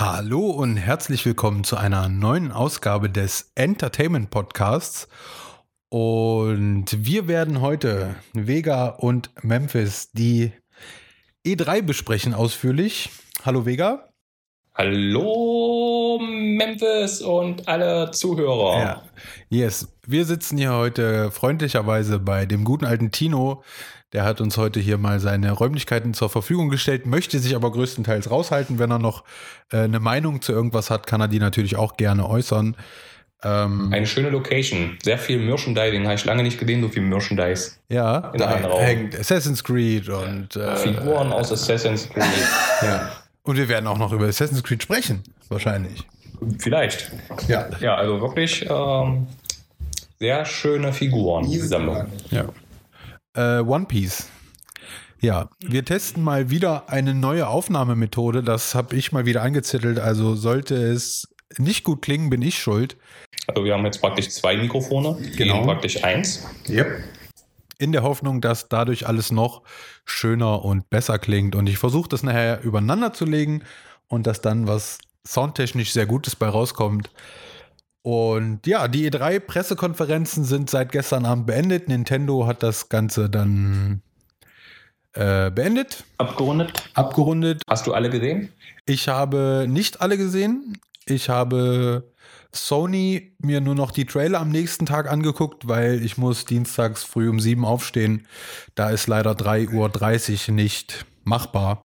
Hallo und herzlich willkommen zu einer neuen Ausgabe des Entertainment Podcasts. Und wir werden heute Vega und Memphis die E3 besprechen ausführlich. Hallo Vega. Hallo Memphis und alle Zuhörer. Ja. Yes, wir sitzen hier heute freundlicherweise bei dem guten alten Tino. Der hat uns heute hier mal seine Räumlichkeiten zur Verfügung gestellt, möchte sich aber größtenteils raushalten. Wenn er noch äh, eine Meinung zu irgendwas hat, kann er die natürlich auch gerne äußern. Ähm, Eine schöne Location. Sehr viel Merchandising. Habe ich lange nicht gesehen, so viel Merchandise. Ja, da hängt Assassin's Creed und äh, Figuren aus Assassin's Creed. ja. Und wir werden auch noch über Assassin's Creed sprechen, wahrscheinlich. Vielleicht. Ja. Ja, also wirklich ähm, sehr schöne Figuren, die Sammlung. Ja. Äh, One Piece. Ja, wir testen mal wieder eine neue Aufnahmemethode. Das habe ich mal wieder angezettelt. Also sollte es nicht gut klingen, bin ich schuld. Also wir haben jetzt praktisch zwei Mikrofone, genau. praktisch eins. Yep. In der Hoffnung, dass dadurch alles noch schöner und besser klingt. Und ich versuche das nachher übereinander zu legen und dass dann was soundtechnisch sehr Gutes bei rauskommt. Und ja, die E3-Pressekonferenzen sind seit gestern Abend beendet. Nintendo hat das Ganze dann äh, beendet. Abgerundet. Abgerundet. Hast du alle gesehen? Ich habe nicht alle gesehen. Ich habe Sony mir nur noch die Trailer am nächsten Tag angeguckt, weil ich muss dienstags früh um sieben aufstehen. Da ist leider 3.30 Uhr nicht machbar.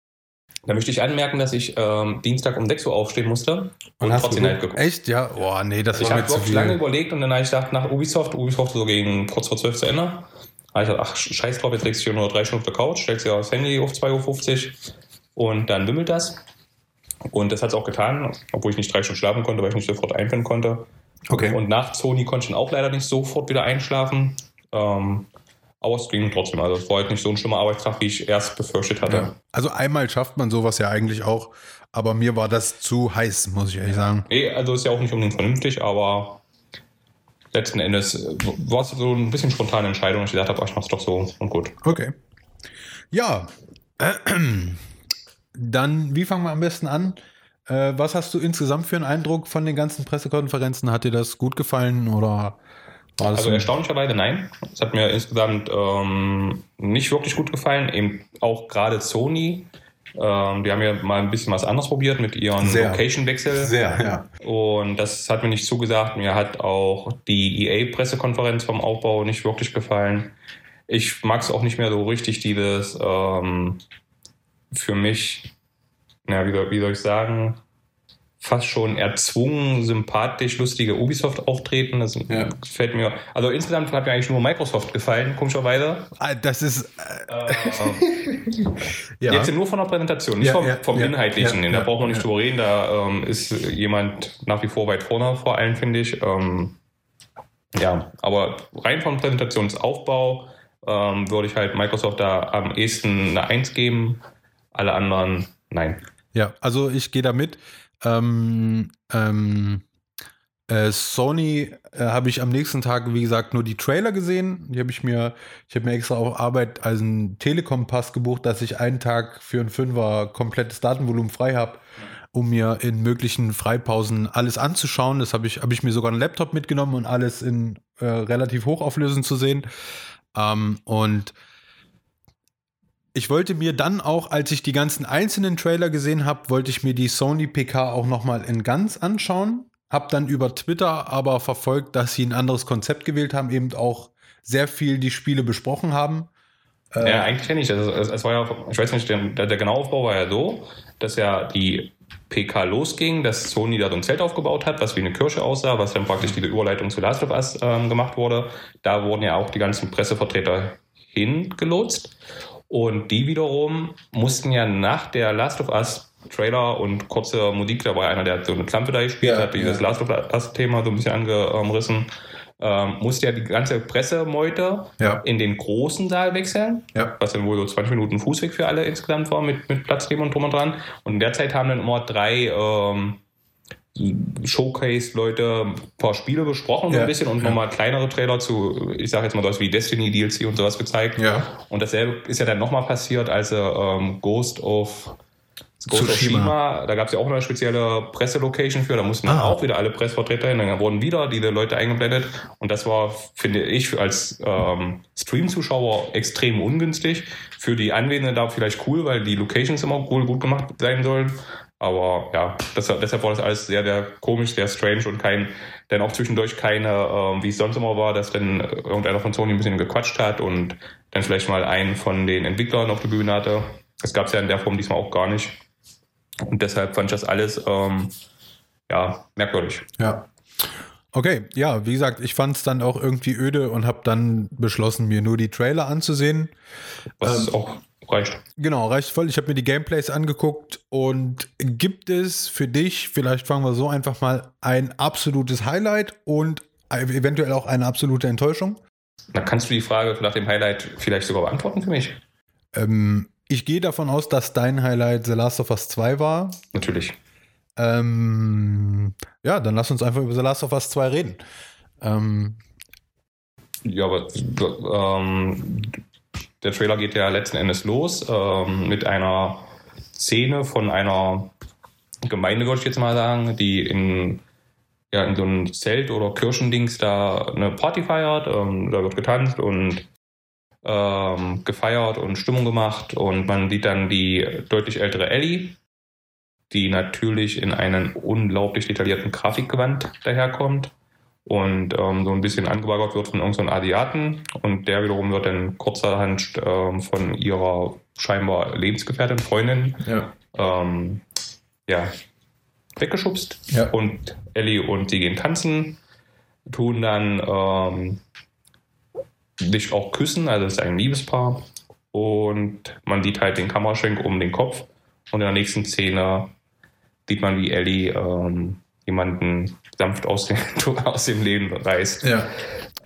Da möchte ich anmerken, dass ich ähm, Dienstag um 6 Uhr aufstehen musste und, und trotzdem halt geguckt. Echt? Ja? Oh, nee, das also war Ich habe lange überlegt und dann habe ich gedacht, nach Ubisoft, Ubisoft so gegen kurz vor 12 zu Ende, habe ich gedacht, ach, scheiß drauf, jetzt legst du nur drei Stunden auf der Couch, stellst dir das Handy auf 2.50 Uhr und dann wimmelt das. Und das hat es auch getan, obwohl ich nicht drei Stunden schlafen konnte, weil ich nicht sofort einpennen konnte. Okay. Und nach Sony konnte ich dann auch leider nicht sofort wieder einschlafen. Ähm, aber es ging trotzdem. Also es war halt nicht so ein schlimmer Arbeitstag, wie ich erst befürchtet hatte. Ja. Also einmal schafft man sowas ja eigentlich auch, aber mir war das zu heiß, muss ich ehrlich sagen. Nee, also ist ja auch nicht unbedingt vernünftig, aber letzten Endes äh, war es so ein bisschen spontane Entscheidung. Ich dachte, ich mach's doch so und gut. Okay. Ja. Dann, wie fangen wir am besten an? Äh, was hast du insgesamt für einen Eindruck von den ganzen Pressekonferenzen? Hat dir das gut gefallen oder Also erstaunlicherweise nein. Es hat mir insgesamt ähm, nicht wirklich gut gefallen. Eben auch gerade Sony. Ähm, die haben ja mal ein bisschen was anderes probiert mit ihren Location-Wechsel. Sehr, ja. Und das hat mir nicht zugesagt. Mir hat auch die EA-Pressekonferenz vom Aufbau nicht wirklich gefallen. Ich mag es auch nicht mehr so richtig, dieses ähm, für mich, ja, wie, wie soll ich sagen, fast schon erzwungen, sympathisch, lustige Ubisoft-Auftreten. Das ja. gefällt mir. Also insgesamt hat mir eigentlich nur Microsoft gefallen, komischerweise. Ah, das ist. Äh, ja. Jetzt nur von der Präsentation, nicht ja, vom, vom Inhaltlichen. da braucht man nicht drüber reden. Da ähm, ist jemand nach wie vor weit vorne, vor allem, finde ich. Ähm, ja, aber rein vom Präsentationsaufbau ähm, würde ich halt Microsoft da am ehesten eine Eins geben. Alle anderen, nein. Ja, also ich gehe da mit. Ähm, ähm, äh, Sony äh, habe ich am nächsten Tag, wie gesagt, nur die Trailer gesehen. Die habe ich mir, ich habe mir extra auf Arbeit als einen Telekom-Pass gebucht, dass ich einen Tag für ein Fünfer komplettes Datenvolumen frei habe, um mir in möglichen Freipausen alles anzuschauen. Das habe ich, habe ich mir sogar einen Laptop mitgenommen und alles in äh, relativ hochauflösend zu sehen. Ähm, und ich wollte mir dann auch, als ich die ganzen einzelnen Trailer gesehen habe, wollte ich mir die Sony PK auch nochmal in ganz anschauen. Hab dann über Twitter aber verfolgt, dass sie ein anderes Konzept gewählt haben, eben auch sehr viel die Spiele besprochen haben. Äh, ja, eigentlich ja nicht. Also, es, es, war ja, ich weiß nicht, der, der genaue Aufbau war ja so, dass ja die PK losging, dass Sony da so ein Zelt aufgebaut hat, was wie eine Kirche aussah, was dann praktisch diese Überleitung zu Last of Us ähm, gemacht wurde. Da wurden ja auch die ganzen Pressevertreter hingelotst. Und die wiederum mussten ja nach der Last of Us Trailer und kurze Musik, da war einer, der so eine Klampe da gespielt ja, hat, dieses ja. Last of Us-Thema so ein bisschen angerissen, ähm, musste ja die ganze Pressemeute ja. in den großen Saal wechseln, was dann wohl so 20 Minuten Fußweg für alle insgesamt war, mit, mit Platzthemen und drum und dran. Und in der Zeit haben dann immer drei ähm, Showcase-Leute ein paar Spiele besprochen so ein bisschen und ja. nochmal kleinere Trailer zu, ich sage jetzt mal sowas wie Destiny DLC und sowas gezeigt. Ja. Und dasselbe ist ja dann nochmal passiert, als sie ähm, Ghost of Ghost of Shima, da gab es ja auch eine spezielle Presselocation für, da mussten Ah. auch wieder alle Pressvertreter hin, dann wurden wieder diese Leute eingeblendet und das war, finde ich, als ähm, Stream-Zuschauer extrem ungünstig. Für die Anwesenden da vielleicht cool, weil die Locations immer cool gut gemacht sein sollen. Aber ja, deshalb, deshalb war das alles sehr, sehr komisch, sehr strange und kein, dann auch zwischendurch keine, ähm, wie es sonst immer war, dass dann irgendeiner von Sony ein bisschen gequatscht hat und dann vielleicht mal einen von den Entwicklern auf der Bühne hatte. Das gab es ja in der Form diesmal auch gar nicht. Und deshalb fand ich das alles ähm, ja, merkwürdig. Ja. Okay, ja, wie gesagt, ich fand es dann auch irgendwie öde und habe dann beschlossen, mir nur die Trailer anzusehen. Was auch reicht. Genau, reicht voll. Ich habe mir die Gameplays angeguckt und gibt es für dich, vielleicht fangen wir so einfach mal, ein absolutes Highlight und eventuell auch eine absolute Enttäuschung? Da kannst du die Frage nach dem Highlight vielleicht sogar beantworten für mich? Ähm, ich gehe davon aus, dass dein Highlight The Last of Us 2 war. Natürlich. Ähm, ja, dann lass uns einfach über The Last of Us 2 reden. Ähm, Ja, aber ähm, der Trailer geht ja letzten Endes los ähm, mit einer Szene von einer Gemeinde, würde ich jetzt mal sagen, die in, ja, in so einem Zelt oder Kirchendings da eine Party feiert. Ähm, da wird getanzt und ähm, gefeiert und Stimmung gemacht und man sieht dann die deutlich ältere Ellie, die natürlich in einem unglaublich detaillierten Grafikgewand daherkommt und ähm, so ein bisschen angebaggert wird von irgendeinem Asiaten und der wiederum wird dann kurzerhand ähm, von ihrer scheinbar Lebensgefährtin, Freundin, ja. ähm, ja, weggeschubst Ja. und Ellie und sie gehen tanzen, tun dann ähm, sich auch küssen, also es ist ein Liebespaar und man sieht halt den Kameraschwenk um den Kopf und in der nächsten Szene sieht man, wie Ellie ähm, jemanden sanft aus dem, aus dem Leben reißt. Ja.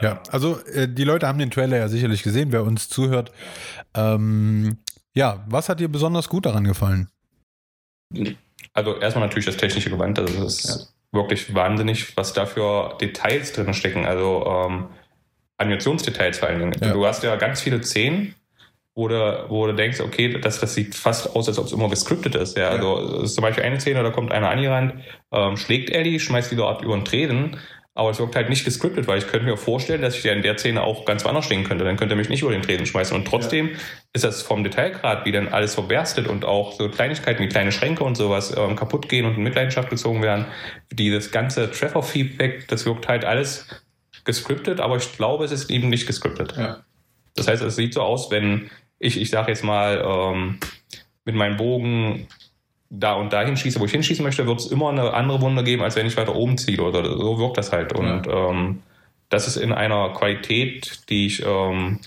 Ja, also äh, die Leute haben den Trailer ja sicherlich gesehen, wer uns zuhört. Ähm, ja, was hat dir besonders gut daran gefallen? Also erstmal natürlich das technische Gewand, also es ist wirklich wahnsinnig, was da für Details drin stecken, also ähm, Animationsdetails vor allen Dingen. Ja. Du hast ja ganz viele Szenen, wo du, wo du denkst, okay, das, das sieht fast aus, als ob es immer gescriptet ist. Ja, also es ist zum Beispiel eine Szene, da kommt einer angerannt, ähm, schlägt Ellie, schmeißt die dort über den Tresen, aber es wirkt halt nicht gescriptet, weil ich könnte mir vorstellen, dass ich ja in der Szene auch ganz woanders stehen könnte. Dann könnte er mich nicht über den Tresen schmeißen. Und trotzdem ist das vom Detailgrad, wie dann alles verberstet und auch so Kleinigkeiten wie kleine Schränke und sowas ähm, kaputt gehen und in Mitleidenschaft gezogen werden. Dieses ganze Treffer-Feedback, das wirkt halt alles gescriptet, aber ich glaube, es ist eben nicht gescriptet. Ja. Das heißt, es sieht so aus, wenn ich, ich sage jetzt mal, ähm, mit meinem Bogen da und dahin schieße, wo ich hinschießen möchte, wird es immer eine andere Wunde geben, als wenn ich weiter oben ziele. Oder so wirkt das halt. Und ähm, das ist in einer Qualität, die ich ähm,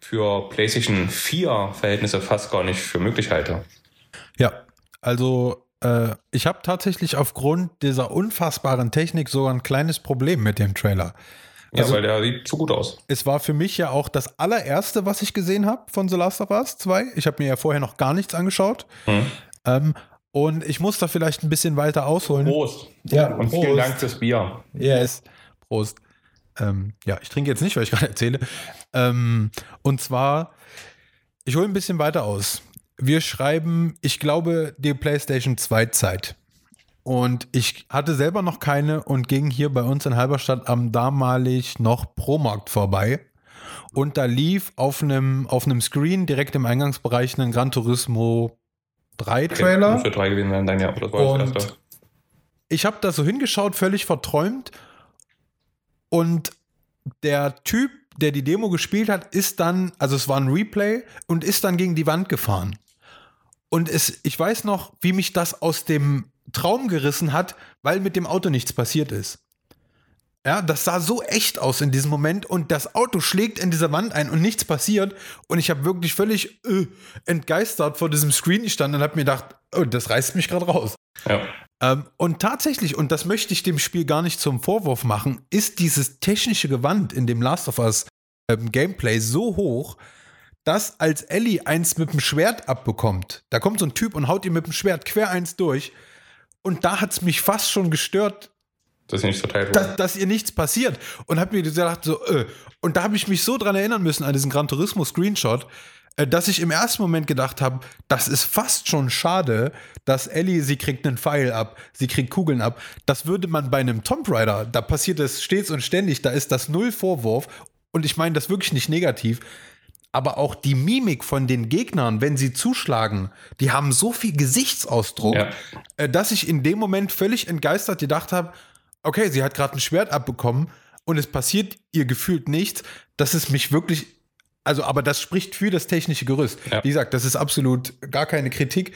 für PlayStation 4 Verhältnisse fast gar nicht für möglich halte. Ja, also äh, ich habe tatsächlich aufgrund dieser unfassbaren Technik sogar ein kleines Problem mit dem Trailer. Ja, Also- weil der sieht zu gut aus. Es war für mich ja auch das allererste, was ich gesehen habe von The Last of Us 2. Ich habe mir ja vorher noch gar nichts angeschaut. Hm. Ähm, und ich muss da vielleicht ein bisschen weiter ausholen. Prost. Ja, Und vielen Dank fürs Bier. Yes. Prost. Ähm, ja, ich trinke jetzt nicht, weil ich gerade erzähle. Ähm, und zwar, ich hole ein bisschen weiter aus. Wir schreiben, ich glaube, die PlayStation 2 Zeit. Und ich hatte selber noch keine und ging hier bei uns in Halberstadt am damalig noch Promarkt vorbei. Und da lief auf einem, auf einem Screen direkt im Eingangsbereich ein Gran Turismo 3 Trailer. Muss für drei gewesen sein, dann ja. Das war das Und erste. ich habe da so hingeschaut, völlig verträumt. Und der Typ, der die Demo gespielt hat, ist dann, also es war ein Replay und ist dann gegen die Wand gefahren. Und es, ich weiß noch, wie mich das aus dem Traum gerissen hat, weil mit dem Auto nichts passiert ist. Ja, das sah so echt aus in diesem Moment und das Auto schlägt in dieser Wand ein und nichts passiert und ich habe wirklich völlig äh, entgeistert vor diesem Screen gestanden und habe mir gedacht, oh, das reißt mich gerade raus. Ja. Ähm, und tatsächlich, und das möchte ich dem Spiel gar nicht zum Vorwurf machen, ist dieses technische Gewand in dem Last of Us ähm, Gameplay so hoch, dass als Ellie eins mit dem Schwert abbekommt, da kommt so ein Typ und haut ihr mit dem Schwert quer eins durch. Und da hat es mich fast schon gestört, Das ist nicht verteilt worden. dass, dass ihr nichts passiert. Und hab mir gedacht, so, äh. Und da habe ich mich so dran erinnern müssen an diesen Gran Turismo Screenshot. äh, dass ich im ersten Moment gedacht habe, das ist fast schon schade, dass Ellie, sie kriegt einen Pfeil ab, sie kriegt Kugeln ab. Das würde man bei einem Tomb Raider, da passiert es stets und ständig, da ist das Null Vorwurf. Und ich meine das wirklich nicht negativ. Aber auch die Mimik von den Gegnern, wenn sie zuschlagen, die haben so viel Gesichtsausdruck, Ja. äh, dass ich in dem Moment völlig entgeistert gedacht habe, okay, sie hat gerade ein Schwert abbekommen und es passiert ihr gefühlt nichts. Das ist mich wirklich, also, aber das spricht für das technische Gerüst. Ja. Wie gesagt, das ist absolut gar keine Kritik,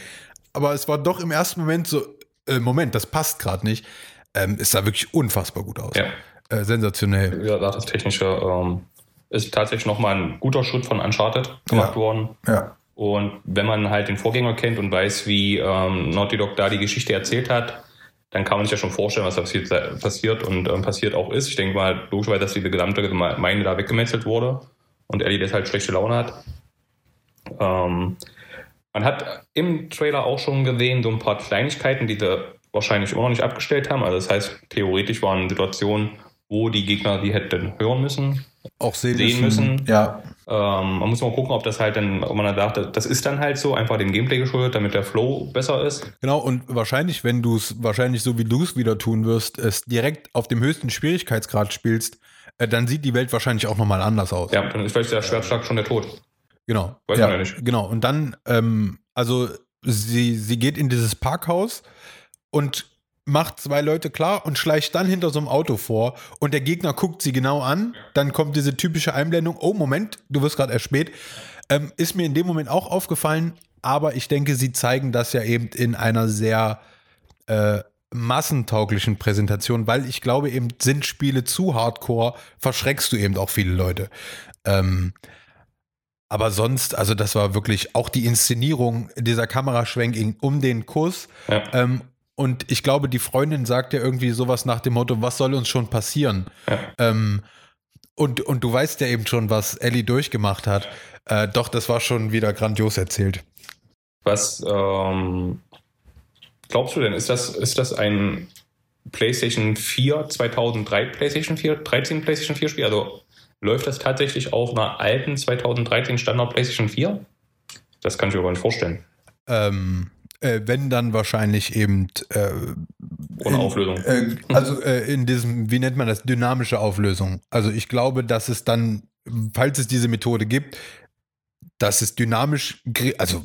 aber es war doch im ersten Moment so, äh, Moment, das passt gerade nicht. Ähm, es sah wirklich unfassbar gut aus. Ja. Äh, sensationell. Gesagt, das Technische ähm, ist tatsächlich nochmal ein guter Schritt von Uncharted gemacht Ja. worden. Ja. Und wenn man halt den Vorgänger kennt und weiß, wie ähm, Naughty Dog da die Geschichte erzählt hat, dann kann man sich ja schon vorstellen, was da passiert, passiert und ähm, passiert auch ist. Ich denke mal, logischerweise, dass diese gesamte Gemeinde da weggemetzelt wurde und Ellie deshalb schlechte Laune hat. Ähm, man hat im Trailer auch schon gesehen, so ein paar Kleinigkeiten, die sie wahrscheinlich immer noch nicht abgestellt haben. Also das heißt, theoretisch waren Situationen, wo die Gegner die hätten hören müssen. Auch sehen, Sehen müssen. Ja. Ähm, man muss mal gucken, ob das halt dann, ob man dann sagt, das ist dann halt so, einfach dem Gameplay geschuldet, damit der Flow besser ist. Genau, und wahrscheinlich, wenn du es, wahrscheinlich so wie du es wieder tun wirst, es direkt auf dem höchsten Schwierigkeitsgrad spielst, äh, dann sieht die Welt wahrscheinlich auch nochmal anders aus. Ja, dann ist vielleicht der Schwertschlag schon der Tod. Genau. Weiß ja, man ja nicht. Genau. Und dann, ähm, also sie, sie geht in dieses Parkhaus und macht zwei Leute klar und schleicht dann hinter so einem Auto vor und der Gegner guckt sie genau an. Dann kommt diese typische Einblendung, oh Moment, du wirst gerade erspäht. Ähm, ist mir in dem Moment auch aufgefallen, aber ich denke, sie zeigen das ja eben in einer sehr äh, massentauglichen Präsentation, weil ich glaube eben, sind Spiele zu hardcore, verschreckst du eben auch viele Leute. Ähm, aber sonst, also das war wirklich auch die Inszenierung dieser Kameraschwenk in- um den Kuss. Ja. Ähm, und ich glaube, die Freundin sagt ja irgendwie sowas nach dem Motto, was soll uns schon passieren? Ja. Ähm, und, und du weißt ja eben schon, was Ellie durchgemacht hat. Äh, doch, das war schon wieder grandios erzählt. Was ähm, glaubst du denn? Ist das, ist das ein PlayStation 4 2003 PlayStation 4, 13 PlayStation 4 Spiel? Also läuft das tatsächlich auf einer alten 2013 Standard PlayStation 4? Das kann ich mir aber nicht vorstellen. Ähm, äh, wenn dann wahrscheinlich eben äh, Ohne in- Auflösung. Äh, also äh, in diesem, wie nennt man das, dynamische Auflösung. Also ich glaube, dass es dann, falls es diese Methode gibt, dass es dynamisch, also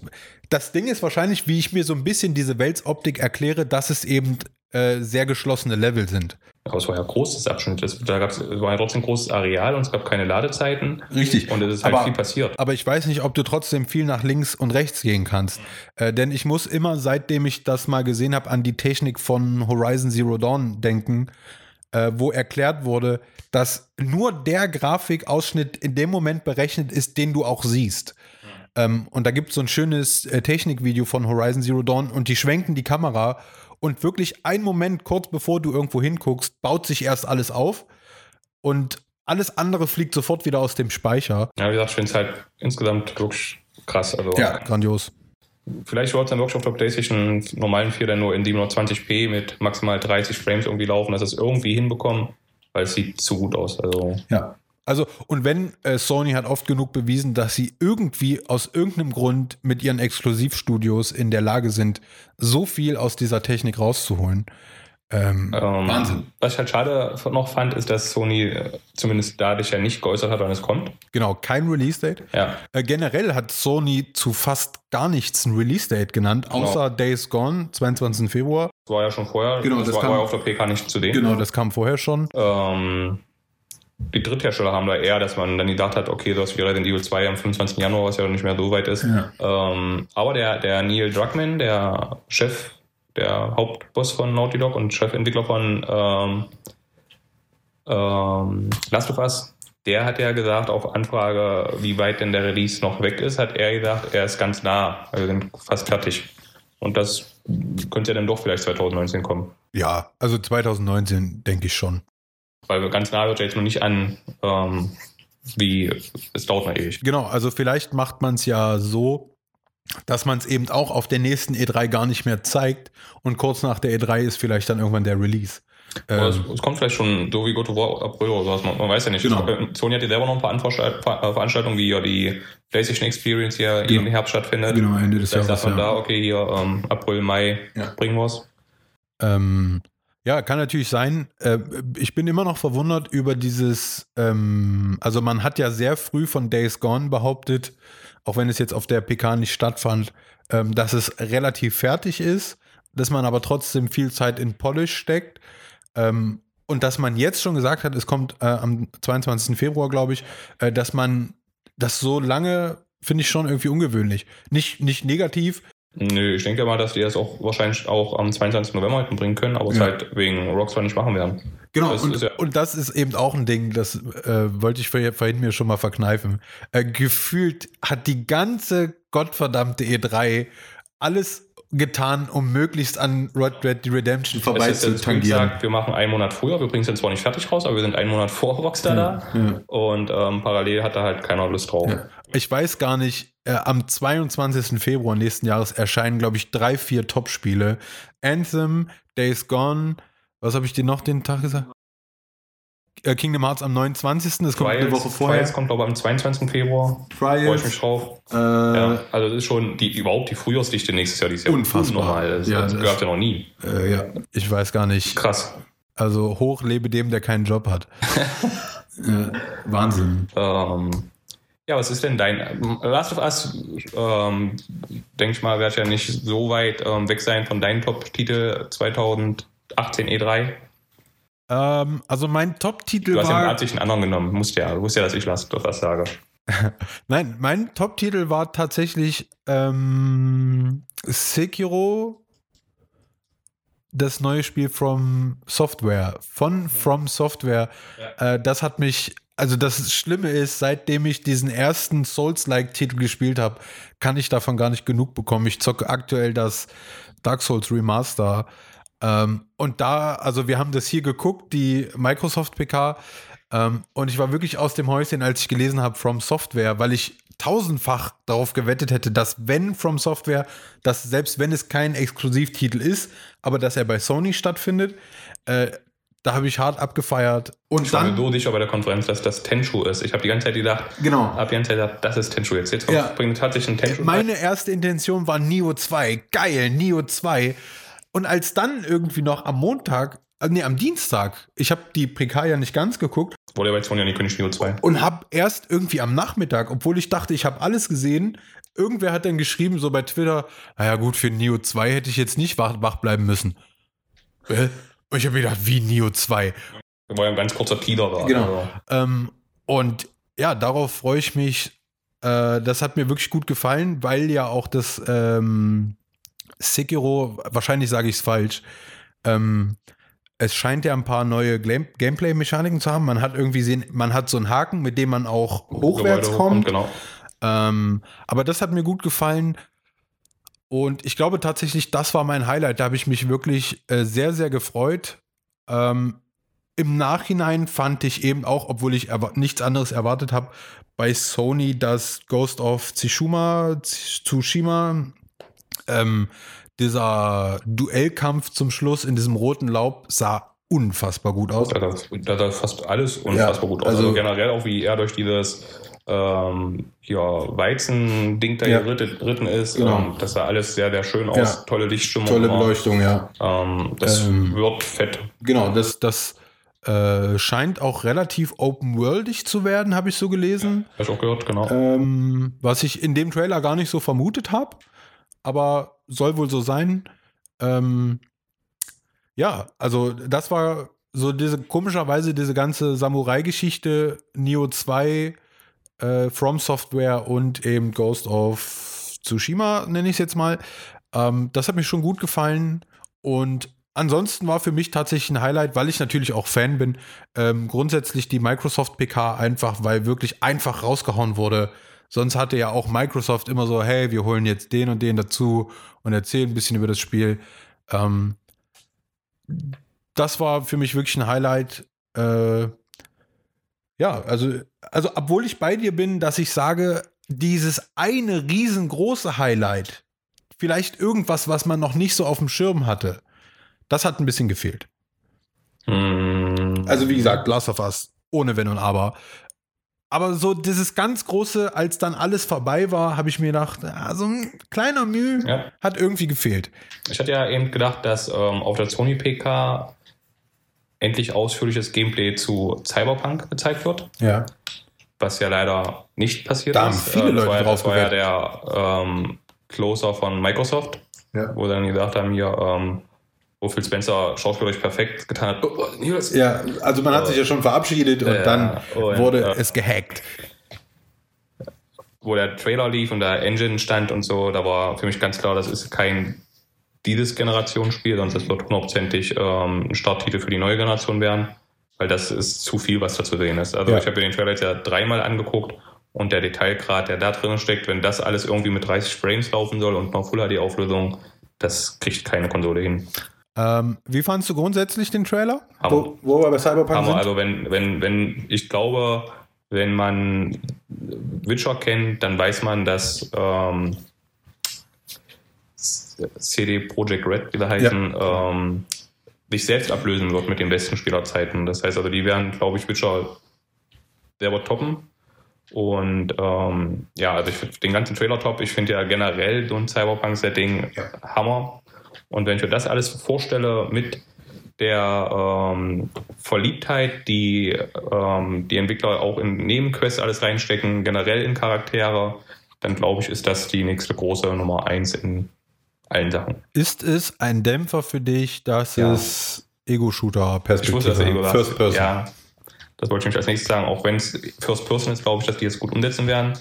das Ding ist wahrscheinlich, wie ich mir so ein bisschen diese Weltsoptik erkläre, dass es eben äh, sehr geschlossene Level sind. Aber es war ja groß, das Abschnitt. Da gab's, es war ja trotzdem großes Areal und es gab keine Ladezeiten. Richtig. Und es ist halt Aber- viel passiert. Aber ich weiß nicht, ob du trotzdem viel nach links und rechts gehen kannst. Äh, denn ich muss immer, seitdem ich das mal gesehen habe, an die Technik von Horizon Zero Dawn denken, äh, wo erklärt wurde, dass nur der Grafikausschnitt in dem Moment berechnet ist, den du auch siehst. Ähm, und da gibt es so ein schönes äh, Technikvideo von Horizon Zero Dawn und die schwenken die Kamera und wirklich einen Moment kurz bevor du irgendwo hinguckst, baut sich erst alles auf und alles andere fliegt sofort wieder aus dem Speicher. Ja, wie gesagt, ich finde es halt insgesamt wirklich krass. Also grandios. Vielleicht es dann wirklich auf der PlayStation normalen 4 dann nur in 720p mit maximal 30 Frames irgendwie laufen, dass es irgendwie hinbekommen, weil es sieht zu gut aus. Also Ja. Also, und wenn äh, Sony hat oft genug bewiesen, dass sie irgendwie aus irgendeinem Grund mit ihren Exklusivstudios in der Lage sind, so viel aus dieser Technik rauszuholen. Ähm, ähm, Wahnsinn. Was ich halt schade noch fand, ist, dass Sony äh, zumindest dadurch ja nicht geäußert hat, wann es kommt. genau, kein Release-Date. Ja, Äh, generell hat Sony zu fast gar nichts ein Release-Date genannt, Genau. außer Days Gone, 22. Februar. das war ja schon vorher. Genau, das das war, kam- war ja auf der PK nicht zu sehen. Genau, das kam vorher schon. Ähm, die Dritthersteller haben da eher, dass man dann gedacht hat, okay, das wie Resident Evil 2 am 25. Januar, was ja nicht mehr so weit ist. Ja. Ähm, aber der, der Neil Druckmann, der Chef, der Hauptboss von Naughty Dog und Chefentwickler von ähm, ähm, Last of Us, der hat ja gesagt, auf Anfrage, wie weit denn der Release noch weg ist, hat er gesagt, er ist ganz nah, also wir sind fast fertig. Und das könnte ja dann doch vielleicht 2019 kommen. Ja, also 2019 denke ich schon. Weil ganz nah wird ja jetzt noch nicht an, ähm, wie es dauert noch ewig. Genau, also vielleicht macht man es ja so, dass man es eben auch auf der nächsten E3 gar nicht mehr zeigt und kurz nach der E3 ist vielleicht dann irgendwann der Release. Ähm, es, es, kommt vielleicht schon so wie God of War April oder sowas, man, man weiß ja nicht. Genau. Sony hat ja selber noch ein paar äh, Veranstaltungen, wie ja die PlayStation Experience hier genau. im Herbst stattfindet. Genau, Ende des Jahres. Da sagt man ja. da, okay, hier ähm, April, Mai ja. bringen wir es. Ähm, ja, kann natürlich sein. Äh, ich bin immer noch verwundert über dieses, ähm, also man hat ja sehr früh von Days Gone behauptet, auch wenn es jetzt auf der PK nicht stattfand, ähm, dass es relativ fertig ist, dass man aber trotzdem viel Zeit in Polish steckt. Ähm, und dass man jetzt schon gesagt hat, es kommt äh, am 22. Februar, glaube ich, äh, dass man das so lange, finde ich schon irgendwie ungewöhnlich. Nicht, nicht negativ, Nö, ich denke mal, dass die das auch wahrscheinlich auch am 22. November halt bringen können, aber es ja. halt wegen Rockstar nicht machen werden. Genau, das und, ja und, das ist eben auch ein Ding, das äh, wollte ich vorhin mir schon mal verkneifen. Äh, gefühlt hat die ganze gottverdammte E3 alles getan, um möglichst an Red Dead Redemption vorbei zu tangieren. Gesagt, wir machen einen Monat früher, wir bringen es dann zwar nicht fertig raus, aber wir sind einen Monat vor Rockstar ja, da ja. und ähm, parallel hat da halt keiner Lust drauf. Ja. Ich weiß gar nicht, äh, am 22. Februar nächsten Jahres erscheinen, glaube ich, drei, vier Top-Spiele. Anthem, Days Gone, was habe ich dir noch den Tag gesagt? Äh, Kingdom Hearts am 29. Das kommt Trials, eine Woche vorher. Trials kommt, glaube ich, am 22. Februar. Trials. Freue ich mich drauf. Äh, ja, also das ist schon die, überhaupt die Frühjahrsdichte nächstes Jahr. Die ist ja unfassbar. Normal. Das, ja, das gehört ja noch nie. Äh, ja, ich weiß gar nicht. Krass. Also hoch lebe dem, der keinen Job hat. Wahnsinn. Ähm, ja, was ist denn dein Last of Us? Ähm, denke ich mal, wird ja nicht so weit ähm, weg sein von deinem Top-Titel 2018 E3. Ähm, also mein Top-Titel war. Du hast ja einen anderen genommen. Musst ja, du musst ja, dass ich Last of Us sage. Nein, mein Top-Titel war tatsächlich ähm, Sekiro, das neue Spiel From Software. Von From Software. Ja. Äh, das hat mich also das Schlimme ist, seitdem ich diesen ersten Souls-like-Titel gespielt habe, kann ich davon gar nicht genug bekommen. Ich zocke aktuell das Dark Souls Remaster. Ähm, und da, also wir haben das hier geguckt, die Microsoft PK, ähm, und ich war wirklich aus dem Häuschen, als ich gelesen habe From Software, weil ich tausendfach darauf gewettet hätte, dass wenn From Software, dass selbst wenn es kein Exklusivtitel ist, aber dass er bei Sony stattfindet, äh, da habe ich hart abgefeiert. Und ich dann. war so sicher bei der Konferenz, dass das Tenshu ist. Ich habe die ganze Zeit gedacht, genau. habe die ganze Zeit gedacht, das ist Tenshu jetzt. Jetzt ja. bringt tatsächlich ein Tenshu. Meine erste Intention war Neo 2. Geil, Neo 2. Und als dann irgendwie noch am Montag, äh, nee, am Dienstag, ich habe die PK ja nicht ganz geguckt. Wurde aber jetzt von ja nicht König Neo 2. Und habe erst irgendwie am Nachmittag, obwohl ich dachte, ich habe alles gesehen, irgendwer hat dann geschrieben, so bei Twitter, naja gut, für Neo 2 hätte ich jetzt nicht wach, wach bleiben müssen. Und ich habe mir gedacht, wie Neo 2. Das war ja ein ganz kurzer Teaser da. Genau. Ähm, und ja, darauf freue ich mich. Äh, das hat mir wirklich gut gefallen, weil ja auch das ähm, Sekiro, wahrscheinlich sage ich es falsch, ähm, es scheint ja ein paar neue Gameplay-Mechaniken zu haben. Man hat irgendwie sehen, man hat so einen Haken, mit dem man auch hochwärts kommt. Genau. Ähm, aber das hat mir gut gefallen. Und ich glaube tatsächlich, das war mein Highlight. Da habe ich mich wirklich äh, sehr, sehr gefreut. Ähm, Im Nachhinein fand ich eben auch, obwohl ich nichts anderes erwartet habe, bei Sony das Ghost of Tsushima, Tsushima, ähm, dieser Duellkampf zum Schluss in diesem roten Laub sah unfassbar gut aus. Da sah fast alles unfassbar ja, gut aus. Also, also generell auch, wie er durch dieses ähm, ja, Weizen-Ding da ja. geritten ist. Genau. Ähm, das sah alles sehr, sehr schön aus. Ja. Tolle Lichtstimmung. Tolle Beleuchtung, ja. Ähm, das ähm, wird fett. Genau, das, das äh, scheint auch relativ open-worldig zu werden, habe ich so gelesen. Ja, habe ich auch gehört, genau. Ähm, was ich in dem Trailer gar nicht so vermutet habe, aber soll wohl so sein. Ähm, ja, also das war so diese komischerweise diese ganze Samurai-Geschichte, Neo 2 äh, From Software und eben Ghost of Tsushima, nenne ich es jetzt mal. Ähm, das hat mir schon gut gefallen. Und ansonsten war für mich tatsächlich ein Highlight, weil ich natürlich auch Fan bin, ähm, grundsätzlich die Microsoft PK einfach, weil wirklich einfach rausgehauen wurde. Sonst hatte ja auch Microsoft immer so, hey, wir holen jetzt den und den dazu und erzählen ein bisschen über das Spiel. Ähm, das war für mich wirklich ein Highlight. Äh, ja, also, also obwohl ich bei dir bin, dass ich sage, dieses eine riesengroße Highlight, vielleicht irgendwas, was man noch nicht so auf dem Schirm hatte, das hat ein bisschen gefehlt. Hm, Also wie gesagt, Last of Us, ohne Wenn und Aber. Aber so dieses ganz große, als dann alles vorbei war, habe ich mir gedacht, ja, so ein kleiner Mühe Ja. hat irgendwie gefehlt. Ich hatte ja eben gedacht, dass ähm, auf der Sony PK endlich ausführliches Gameplay zu Cyberpunk gezeigt wird, Ja. was ja leider nicht passiert Da haben ist. viele Äh, das Leute war, drauf Das war ja der ähm, Closer von Microsoft, Ja. wo dann gesagt haben, hier, ähm, wo Phil Spencer schauspielerisch perfekt getan hat. Oh, oh, Ja, also man hat sich ja schon verabschiedet und Ja, dann und, wurde ja. es gehackt. wo der Trailer lief und der Engine stand und so, da war für mich ganz klar, das ist kein dieses Generationsspiel, sondern das wird hundertprozentig ähm, ein Starttitel für die neue Generation werden, weil das ist zu viel, was da zu sehen ist. Also Ja. ich habe mir den Trailer jetzt ja dreimal angeguckt und der Detailgrad, der da drin steckt, wenn das alles irgendwie mit 30 Frames laufen soll und noch Full HD Auflösung, das kriegt keine Konsole hin. Ähm, wie fandst du grundsätzlich den Trailer? Hammer. Wo, wo wir bei Cyberpunk Aber sind? also wenn, wenn, wenn, ich glaube, wenn man Witcher kennt, dann weiß man, dass ähm, CD Projekt Red, wie sie heißen, ähm, sich selbst ablösen wird mit den besten Spielerzeiten. Das heißt also, die werden, glaube ich, Witcher selber toppen. Und ähm, ja, also ich finde den ganzen Trailer top. Ich finde ja generell so ein Cyberpunk-Setting Hammer. Und wenn ich mir das alles vorstelle mit der ähm, Verliebtheit, die ähm, die Entwickler auch in Nebenquests alles reinstecken, generell in Charaktere, dann glaube ich, ist das die nächste große Nummer eins in allen Sachen. Ist es ein Dämpfer für dich, dass Ja. es Ich Ego-Shooter-Perspektive er Ego. First Person. Ja, das wollte ich nämlich als nächstes sagen. Auch wenn es First Person ist, glaube ich, dass die es gut umsetzen werden.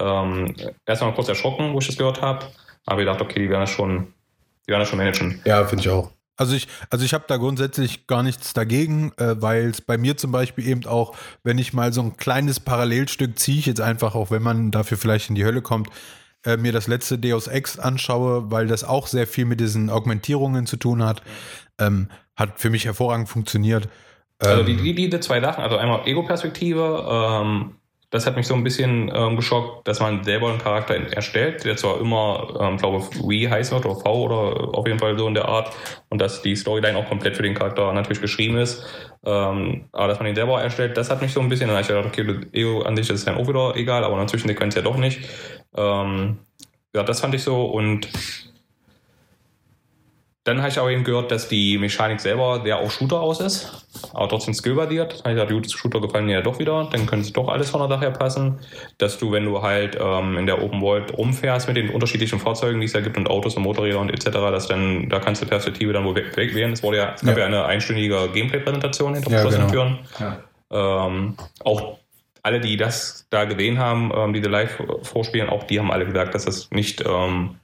Ähm, Erstmal kurz erschrocken, wo ich das gehört habe. Aber ich dachte, okay, die werden das schon, die werden das schon managen. Ja, finde ich auch. Also ich, also ich habe da grundsätzlich gar nichts dagegen, äh, weil es bei mir zum Beispiel eben auch, wenn ich mal so ein kleines Parallelstück ziehe, ich jetzt einfach, auch wenn man dafür vielleicht in die Hölle kommt, äh, mir das letzte Deus Ex anschaue, weil das auch sehr viel mit diesen Augmentierungen zu tun hat, ähm, hat für mich hervorragend funktioniert. Also Ähm, die, die, die zwei Sachen, also einmal Ego-Perspektive, ähm, das hat mich so ein bisschen ähm, geschockt, dass man selber einen Charakter erstellt, der zwar immer, ähm, glaube Wii heißt wird oder V oder auf jeden Fall so in der Art und dass die Storyline auch komplett für den Charakter natürlich geschrieben ist, ähm, aber dass man ihn selber erstellt, das hat mich so ein bisschen, dann ich gedacht, okay, Ego an sich ist dann auch wieder egal, aber in der Zwischensequenz ja doch nicht. Ähm, ja, das fand ich so und dann habe ich aber eben gehört, dass die Mechanik selber sehr auf Shooter aus ist, aber trotzdem skillbasiert. Da habe ich gesagt, gut, Shooter gefallen mir ja doch wieder, dann könnte es doch alles von der Sache her passen. Dass du, wenn du halt ähm, in der Open World rumfährst mit den unterschiedlichen Fahrzeugen, die es da gibt und Autos und Motorräder und etc., dass dann, da kannst du Perspektive dann wohl weg, weg wählen. Es wurde ja, es gab Ja. ja, eine einstündige Gameplay-Präsentation hinter Ja, verschlossenen genau. Türen. Ähm, auch alle, die das da gesehen haben, ähm, diese live vorspielen, auch die haben alle gesagt, dass das nicht ähm,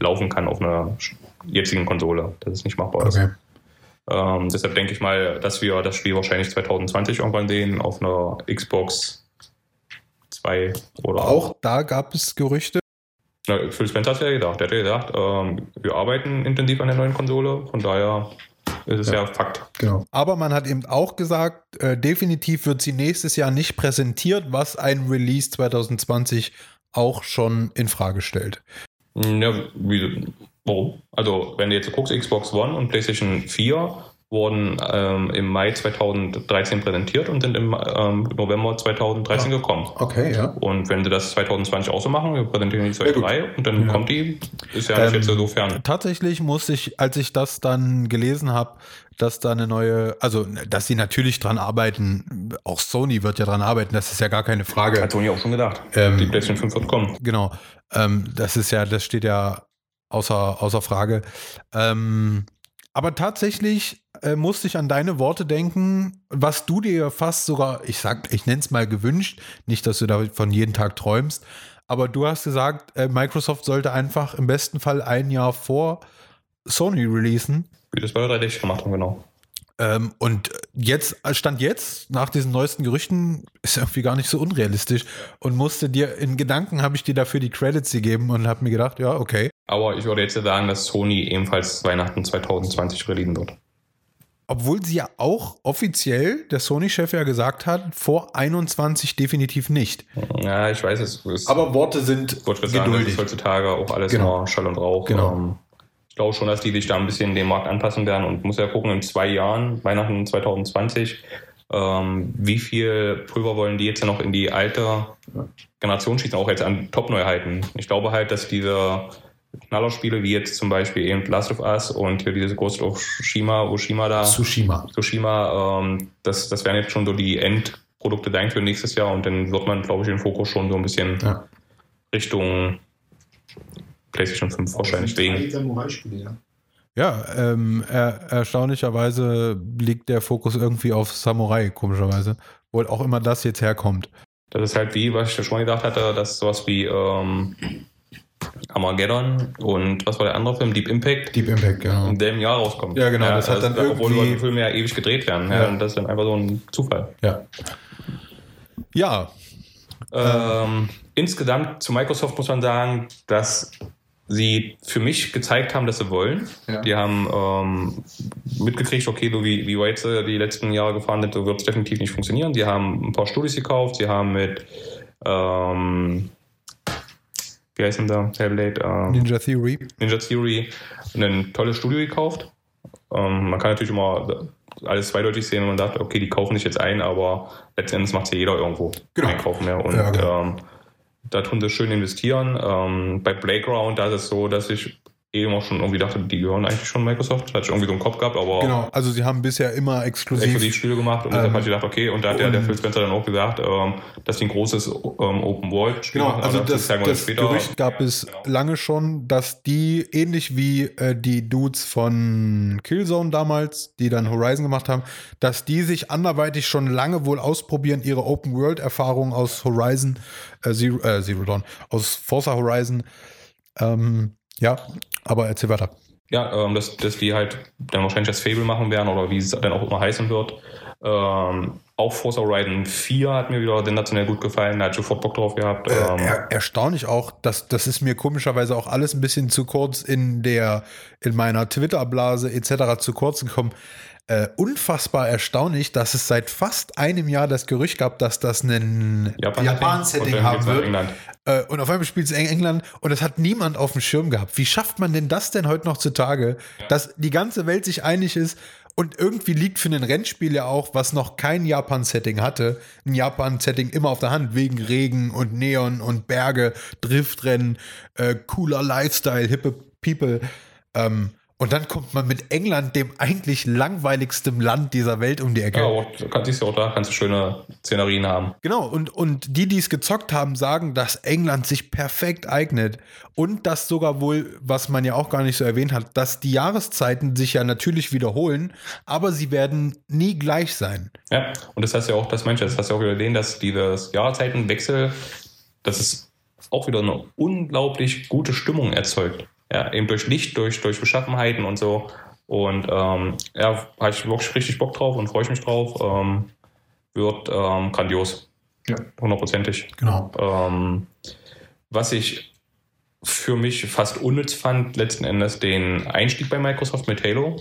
laufen kann auf einer jetzigen Konsole, dass es nicht machbar ist. okay. Ähm, deshalb denke ich mal, dass wir das Spiel wahrscheinlich 2020 irgendwann sehen auf einer Xbox 2 oder Auch da gab es Gerüchte. Na, Phil Spencer hat ja gesagt, der hat ja gesagt, ähm, wir arbeiten intensiv an der neuen Konsole, von daher ist es ja, Fakt. Genau. Aber man hat eben auch gesagt, äh, definitiv wird sie nächstes Jahr nicht präsentiert, was ein Release 2020 auch schon in Frage stellt. Ja, wie, warum? Also, wenn du jetzt guckst, Xbox One und PlayStation 4 wurden ähm, im Mai 2013 präsentiert und sind im ähm, November 2013 gekommen. Okay, ja. Und wenn sie das 2020 auch so machen, wir präsentieren die Ja, gut. 2.3 und dann Ja. kommt die, ist ja nicht Ähm, jetzt so fern. Tatsächlich muss ich, als ich das dann gelesen habe, dass da eine neue, also dass sie natürlich dran arbeiten, auch Sony wird ja dran arbeiten, das ist ja gar keine Frage. Hat Sony auch schon gedacht. Ähm, die PlayStation 5 wird kommen. Genau. Ähm, das ist ja, das steht ja außer, außer Frage. Ähm, aber tatsächlich äh, musste ich an deine Worte denken, was du dir fast sogar, ich sag, ich nenne es mal gewünscht, nicht, dass du davon jeden Tag träumst, aber du hast gesagt, äh, Microsoft sollte einfach im besten Fall ein Jahr vor Sony releasen. Wie das bei der 360 gemacht haben, genau. Ähm, und jetzt, Stand jetzt, nach diesen neuesten Gerüchten, ist irgendwie gar nicht so unrealistisch und musste dir, in Gedanken habe ich dir dafür die Credits gegeben und habe mir gedacht, ja, okay. Aber ich würde jetzt sagen, dass Sony ebenfalls Weihnachten 2020 releasen wird. Obwohl sie ja auch offiziell, der Sony-Chef ja gesagt hat, vor 21 definitiv nicht. Ja, ich weiß es. Aber Worte sind ich wollte sagen, das ist heutzutage auch alles Genau. nur Schall und Rauch. Genau. Ähm, ich glaube schon, dass die sich da ein bisschen dem Markt anpassen werden und muss ja gucken, in zwei Jahren, Weihnachten 2020, ähm, wie viel Pulver wollen die jetzt noch in die alte Generation schießen, auch jetzt an Top-Neuheiten. Ich glaube halt, dass diese Knallerspiele, wie jetzt zum Beispiel eben Last of Us und hier diese Ghost of Shima, Oshima da, Tsushima. Tsushima, ähm, das, das wären jetzt schon so die Endprodukte dann für nächstes Jahr und dann wird man, glaube ich, den Fokus schon so ein bisschen Ja. Richtung PlayStation 5 wahrscheinlich. Samurai-Spiele, ja. Ja, ähm, er, erstaunlicherweise liegt der Fokus irgendwie auf Samurai, komischerweise. Wo auch immer das jetzt herkommt. Das ist halt wie, was ich ja schon gedacht hatte, dass sowas wie ähm, Armageddon und was war der andere Film, Deep Impact, Deep Impact, genau. in dem Jahr rauskommt. Ja, genau, das hat dann Obwohl irgendwie- die Filme ja ewig gedreht werden. Ja. Ja. Und das ist dann einfach so ein Zufall. Ja. Ja, Ähm, insgesamt zu Microsoft muss man sagen, dass sie für mich gezeigt haben, dass sie wollen. Ja. Die haben ähm, mitgekriegt, okay, so wie, wie weit sie die letzten Jahre gefahren sind, so wird es definitiv nicht funktionieren. Die haben ein paar Studios gekauft, sie haben mit ähm, wie heißt denn da? Hellblade, ähm, Ninja Theory. Ninja Theory ein tolles Studio gekauft. Ähm, man kann natürlich immer alles zweideutig sehen, wenn man sagt, okay, die kaufen sich jetzt ein, aber letzten Endes macht ja jeder irgendwo Genau. einkaufen mehr. Und Ja, genau. ähm, da tun sie schön investieren. Ähm, bei Playground, da ist es so, dass ich eben auch schon irgendwie dachte, die gehören eigentlich schon Microsoft. Hatte ich irgendwie so einen Kopf gehabt, aber Genau, also sie haben bisher immer exklusiv. Exklusivspiele gemacht und deshalb Ähm, habe ich gedacht, okay, und da hat der, der und- Phil Spencer dann auch gesagt, ähm, dass die ein großes ähm, Open World Spiel Genau, machen, also aber das, das später. Gerücht gab es Genau. lange schon, dass die ähnlich wie äh, die Dudes von Killzone damals, die dann Horizon gemacht haben, dass die sich anderweitig schon lange wohl ausprobieren, ihre Open-World-Erfahrung aus Horizon, äh, Zero, äh, Zero Dawn, aus Forza Horizon. Ähm, ja, aber erzähl weiter. Ja, ähm, dass, dass die halt dann wahrscheinlich das Fable machen werden oder wie es dann auch immer heißen wird. Ähm, auch Forza Horizon 4 hat mir wieder sensationell gut gefallen, da hat sofort Bock drauf gehabt. Äh, Ähm, er, erstaunlich auch, dass das ist mir komischerweise auch alles ein bisschen zu kurz in der in meiner Twitter-Blase etc. zu kurz gekommen. Äh, unfassbar erstaunlich, dass es seit fast einem Jahr das Gerücht gab, dass das ein Japan- Japan-Setting haben nach wird. Äh, und auf einmal spielt es in England und das hat niemand auf dem Schirm gehabt. Wie schafft man denn das denn heute noch zutage, dass die ganze Welt sich einig ist und irgendwie liegt für ein Rennspiel ja auch, was noch kein Japan-Setting hatte, ein Japan-Setting immer auf der Hand, wegen Regen und Neon und Berge, Driftrennen, äh, cooler Lifestyle, hippe People. Ähm, und dann kommt man mit England, dem eigentlich langweiligsten Land dieser Welt, um die Ecke. Ja, kannst siehst du auch da, kannst du schöne Szenerien haben. Genau, und, und die, die es gezockt haben, sagen, dass England sich perfekt eignet. Und das sogar wohl, was man ja auch gar nicht so erwähnt hat, dass die Jahreszeiten sich ja natürlich wiederholen, aber sie werden nie gleich sein. Ja, und das heißt ja auch, dass manche, das hast du ja auch wieder gesehen, dass dieses Jahreszeitenwechsel, dass es auch wieder eine unglaublich gute Stimmung erzeugt. Ja, eben durch Licht, durch, durch Beschaffenheiten und so. Und ähm, ja, habe ich wirklich richtig Bock drauf und freue ich mich drauf. Ähm, wird ähm, grandios. Ja. Hundertprozentig. Genau. Ähm, was ich für mich fast unnütz fand, letzten Endes den Einstieg bei Microsoft mit Halo.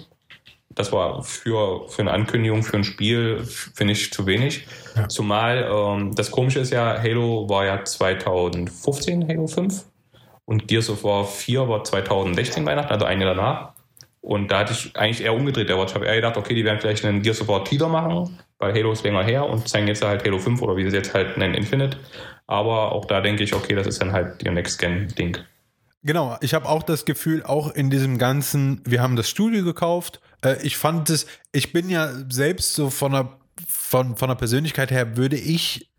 Das war für, für eine Ankündigung, für ein Spiel, finde ich zu wenig. Ja. Zumal ähm, das Komische ist ja, Halo war ja 2015, Halo 5. Und Gears of War 4 war 2016 Weihnachten, also ein Jahr danach. Und da hatte ich eigentlich eher umgedreht. Aber ich habe eher gedacht, okay, die werden vielleicht einen Gears of War Teaser machen, weil Halo ist länger her und zeigen jetzt halt Halo 5 oder wie sie es jetzt halt nennen, Infinite. Aber auch da denke ich, okay, das ist dann halt ihr Next-Gen-Ding. Genau, ich habe auch das Gefühl, auch in diesem ganzen, wir haben das Studio gekauft. Äh, ich fand es, ich bin ja selbst so von der, von, von der Persönlichkeit her, würde ich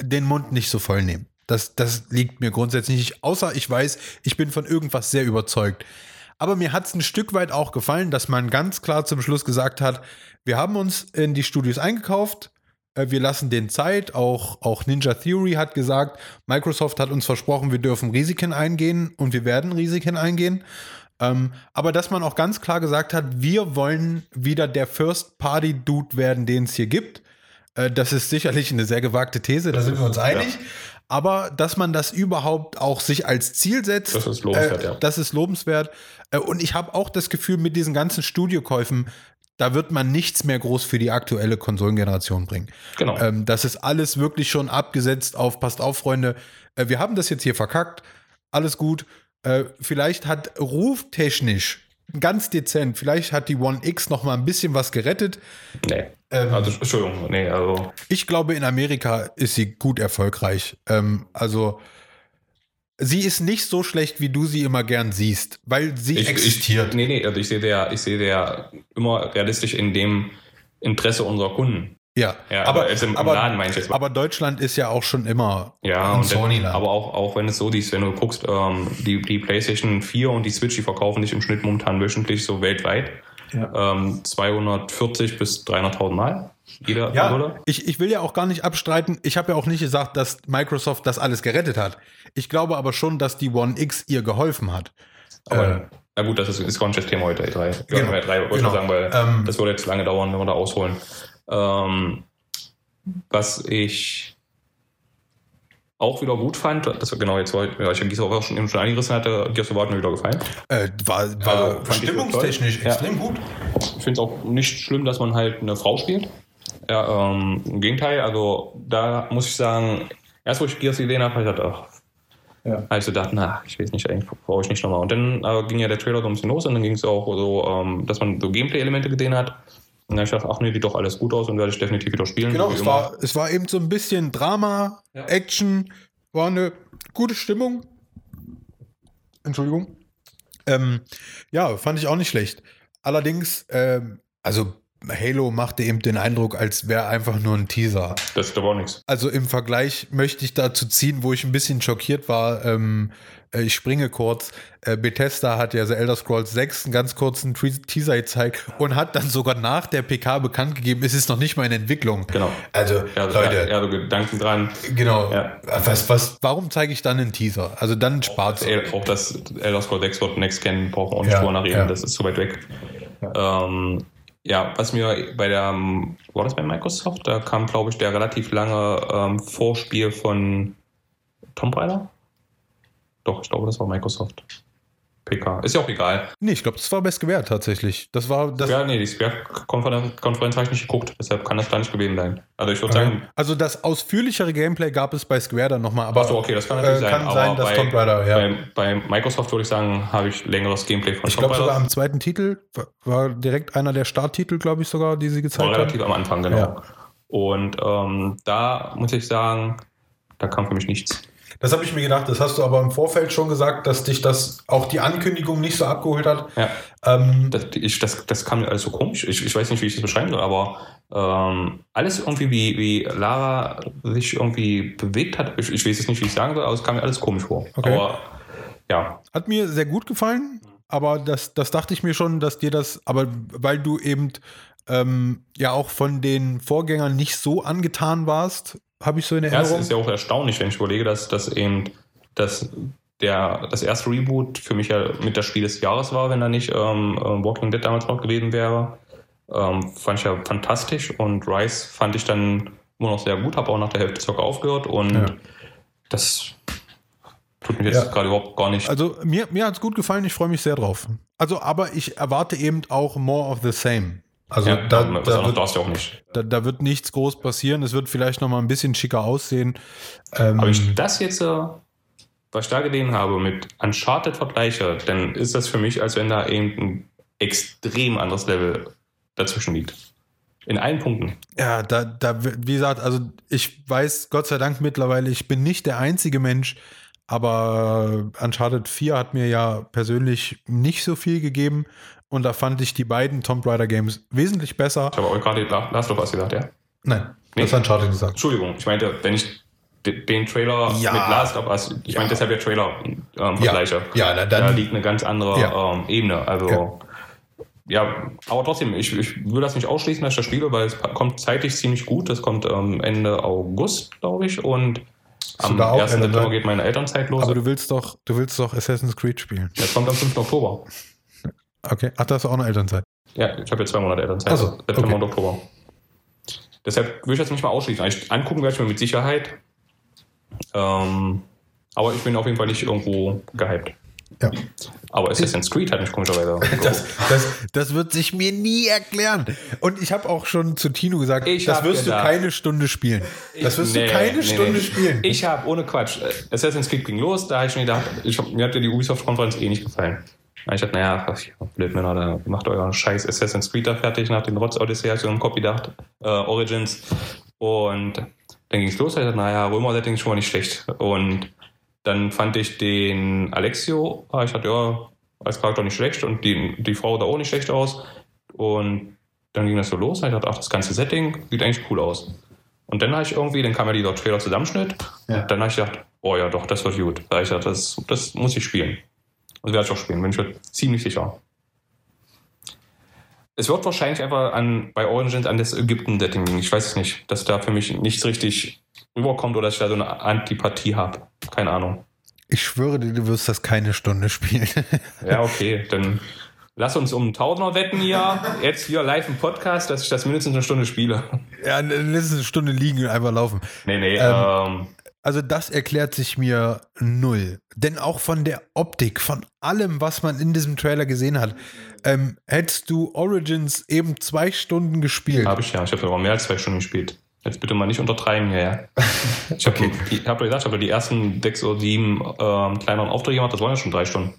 den Mund nicht so voll nehmen. Das, das liegt mir grundsätzlich nicht, außer ich weiß, ich bin von irgendwas sehr überzeugt. Aber mir hat es ein Stück weit auch gefallen, dass man ganz klar zum Schluss gesagt hat, wir haben uns in die Studios eingekauft, äh, wir lassen den Zeit. Auch, auch Ninja Theory hat gesagt, Microsoft hat uns versprochen, wir dürfen Risiken eingehen und wir werden Risiken eingehen. Ähm, aber dass man auch ganz klar gesagt hat, wir wollen wieder der First-Party-Dude werden, den es hier gibt. Äh, das ist sicherlich eine sehr gewagte These, da sind wir uns einig. Aber dass man das überhaupt auch sich als Ziel setzt, Das ist lobenswert, äh, ja. das ist lobenswert. Äh, und ich habe auch das Gefühl, mit diesen ganzen Studiokäufen, da wird man nichts mehr groß für die aktuelle Konsolengeneration bringen. Genau. Ähm, das ist alles wirklich schon abgesetzt auf, passt auf, Freunde, äh, wir haben das jetzt hier verkackt, alles gut. Äh, vielleicht hat ruftechnisch ganz dezent, vielleicht hat die One X noch mal ein bisschen was gerettet. nee. Ähm, Also, Entschuldigung, nee, also. ich glaube, in Amerika ist sie gut erfolgreich. Ähm, also sie ist nicht so schlecht, wie du sie immer gern siehst, weil sie Ich, existiert. Ich, nee, nee, also ich sehe der, ich sehe der immer realistisch in dem Interesse unserer Kunden. ja, Ja, aber, jetzt im, aber, Laden meine ich jetzt aber Deutschland ist ja auch schon immer Ja, und dann, Sony-Land. aber auch, auch wenn es so ist, wenn du guckst, ähm, die, die PlayStation 4 und die Switch, die verkaufen sich im Schnitt momentan wöchentlich so weltweit ähm, 240 bis 300.000 Mal. Jeder Ja, Konsole. ich, ich will ja auch gar nicht abstreiten. Ich habe ja auch nicht gesagt, dass Microsoft das alles gerettet hat. Ich glaube aber schon, dass die One X ihr geholfen hat. Aber, Äh, na gut, das ist, ist das Thema heute, E3. Genau, Ja, E3 wollte genau. sagen, weil Ähm, das würde jetzt lange dauern, wenn wir da ausholen. Ähm, was ich auch wieder gut fand, das war genau jetzt, weil ja, ich Gears of War schon, schon angerissen hatte, of War hat mir wieder gefallen. Äh, war war Also, stimmungstechnisch toll. Ja. extrem gut. Ich finde es auch nicht schlimm, dass man halt eine Frau spielt. Ja, ähm, Im Gegenteil, also da muss ich sagen, erst wo ich Gears gesehen habe, habe ich gedacht, ach, Ja. habe ich so gedacht, na, ich weiß nicht, eigentlich brauche ich nicht nochmal. Und dann äh, ging ja der Trailer so ein bisschen los und dann ging es auch so, ähm, dass man so Gameplay-Elemente gesehen hat. Und dann habe ich gedacht, ach nee, sieht doch alles gut aus und werde ich definitiv wieder spielen. Genau, es war, es war eben so ein bisschen Drama, Ja. Action, war eine gute Stimmung. Entschuldigung. Ähm, ja, fand ich auch nicht schlecht. Allerdings, ähm, also Halo machte eben den Eindruck, als wäre einfach nur ein Teaser. Das, da war nichts. Also im Vergleich möchte ich dazu ziehen, wo ich ein bisschen schockiert war. Ähm, äh, ich springe kurz. Äh, Bethesda hat ja The Elder Scrolls 6 einen ganz kurzen Teaser gezeigt und hat dann sogar nach der PK bekannt gegeben, es ist noch nicht mal in Entwicklung. Genau. Also, Ja, also, Leute, ja, ja, so Gedanken dran. genau. Ja. Was, was, warum zeige ich dann einen Teaser? Also dann spart Äh, Auch das Elder Scrolls 6 wird Next Gen, brauchen wir auch nicht Ja, drüber nachreden, ja. das ist zu weit weg. Ähm, ja, was mir bei der, ähm, war das bei Microsoft? Da kam, glaube ich, der relativ lange ähm, Vorspiel von Tomb Raider. Doch, ich glaube, das war Microsoft. PK. Ist ja auch egal. Nee, ich glaube, das war best gewährt tatsächlich. Das war das. Ja, nee, die Square-Konferenz habe ich nicht geguckt, deshalb kann das da nicht gewesen sein. Also ich würde sagen, Also das ausführlichere Gameplay gab es bei Square dann nochmal, aber Achso, okay, das kann natürlich äh, sein. kann aber sein, dass bei, Tomb Raider, ja. bei, bei Microsoft würde ich sagen, habe ich längeres Gameplay von ich glaube sogar am zweiten Titel war- direkt einer der Starttitel, glaube ich sogar, die sie gezeigt haben. relativ am Anfang, genau. Ja. Und ähm, da muss ich sagen, da kam für mich nichts. Das habe ich mir gedacht, das hast du aber im Vorfeld schon gesagt, dass dich das auch die Ankündigung nicht so abgeholt hat. Ja, Ähm, das, ich, das, das kam mir alles so komisch. Ich, ich weiß nicht, wie ich das beschreiben soll, aber ähm, alles irgendwie, wie, wie Lara sich irgendwie bewegt hat. Ich, ich weiß jetzt nicht, wie ich sagen soll, aber es kam mir alles komisch vor. Okay. Aber ja, hat mir sehr gut gefallen, aber das, das dachte ich mir schon, dass dir das, aber weil du eben ähm, ja auch von den Vorgängern nicht so angetan warst, habe ich so in Ja, es Erinnerung. ist ja auch erstaunlich, wenn ich überlege, dass, dass eben dass der, das erste Reboot für mich ja mit das Spiel des Jahres war, wenn da nicht ähm, äh, Walking Dead damals noch gewesen wäre. Ähm, fand ich ja fantastisch und Rise fand ich dann immer noch sehr gut, habe auch nach der Hälfte circa aufgehört und Ja. das tut mich jetzt Ja. gerade überhaupt gar nicht. Also mir, mir hat es gut gefallen, ich freue mich sehr drauf. Also, aber ich erwarte eben auch more of the same. Also ja, da, was da, anderes wird, darfst du auch nicht. da, da wird nichts groß passieren. Es wird vielleicht noch mal ein bisschen schicker aussehen. Ähm, Aber ich das jetzt, äh, was ich da gesehen habe, mit Uncharted vergleiche, dann ist das für mich, als wenn da eben ein extrem anderes Level dazwischen liegt. In allen Punkten. Ja, da, da, wie gesagt, also ich weiß Gott sei Dank mittlerweile, ich bin nicht der einzige Mensch, aber Uncharted 4 hat mir ja persönlich nicht so viel gegeben und da fand ich die beiden Tomb Raider Games wesentlich besser. Ich habe auch gerade La- Last of Us gesagt, ja. Nein, Nee. das hat Uncharted gesagt. Entschuldigung, ich meinte, wenn ich de- den Trailer Ja. mit Last of Us, ich Ja. meine deshalb der Trailer ähm, vergleiche. ja, na, Da dann, liegt eine ganz andere Ja. ähm, Ebene. Also ja. aber trotzdem, ich, ich will das nicht ausschließen, dass ich das spiele, weil es kommt zeitlich ziemlich gut. Das kommt ähm, Ende August, glaube ich, und am da auch 1. Ende, September geht meine Elternzeit los. aber du willst doch, du willst doch Assassin's Creed spielen. Das kommt am 5. Oktober. Okay, ach, da hast du auch eine Elternzeit. Ja, ich habe jetzt zwei Monate Elternzeit. Ach so, September okay. und Oktober. Deshalb will ich das nicht mal ausschließen. Ich, angucken werde ich mir mit Sicherheit. Ähm, aber ich bin auf jeden Fall nicht irgendwo gehypt. Ja. Aber Assassin's Creed hat mich komischerweise. Das, das, das wird sich mir nie erklären. Und ich habe auch schon zu Tino gesagt, Ich das wirst gedacht- du keine Stunde spielen. Das wirst Nee, du keine nee, Stunde nee. spielen. Ich habe ohne Quatsch. äh, Assassin's Creed ging los, da habe ich schon gedacht, ich, hab- mir hat ja die Ubisoft-Konferenz eh nicht gefallen. Ich dachte, naja, blöd Männer, da macht euren scheiß Assassin's Creed da fertig nach den Rotz Odyssey, hab ich so im Kopf gedacht, äh, Origins. Und dann ging es los, ich dachte, naja, Römer-Setting ist schon mal nicht schlecht. Und dann fand ich den Alexio, ich dachte, ja, als Charakter nicht schlecht und die, die Frau da auch nicht schlecht aus. Und dann ging das so los, ich dachte, ach, das ganze Setting sieht eigentlich cool aus. Und dann habe ich irgendwie, dann kam ja dieser Trailer-Zusammenschnitt. Ja. Und dann habe ich gedacht, oh ja, doch, das wird gut. Da ich gedacht, das, das muss ich spielen. Und werde ich auch spielen, bin ich mir ziemlich sicher. Es wird wahrscheinlich einfach an, bei Origins an das Ägypten-Setting liegen. Ich weiß es nicht, dass da für mich nichts richtig rüberkommt oder dass ich da so eine Antipathie habe. Keine Ahnung. Ich schwöre dir, du wirst das keine Stunde spielen. Ja, okay, dann lass uns um einen Tausender wetten hier, jetzt hier live im Podcast, dass ich das mindestens eine Stunde spiele. ja, es eine Stunde liegen und einfach laufen. Nee, nee, Ähm, ähm, Also das erklärt sich mir null. Denn auch von der Optik, von allem, was man in diesem Trailer gesehen hat, ähm, hättest du Origins eben zwei Stunden gespielt. habe ich ja. Ich habe aber mehr als zwei Stunden gespielt. Jetzt bitte mal nicht untertreiben hier, ja. Ich habe Okay. hab doch gesagt, ich habe die ersten sechs oder sieben ähm, kleineren Aufträge gemacht, das waren ja schon drei Stunden.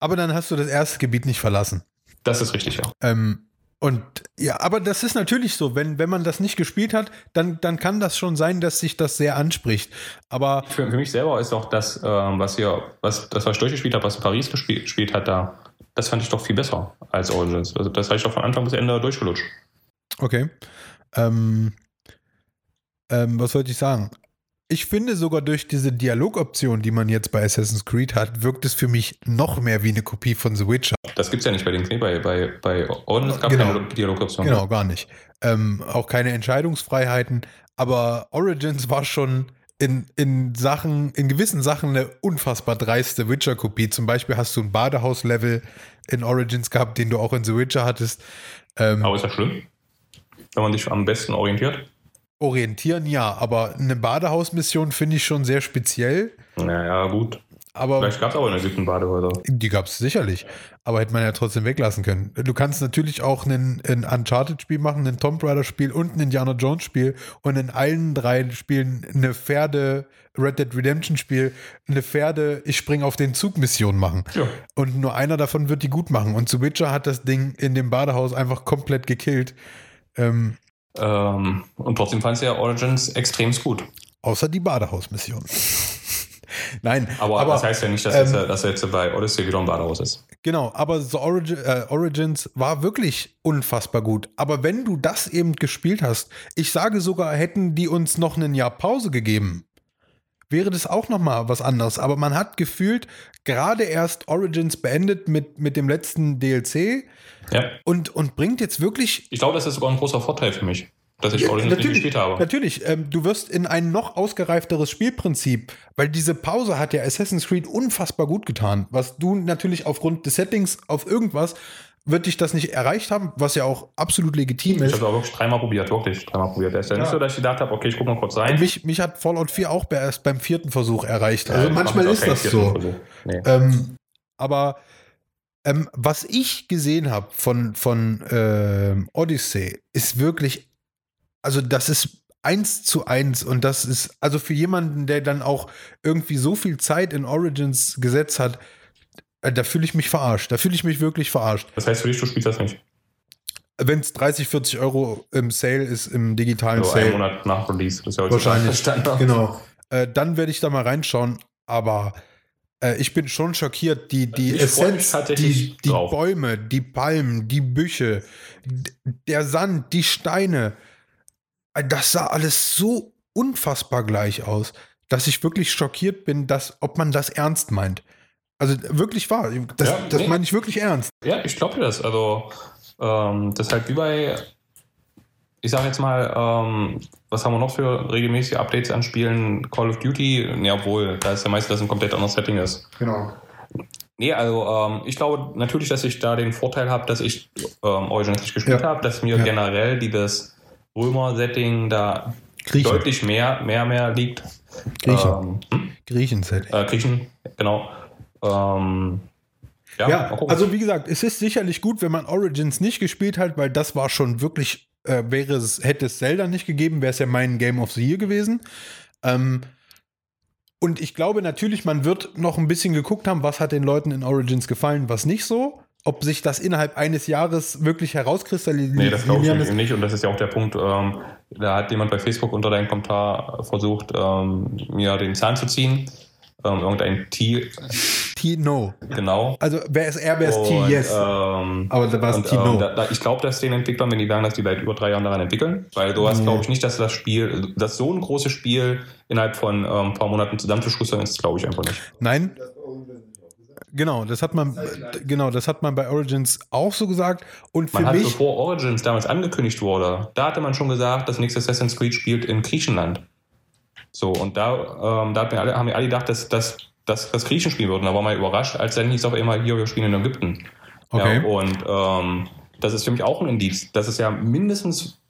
Aber dann hast du das erste Gebiet nicht verlassen. Das ist richtig, ja. Ähm, und ja, aber das ist natürlich so, wenn, wenn man das nicht gespielt hat, dann, dann kann das schon sein, dass sich das sehr anspricht. Aber Für, für mich selber ist auch das, ähm, was hier, was, das, was ich durchgespielt habe, was in Paris gespielt, gespielt hat, da, das fand ich doch viel besser als Origins. Also das habe ich doch von Anfang bis Ende durchgelutscht. Okay. Ähm, ähm, was wollte ich sagen? Ich finde sogar durch diese Dialogoption, die man jetzt bei Assassin's Creed hat, wirkt es für mich noch mehr wie eine Kopie von The Witcher. Das gibt's ja nicht bei den nee, bei, bei, bei Origins gab es Genau. keine Dialogoption. Genau, gar nicht. Ähm, auch keine Entscheidungsfreiheiten. Aber Origins war schon in, in Sachen, in gewissen Sachen eine unfassbar dreiste Witcher-Kopie. Zum Beispiel hast du ein Badehaus-Level in Origins gehabt, den du auch in The Witcher hattest. Ähm, Aber ist das schlimm? Wenn man sich am besten orientiert? Orientieren ja, aber eine Badehausmission finde ich schon sehr speziell. Naja, gut. Aber Vielleicht gab es auch in Ägypten Badehäuser. die gab es sicherlich. Aber hätte man ja trotzdem weglassen können. Du kannst natürlich auch ein, Uncharted-Spiel machen, ein Tomb Raider-Spiel und ein Indiana Jones-Spiel und in allen drei Spielen eine Pferde, Red Dead Redemption-Spiel, eine Pferde, ich spring auf den Zug-Mission machen. Ja. Und nur einer davon wird die gut machen. Und The Witcher hat das Ding in dem Badehaus einfach komplett gekillt. Ähm, Ähm, und trotzdem fand es ja Origins extremst gut. außer die Badehaus-Mission. Nein, Aber, aber das heißt ja nicht, dass, ähm, jetzt, dass jetzt bei Odyssey wieder ein Badehaus ist. Genau, aber The Origi äh, Origins war wirklich unfassbar gut. Aber wenn du das eben gespielt hast, ich sage sogar, hätten die uns noch ein Jahr Pause gegeben, wäre das auch noch mal was anderes. Aber man hat gefühlt gerade erst Origins beendet mit, mit dem letzten DLC Ja. und, und bringt jetzt wirklich Ich glaube, das ist sogar ein großer Vorteil für mich, dass ich Origins nicht gespielt habe. Natürlich, ähm, du wirst in ein noch ausgereifteres Spielprinzip, weil diese Pause hat ja Assassin's Creed unfassbar gut getan. Was du natürlich aufgrund des Settings auf irgendwas wird dich das nicht erreicht haben, was ja auch absolut legitim Ich ist. habe es auch wirklich dreimal probiert, wirklich dreimal probiert. Da ist ja, nicht so, dass ich gedacht habe, okay, ich gucke mal kurz rein. Mich, mich hat Fallout 4 auch erst beim vierten Versuch erreicht. Also Ja, ich manchmal ist das so. Nee. Ähm, aber ähm, was ich gesehen habe von, von ähm, Odyssey, ist wirklich, also das ist eins zu eins und das ist, also für jemanden, der dann auch irgendwie so viel Zeit in Origins gesetzt hat, da fühle ich mich verarscht. Da fühle ich mich wirklich verarscht. Das heißt für dich, du spielst das nicht. Wenn es 30, 40 Euro im Sale ist, im digitalen Also einen Sale. Monat nach Release. Das ist ja Wahrscheinlich. Genau. Äh, dann werde ich da mal reinschauen, aber äh, ich bin schon schockiert. Die, die Ich Essenz, die, die. Bäume, die Palmen, die Büsche, der Sand, die Steine, äh, das sah alles so unfassbar gleich aus, dass ich wirklich schockiert bin, dass, ob man das ernst meint. Also wirklich wahr. Das, Ja, das nee. meine ich wirklich ernst. Ja, ich glaube dir das. Also, ähm, das ist halt wie bei, ich sag jetzt mal, ähm, was haben wir noch für regelmäßige Updates an Spielen? Call of Duty, ja, obwohl, da ist ja meistens, ein komplett anderes Setting ist. Genau. Nee, also ähm, ich glaube natürlich, dass ich da den Vorteil habe, dass ich ähm, Origins nicht gespielt Ja. habe, dass mir Ja. generell dieses Römer-Setting da Griechen. deutlich mehr, mehr, mehr liegt. Griechen. Ähm, hm? Griechen zählt. äh, Griechen, genau. Ähm, ja, Ja, also wie gesagt, es ist sicherlich gut, wenn man Origins nicht gespielt hat, weil das war schon wirklich, äh, wäre es, hätte es Zelda nicht gegeben, wäre es ja mein Game of the Year gewesen. Ähm, und ich glaube natürlich, man wird noch ein bisschen geguckt haben, was hat den Leuten in Origins gefallen, was nicht so. Ob sich das innerhalb eines Jahres wirklich herauskristallisiert. Nee, das glaube ich nicht. Und das ist ja auch der Punkt, ähm, da hat jemand bei Facebook unter deinem Kommentar versucht, ähm, mir den Zahn zu ziehen. Ähm, irgendein T, T, no. genau. Also wer ist R, wer ist T, yes. ähm, Aber da war es T, no. ähm, da, da, ich glaube, dass den Entwicklern, wenn die sagen, dass die seit über drei Jahren daran entwickeln, weil du hast, Nee. glaube ich, nicht, dass das Spiel, dass so ein großes Spiel innerhalb von ähm, ein paar Monaten zusammenzuschustern ist, glaube ich einfach nicht. Nein. Genau, das hat man, genau, das hat man bei Origins auch so gesagt. Und für Man hat, mich, bevor Origins damals angekündigt wurde, da hatte man schon gesagt, das nächste Assassin's Creed spielt in Griechenland. So, und da, ähm, da hat mir alle, haben wir alle gedacht, dass, dass, dass das Griechen spielen würden. Da war man überrascht, als dann hieß auf einmal, hier, wir spielen in Ägypten. Okay. Ja, und ähm, das ist für mich auch ein Indiz. Das ist ja mindestens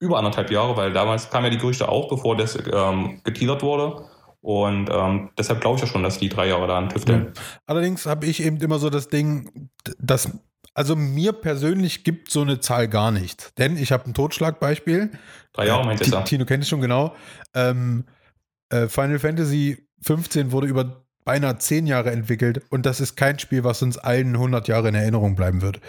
über anderthalb Jahre, weil damals kamen ja die Gerüchte auch, bevor das ähm, geteasert wurde. Und ähm, deshalb glaube ich ja schon, dass die drei Jahre da an tüfteln. allerdings habe ich eben immer so das Ding, dass, also mir persönlich gibt so eine Zahl gar nicht. Denn ich habe ein Totschlagbeispiel. Drei Jahre meint Ti- ihr Tino kennt es schon genau. Ähm, äh, Final Fantasy 15 wurde über beinahe zehn Jahre entwickelt und das ist kein Spiel, was uns allen 100 Jahre in Erinnerung bleiben wird.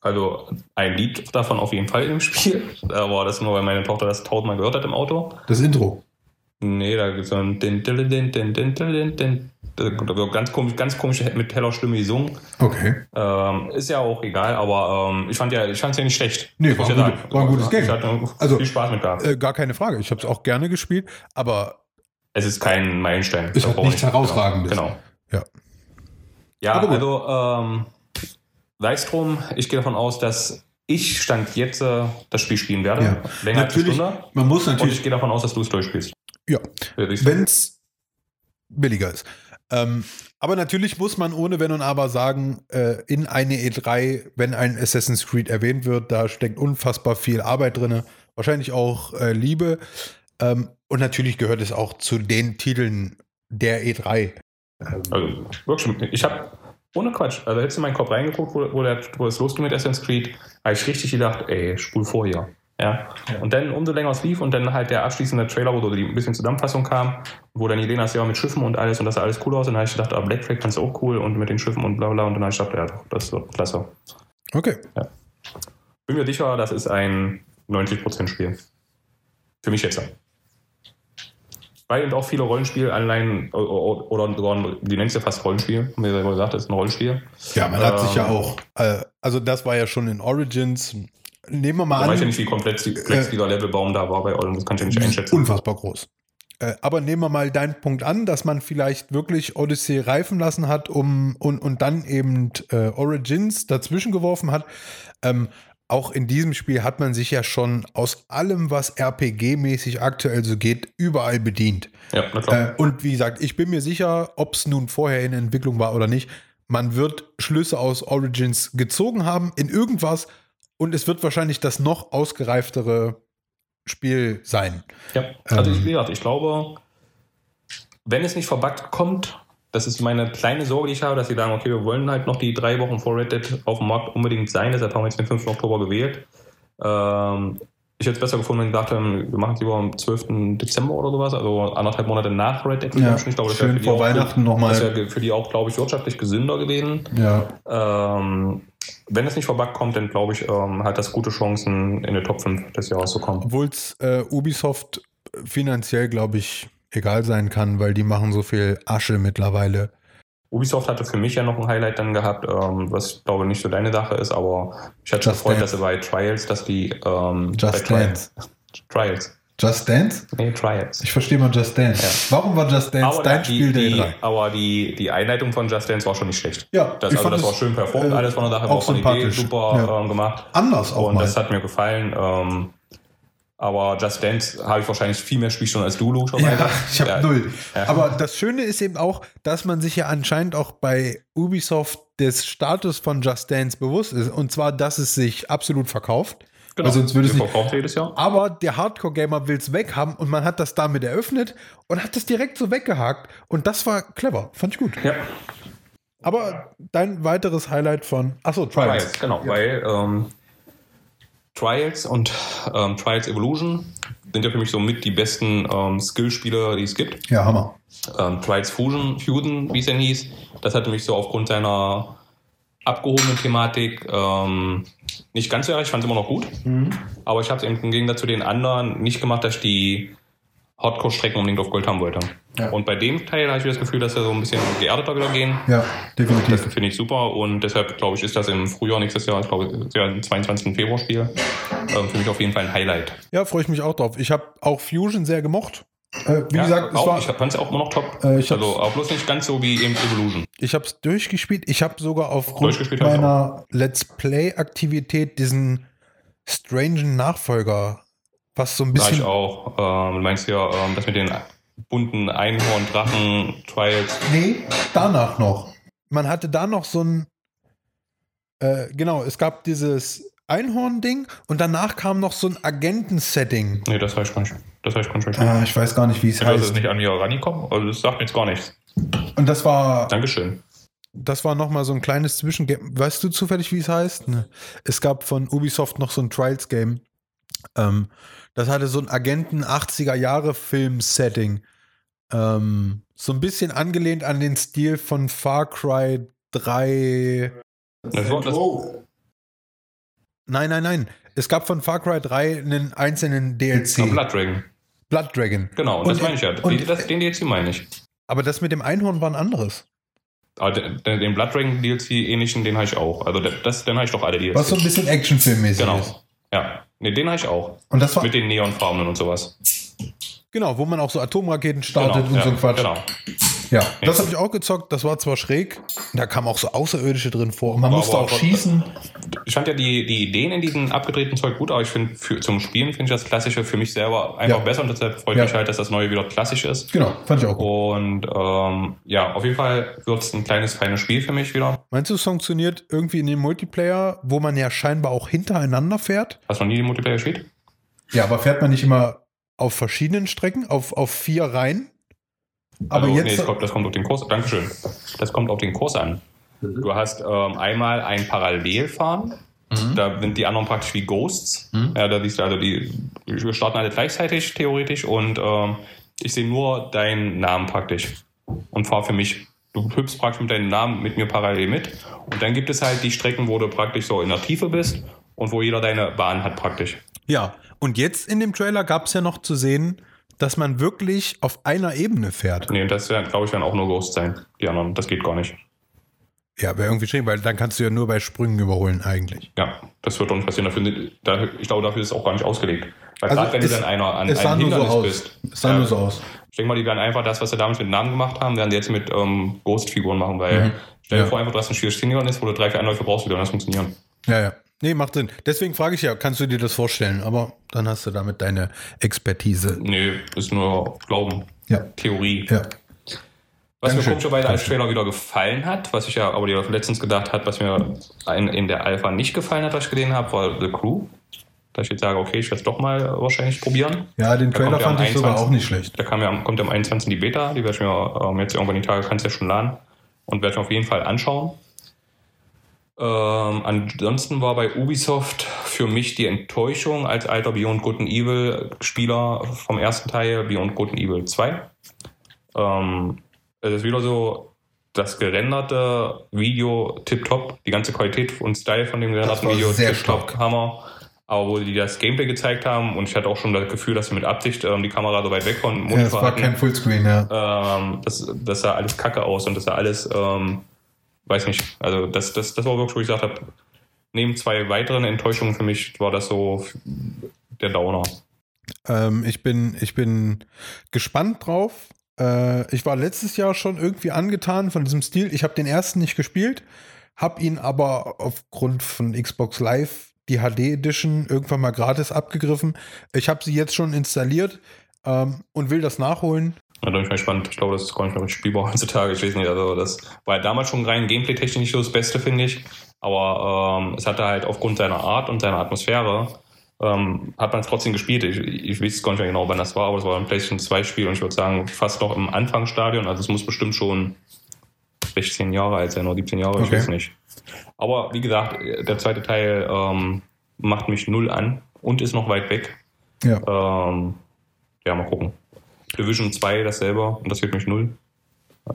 Also ein Lied davon auf jeden Fall im Spiel. Aber das nur, weil meine Tochter das tausendmal gehört hat im Auto. Das Intro. Nee, da gibt es so ein din, din, din, din, din, din, din. Ganz komisch, ganz komisch mit heller Stimme gesungen. Okay. Ähm, ist ja auch egal, aber ähm, ich fand ja, ich fand es ja nicht schlecht. Nee, war gut- war ein gutes Game. Ich hatte Also, viel Spaß mit gehabt. Äh, gar keine Frage. Ich habe es auch gerne gespielt, aber es ist kein Meilenstein. Ist halt nichts nicht- Herausragendes. Genau. Ja. Ja, Aber gut. also ähm, sei es drum, ich gehe davon aus, dass ich Stand jetzt äh, das Spiel spielen werde. Ja. Länger als eine natürlich, Stunde. man muss Und natürlich ich gehe davon aus, dass du es durchspielst. Ja. Wenn es billiger ist. Ähm, aber natürlich muss man ohne Wenn und Aber sagen, äh, in eine E3, wenn ein Assassin's Creed erwähnt wird, da steckt unfassbar viel Arbeit drin, wahrscheinlich auch äh, Liebe. Ähm, und natürlich gehört es auch zu den Titeln der E E3. Also, wirklich, ich habe ohne Quatsch, also hättest du in meinen Kopf reingeguckt, wo, wo, der, wo es losging mit Assassin's Creed, habe ich richtig gedacht, ey, spul vor hier. Ja. Und dann umso länger es lief und dann halt der abschließende Trailer, wo so die ein bisschen Zusammenfassung kam, wo dann Jelena ja mit Schiffen und alles und das sah alles cool aus. Und dann habe ich gedacht, ah, Black Flag fandst du auch cool und mit den Schiffen und bla bla. Und dann habe ich gedacht, ja, doch, das wird klasse. Okay. Bin mir sicher, das ist ein 90% Spiel. Für mich jetzt. Weil eben auch viele Rollenspielanleihen oder, oder die nennst ja fast Rollenspiel, haben wir selber gesagt, das ist ein Rollenspiel. Ja, man hat Ähm, sich ja auch, äh, also das war ja schon in Origins. Nehmen wir mal Ich an. weiß ja nicht, wie komplex, die- komplex Äh, dieser Levelbaum da war bei Origins, das kann ich ja nicht einschätzen. Unfassbar groß. Äh, aber nehmen wir mal deinen Punkt an, dass man vielleicht wirklich Odyssey reifen lassen hat, um und, und dann eben äh, Origins dazwischen geworfen hat. Ähm, auch in diesem Spiel hat man sich ja schon aus allem, was RPG-mäßig aktuell so geht, überall bedient. Ja. Äh, und wie gesagt, ich bin mir sicher, ob es nun vorher in Entwicklung war oder nicht, man wird Schlüsse aus Origins gezogen haben in irgendwas und es wird wahrscheinlich das noch ausgereiftere Spiel sein. Ja, also Ähm. ich, wie gesagt, ich glaube, wenn es nicht verbuggt kommt, das ist meine kleine Sorge, die ich habe, dass sie sagen, okay, wir wollen halt noch die drei Wochen vor Red Dead auf dem Markt unbedingt sein, deshalb haben wir jetzt den 5. Oktober gewählt. Ähm, ich hätte es besser gefunden, wenn sie gesagt haben, wir machen es lieber am 12. Dezember oder sowas, also anderthalb Monate nach Red Dead Redemption. ich glaube, das wäre schön für die vor Weihnachten nochmal. Das wäre für die auch, glaube ich, wirtschaftlich gesünder gewesen. Ja. Ähm, wenn es nicht verbuggt kommt, dann glaube ich, ähm, hat das gute Chancen, in den Top 5 des Jahres zu kommen. Obwohl es äh, Ubisoft finanziell, glaube ich, egal sein kann, weil die machen so viel Asche mittlerweile. Ubisoft hatte für mich ja noch ein Highlight dann gehabt, ähm, was ich glaube nicht so deine Sache ist, aber ich hatte Just gefreut, dass sie bei Trials, dass die ähm, Just Trials, Dance. Trials, Just Dance? nee Trials. Ich verstehe mal Just Dance. Ja. Warum war Just Dance Aber dein die, Spiel der die, E3? aber die, die Einleitung von Just Dance war schon nicht schlecht. Ja, Das, ich also fand das war schön performt, äh, alles von der Sache, auch auch von Idee super Ja. ähm, gemacht. Anders auch Und mal. das hat mir gefallen. Ähm, aber Just Dance habe ich wahrscheinlich viel mehr Spielstunden als du, logischerweise. Ja, ich habe Ja. null. Ja. Aber das Schöne ist eben auch, dass man sich ja anscheinend auch bei Ubisoft des Status von Just Dance bewusst ist. Und zwar, dass es sich absolut verkauft. Genau. Weil sonst würde es nicht. jedes Jahr. Aber der Hardcore-Gamer will es weghaben und man hat das damit eröffnet und hat das direkt so weggehakt. Und das war clever. Fand ich gut. Ja, Aber dein weiteres Highlight von. Achso, Trials. Trials, genau. Weil ähm, Trials und ähm, Trials Evolution sind ja für mich so mit die besten ähm, Skillspiele, die es gibt. Ja, Hammer. ähm, Trials Fusion, Fusion, wie es denn hieß. Das hatte mich so aufgrund seiner abgehobenen Thematik ähm, nicht ganz so erreicht. Ich fand es immer noch gut. Aber ich habe es eben im Gegensatz zu den anderen nicht gemacht, dass ich die Hardcore-Strecken unbedingt auf Gold haben wollte. Ja. Und bei dem Teil habe ich das Gefühl, dass wir so ein bisschen geerdeter wieder gehen. Ja, Das definitiv. finde ich super und deshalb glaube ich, ist das im Frühjahr nächstes Jahr, ich glaube, ist ja ein 22. Februar Spiel, ähm, für mich auf jeden Fall ein Highlight. Ja, freue ich mich auch drauf. Ich habe auch Fusion sehr gemocht. Äh, wie Ja, gesagt, es auch, war, ich fand es auch immer noch top. Äh, also, aber bloß nicht ganz so wie eben Evolution. ich habe es durchgespielt. Ich habe sogar aufgrund meiner Let's Play-Aktivität diesen strangen Nachfolger, was so ein Da ich bisschen. auch. Ähm, du meinst ja, ähm, das mit den bunten Einhorn, Drachen, Trials. Nee, danach noch. Man hatte da noch so ein. Äh, genau, es gab dieses Einhorn-Ding und danach kam noch so ein Agenten-Setting. Nee, das weiß ich gar nicht. Das weiß ich gar nicht. Äh, ich weiß gar nicht, wie es Ich weiß es heißt. nicht an mir rangekommen, also das sagt mir jetzt gar nichts. Und das war, Dankeschön. das war noch mal so ein kleines Zwischengame. Weißt du zufällig, wie es heißt? Ne. Es gab von Ubisoft noch so ein Trials-Game. Ähm, das hatte so ein Agenten 80er Jahre Film-Setting. Ähm, so ein bisschen angelehnt an den Stil von Far Cry 3. Das war, das, Nein, nein, nein. Es gab von Far Cry 3 einen einzelnen DLC. Ja, Blood Dragon. Blood Dragon. Genau, Und- das meine ich ja. und- Die- das, den DLC meine ich. Aber das mit dem Einhorn war ein anderes. Aber den, den Blood Dragon DLC ähnlichen, den habe ich auch. Also das, den habe ich doch alle DLCs. Was so ein bisschen Actionfilmmäßig Genau. ist. Ja. Nee, den habe ich auch. Und das war, Mit den Neonfarbenen und sowas. genau, wo man auch so Atomraketen startet und ja, so ein Quatsch. Genau. Ja, das habe ich auch gezockt. Das war zwar schräg, da kamen auch so Außerirdische drin vor. Und man Aber- musste auch aber- schießen. Ich fand ja die, die Ideen in diesem abgedrehten Zeug gut, aber ich finde zum Spielen finde ich das Klassische für mich selber einfach Ja. besser und deshalb freut Ja. mich halt, dass das Neue wieder klassisch ist. Genau, fand ich auch gut. Und ähm, ja, auf jeden Fall wird es ein kleines, feines Spiel für mich wieder. Meinst du, es funktioniert irgendwie in dem Multiplayer, wo man ja scheinbar auch hintereinander fährt? Hast du noch nie die Multiplayer gespielt? Ja, aber fährt man nicht immer auf verschiedenen Strecken, auf, auf vier Reihen? Aber also, jetzt. nee, das kommt, das kommt auf den Kurs. Dankeschön. Das kommt auf den Kurs an. Du hast ähm, einmal ein Parallelfahren. Mhm. Da sind die anderen praktisch wie Ghosts. Mhm. Ja, da siehst du also die, wir starten alle gleichzeitig theoretisch und ähm, ich sehe nur deinen Namen praktisch und fahre für mich. Du hüpfst praktisch mit deinem Namen mit mir parallel mit. Und dann gibt es halt die Strecken, wo du praktisch so in der Tiefe bist und wo jeder deine Bahn hat praktisch. Ja, und jetzt in dem Trailer gab es ja noch zu sehen, dass man wirklich auf einer Ebene fährt. Nee, das werden, glaube ich, werden auch nur Ghosts sein. Die anderen, das geht gar nicht. Ja, wäre irgendwie schön, weil dann kannst du ja nur bei Sprüngen überholen eigentlich. Ja, das wird doch nicht passieren. Dafür, da, ich glaube, dafür ist es auch gar nicht ausgelegt. Weil Also gerade wenn es- du dann einer an einem so Hindernis aus. bist. Es sah ja, nur so aus. Ich denke mal, die werden einfach das, was sie damals mit Namen gemacht haben, werden die jetzt mit ähm, Ghost-Figuren machen, weil Mhm. stell dir Ja. vor, einfach, du hast ein schwieriges Hindernis, wo du drei, vier Anläufe brauchst, wie soll das funktionieren? Ja, ja. Nee, macht Sinn. Deswegen frage ich ja, kannst du dir das vorstellen? Aber dann hast du damit deine Expertise. Nee, ist nur Glauben, Ja. Theorie. Ja. Was mir Dankeschön. komischerweise als. Trailer wieder gefallen hat, was ich ja aber letztens gedacht hat, was mir in, in der Alpha nicht gefallen hat, was ich gesehen habe, war The Crew. Da ich jetzt sage, okay, ich werde es doch mal wahrscheinlich probieren. Ja, den Trailer fand ich sogar 21. auch nicht schlecht. Da kam ja, kommt ja am 21. die Beta, die werde ich mir ähm, jetzt irgendwann die Tage, kannst du ja schon laden und werde ich mir auf jeden Fall anschauen. Ähm, ansonsten war bei Ubisoft für mich die Enttäuschung als alter Beyond Good and Evil Spieler vom ersten Teil, Beyond Good and Evil 2. Ähm, es ist wieder so, das gerenderte Video tipptopp, die ganze Qualität und Style von dem gerenderten Video tipptopp. Hammer. Aber wo die das Gameplay gezeigt haben und ich hatte auch schon das Gefühl, dass sie mit Absicht ähm, die Kamera so weit weg von dem Ja, es Monitor war hatten kein Fullscreen, ja. ähm, das, das sah alles kacke aus und das sah alles, ähm, weiß nicht, also das, das, das war wirklich, wo ich gesagt habe, neben zwei weiteren Enttäuschungen für mich war das so der Downer. Ähm, ich, bin, ich bin gespannt drauf. Äh, ich war letztes Jahr schon irgendwie angetan von diesem Stil. Ich habe den ersten nicht gespielt, habe ihn aber aufgrund von Xbox Live, die HD Edition, irgendwann mal gratis abgegriffen. Ich habe sie jetzt schon installiert ähm, und will das nachholen. Da bin ich mal gespannt. Ich glaube, das ist gar nicht mehr richtig spielbar heutzutage. Ich weiß nicht, also das war damals schon rein gameplay-technisch nicht so das Beste, finde ich. Aber ähm, es hatte halt aufgrund seiner Art und seiner Atmosphäre ähm, hat man es trotzdem gespielt. Ich, ich weiß gar nicht mehr genau, wann das war, aber es war ein PlayStation 2 Spiel und ich würde sagen, fast noch im Anfangsstadion. Also es muss bestimmt schon 16 Jahre alt sein oder 17 Jahre, okay. ich weiß nicht. Aber wie gesagt, der zweite Teil ähm, macht mich null an und ist noch weit weg. Ja. Ähm, ja, mal gucken. Division 2 dasselbe und das wird mich null.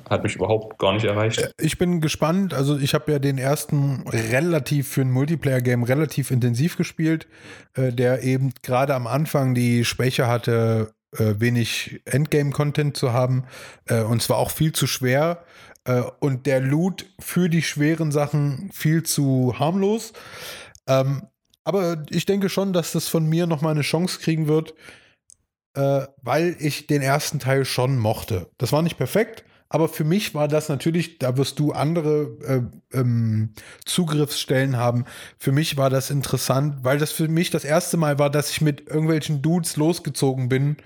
Hat mich überhaupt gar nicht erreicht. Ich bin gespannt. Also ich habe ja den ersten relativ für ein Multiplayer-Game relativ intensiv gespielt, äh, der eben gerade am Anfang die Schwäche hatte, äh, wenig Endgame-Content zu haben. Äh, und zwar auch viel zu schwer. Äh, und der Loot für die schweren Sachen viel zu harmlos. Ähm, aber ich denke schon, dass das von mir nochmal eine Chance kriegen wird, äh, weil ich den ersten Teil schon mochte. Das war nicht perfekt, aber für mich war das natürlich, da wirst du andere äh, ähm, Zugriffsstellen haben. Für mich war das interessant, weil das für mich das erste Mal war, dass ich mit irgendwelchen Dudes losgezogen bin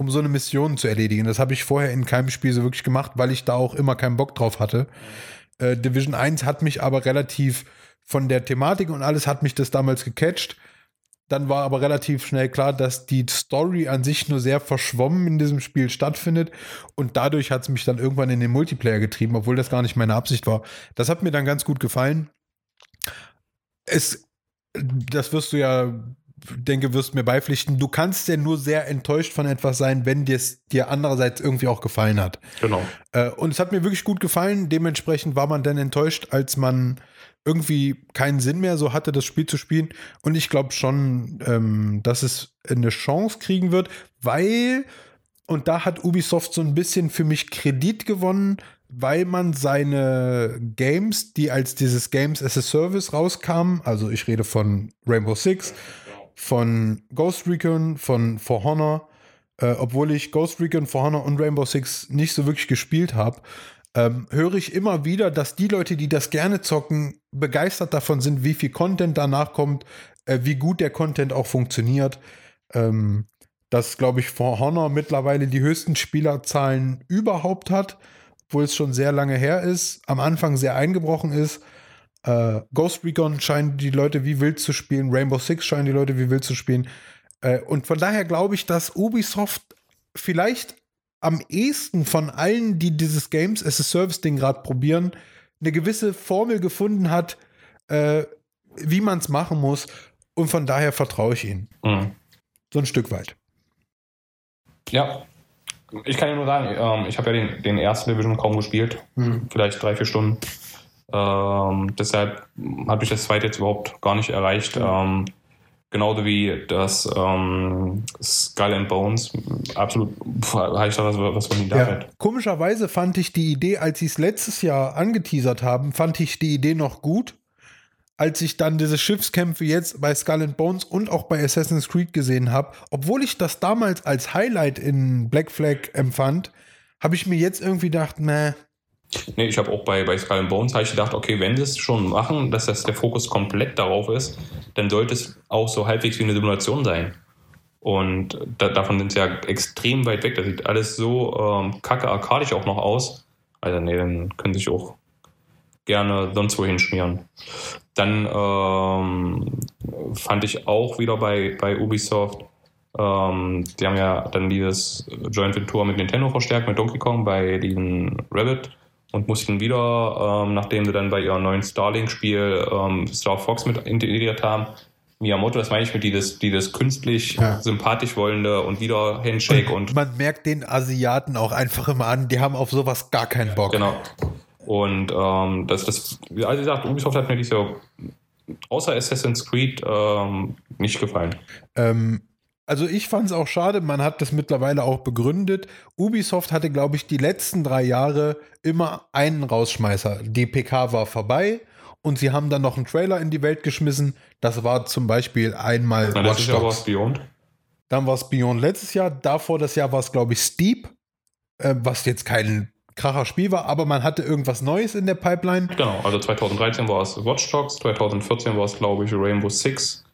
um so eine Mission zu erledigen. Das habe ich vorher in keinem Spiel so wirklich gemacht, weil ich da auch immer keinen Bock drauf hatte. Äh, Division 1 hat mich aber relativ von der Thematik und alles hat mich das damals gecatcht. Dann war aber relativ schnell klar, dass die Story an sich nur sehr verschwommen in diesem Spiel stattfindet. Und dadurch hat es mich dann irgendwann in den Multiplayer getrieben, obwohl das gar nicht meine Absicht war. Das hat mir dann ganz gut gefallen. Es, das wirst du ja denke, wirst mir beipflichten, du kannst ja nur sehr enttäuscht von etwas sein, wenn dir es dir andererseits irgendwie auch gefallen hat. Genau. Äh, und es hat mir wirklich gut gefallen. Dementsprechend war man dann enttäuscht, als man irgendwie keinen Sinn mehr so hatte, das Spiel zu spielen. Und ich glaube schon, ähm, dass es eine Chance kriegen wird, weil, und da hat Ubisoft so ein bisschen für mich Kredit gewonnen, weil man seine Games, die als dieses Games as a Service rauskamen, also ich rede von Rainbow Six, von Ghost Recon, von For Honor, äh, obwohl ich Ghost Recon, For Honor und Rainbow Six nicht so wirklich gespielt habe, ähm, höre ich immer wieder, dass die Leute, die das gerne zocken, begeistert davon sind, wie viel Content danach kommt, äh, wie gut der Content auch funktioniert. Ähm, dass, glaube ich, For Honor mittlerweile die höchsten Spielerzahlen überhaupt hat, obwohl es schon sehr lange her ist, am Anfang sehr eingebrochen ist. Äh, Ghost Recon scheinen die Leute wie wild zu spielen, Rainbow Six scheinen die Leute wie wild zu spielen. Äh, und von daher glaube ich, dass Ubisoft vielleicht am ehesten von allen, die dieses Games as a Service-Ding gerade probieren, eine gewisse Formel gefunden hat, äh, wie man es machen muss. Und von daher vertraue ich ihnen. Mhm. So ein Stück weit. Ja. Ich kann ja nur sagen, ähm, ich habe ja den, den ersten Division kaum gespielt. Mhm. Vielleicht drei, vier Stunden. Ähm, deshalb hat mich das zweite jetzt überhaupt gar nicht erreicht. Ähm, genauso wie das ähm, Skull and Bones. Absolut, habe ich da was, was von Ihnen ja. Komischerweise fand ich die Idee, als sie es letztes Jahr angeteasert haben, fand ich die Idee noch gut. Als ich dann diese Schiffskämpfe jetzt bei Skull and Bones und auch bei Assassin's Creed gesehen habe, obwohl ich das damals als Highlight in Black Flag empfand, habe ich mir jetzt irgendwie gedacht, meh, Nee, ich habe auch bei, bei Skull Bones ich gedacht, okay, wenn sie es schon machen, dass das der Fokus komplett darauf ist, dann sollte es auch so halbwegs wie eine Simulation sein. Und da, davon sind sie ja extrem weit weg. Das sieht alles so ähm, kacke arkadisch auch noch aus. Also nee, dann können sie sich auch gerne sonst wo hinschmieren. Dann ähm, fand ich auch wieder bei, bei Ubisoft, ähm, die haben ja dann dieses Joint Venture mit Nintendo verstärkt, mit Donkey Kong bei diesem Rabbit und mussten wieder, ähm, nachdem sie dann bei ihrem neuen Starlink-Spiel ähm, Star Fox mit integriert haben, Miyamoto, das meine ich mit dieses, dieses künstlich ja. sympathisch wollende und wieder Handshake und, und, Man merkt den Asiaten auch einfach immer an, die haben auf sowas gar keinen Bock. Genau. Und ähm, das, das, also wie gesagt, Ubisoft hat mir dieses Jahr außer Assassin's Creed ähm, nicht gefallen. Ähm, also ich fand es auch schade, man hat das mittlerweile auch begründet. Ubisoft hatte, glaube ich, die letzten drei Jahre immer einen Rausschmeißer. Die PK war vorbei und sie haben dann noch einen Trailer in die Welt geschmissen. Das war zum Beispiel einmal Na, Watch Dogs. Beyond. Dann war es Beyond letztes Jahr. Davor das Jahr war es, glaube ich, Steep, äh, was jetzt kein kracher Spiel war, aber man hatte irgendwas Neues in der Pipeline. Genau, also 2013 war es Watch Dogs, 2014 war es, glaube ich, Rainbow Six.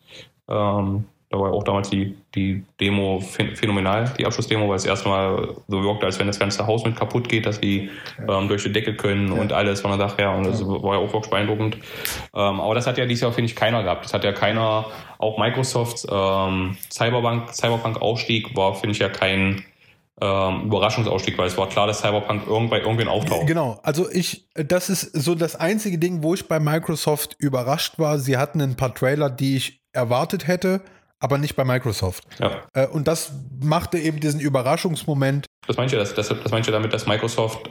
Ähm, Da war ja auch damals die, die Demo phänomenal, die Abschlussdemo, weil es erstmal so wirkte, als wenn das ganze Haus mit kaputt geht, dass die ähm, durch die Decke können ja. und alles von der Sache her. Und das ja. war ja auch wirklich beeindruckend. Ähm, aber das hat ja dieses Jahr, finde ich, keiner gehabt. Das hat ja keiner, auch Microsofts ähm, Cyberpunk, Cyberpunk-Aufstieg war, finde ich, ja kein ähm, Überraschungsausstieg, weil es war klar, dass Cyberpunk irgendwann irgendwann auftaucht. Genau, also ich, das ist so das einzige Ding, wo ich bei Microsoft überrascht war. Sie hatten ein paar Trailer, die ich erwartet hätte, aber nicht bei Microsoft. Ja. Äh, und das machte eben diesen Überraschungsmoment. Das meinst du, das, das, das meinst du damit, dass Microsoft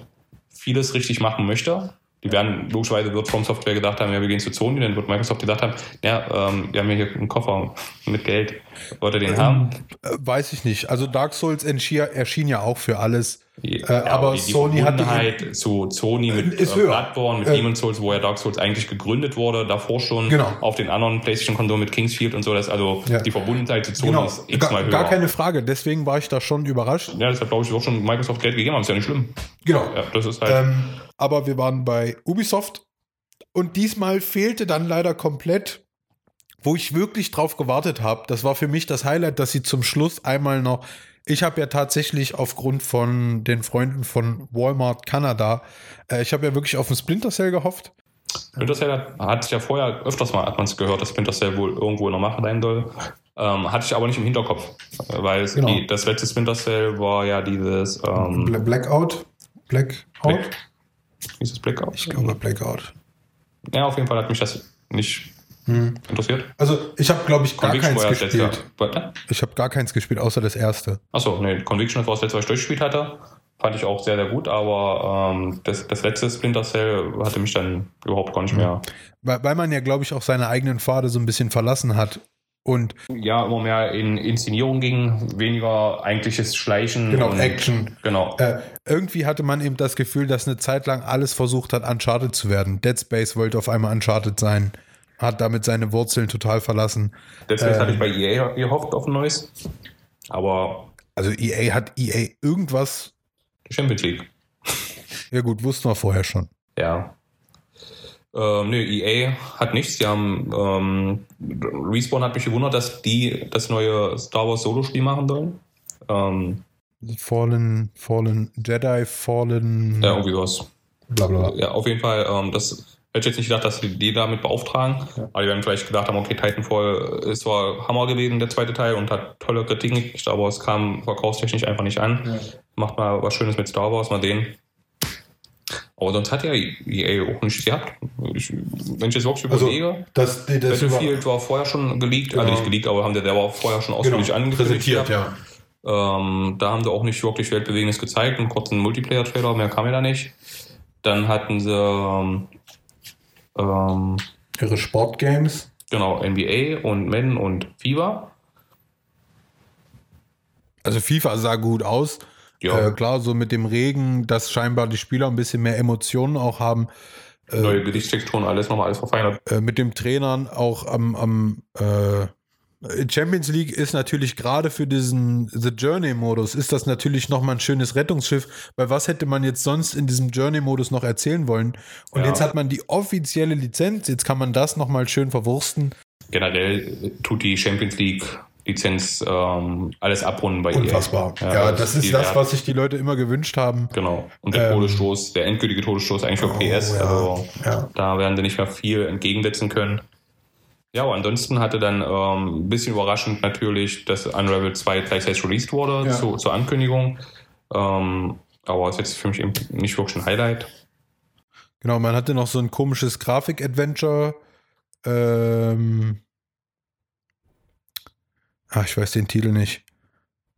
vieles richtig machen möchte? Die werden, logischerweise wird From Software gedacht haben, ja, wir gehen zu Sony, dann wird Microsoft gedacht haben, ja, ähm, wir haben hier einen Koffer mit Geld. Wollt ihr den ähm, haben? Äh, weiß ich nicht. Also Dark Souls erschien ja auch für alles. Ja, äh, aber die, die Sony hat zu Sony mit ist äh, Bloodborne, mit äh, Demon's Souls, wo ja Dark Souls eigentlich gegründet wurde, davor schon genau. auf den anderen PlayStation-Konsolen mit Kingsfield und so, dass also ja. die Verbundenheit zu Sony genau. ist x-mal höher. Gar keine Frage, deswegen war ich da schon überrascht. Ja, das hat, glaube ich, auch schon Microsoft Geld gegeben, aber ist ja nicht schlimm. Genau. Ja, das ist halt. Ähm, aber wir waren bei Ubisoft und diesmal fehlte dann leider komplett, wo ich wirklich drauf gewartet habe. Das war für mich das Highlight, dass sie zum Schluss einmal noch ich habe ja tatsächlich aufgrund von den Freunden von Walmart Kanada, äh, ich habe ja wirklich auf ein Splinter Cell gehofft. Splinter Cell hat, hat ja vorher öfters mal, hat man es gehört, dass Splinter Cell wohl irgendwo in der Mache sein soll. Ähm, hatte ich aber nicht im Hinterkopf, weil genau. die, das letzte Splinter Cell war ja dieses ähm, Blackout. Blackout? Black, ist es Blackout? Ich glaube Blackout. Ja, auf jeden Fall hat mich das nicht hm. Interessiert? Also ich habe, glaube ich, gar Conviction keins gespielt. Ich habe gar keins gespielt, außer das erste. Achso, nee, Conviction war das letzte, was ich durchgespielt hatte. Fand ich auch sehr, sehr gut, aber ähm, das, das letzte Splinter Cell hatte mich dann überhaupt gar nicht mehr. Weil, weil man ja, glaube ich, auch seine eigenen Pfade so ein bisschen verlassen hat. Und ja, immer mehr in Inszenierung ging, weniger eigentliches Schleichen. Genau, und, Action. Genau. Äh, irgendwie hatte man eben das Gefühl, dass eine Zeit lang alles versucht hat, Uncharted zu werden. Dead Space wollte auf einmal Uncharted sein hat damit seine Wurzeln total verlassen. Deswegen ähm, hatte ich bei EA gehofft auf ein neues. Aber. Also EA hat EA irgendwas. Champions League. Ja, gut, wussten wir vorher schon. Ja. Ähm, nö, EA hat nichts. Die haben. Ähm, Respawn hat mich gewundert, dass die das neue Star Wars Solo-Spiel machen sollen. Ähm, Fallen, Fallen Jedi, Fallen. Ja, irgendwie was. Blablabla. Ja, auf jeden Fall. Ähm, das Hätte jetzt nicht gedacht, dass sie die damit beauftragen. Ja. Aber die werden vielleicht gedacht haben, okay, Titanfall ist zwar Hammer gewesen, der zweite Teil, und hat tolle Kritiken gekriegt, aber es kam verkaufstechnisch einfach nicht an. Ja. Macht mal was Schönes mit Star Wars, mal den. Aber sonst hat ja EA auch nichts gehabt. Ich, wenn ich jetzt wirklich also, überlege, das, das Battlefield war, war vorher schon geleakt, genau. also nicht geleakt, aber haben der, der war vorher schon ausführlich genau. angekündigt. Präsentiert, ja. Ähm, da haben sie auch nicht wirklich Weltbewegendes gezeigt, einen kurzen Multiplayer-Trailer, mehr kam ja da nicht. Dann hatten sie ähm, ähm, Ihre Sportgames? Genau, NBA und Men und FIFA. Also FIFA sah gut aus. Ja. Äh, klar, so mit dem Regen, dass scheinbar die Spieler ein bisschen mehr Emotionen auch haben. Äh, Neue Gesichtstexturen, alles nochmal alles verfeinert. Äh, mit dem Trainern auch am, am äh, Champions League ist natürlich gerade für diesen The Journey-Modus, ist das natürlich nochmal ein schönes Rettungsschiff, weil was hätte man jetzt sonst in diesem Journey-Modus noch erzählen wollen? Und ja. jetzt hat man die offizielle Lizenz, jetzt kann man das nochmal schön verwursten. Generell tut die Champions League Lizenz ähm, alles abrunden bei ihr. Unfassbar. Ja, ja, das ist das, was sich die Leute immer gewünscht haben. Genau. Und der ähm, Todesstoß, der endgültige Todesstoß eigentlich für oh, PS. Ja, also ja. da werden sie nicht mehr viel entgegensetzen können. Ja, aber ansonsten hatte dann ähm, ein bisschen überraschend natürlich, dass Unravel 2 gleichzeitig released wurde ja. zu, zur Ankündigung. Ähm, aber ist jetzt für mich eben nicht wirklich ein Highlight. Genau, man hatte noch so ein komisches Grafik-Adventure. Ähm, ach, ich weiß den Titel nicht.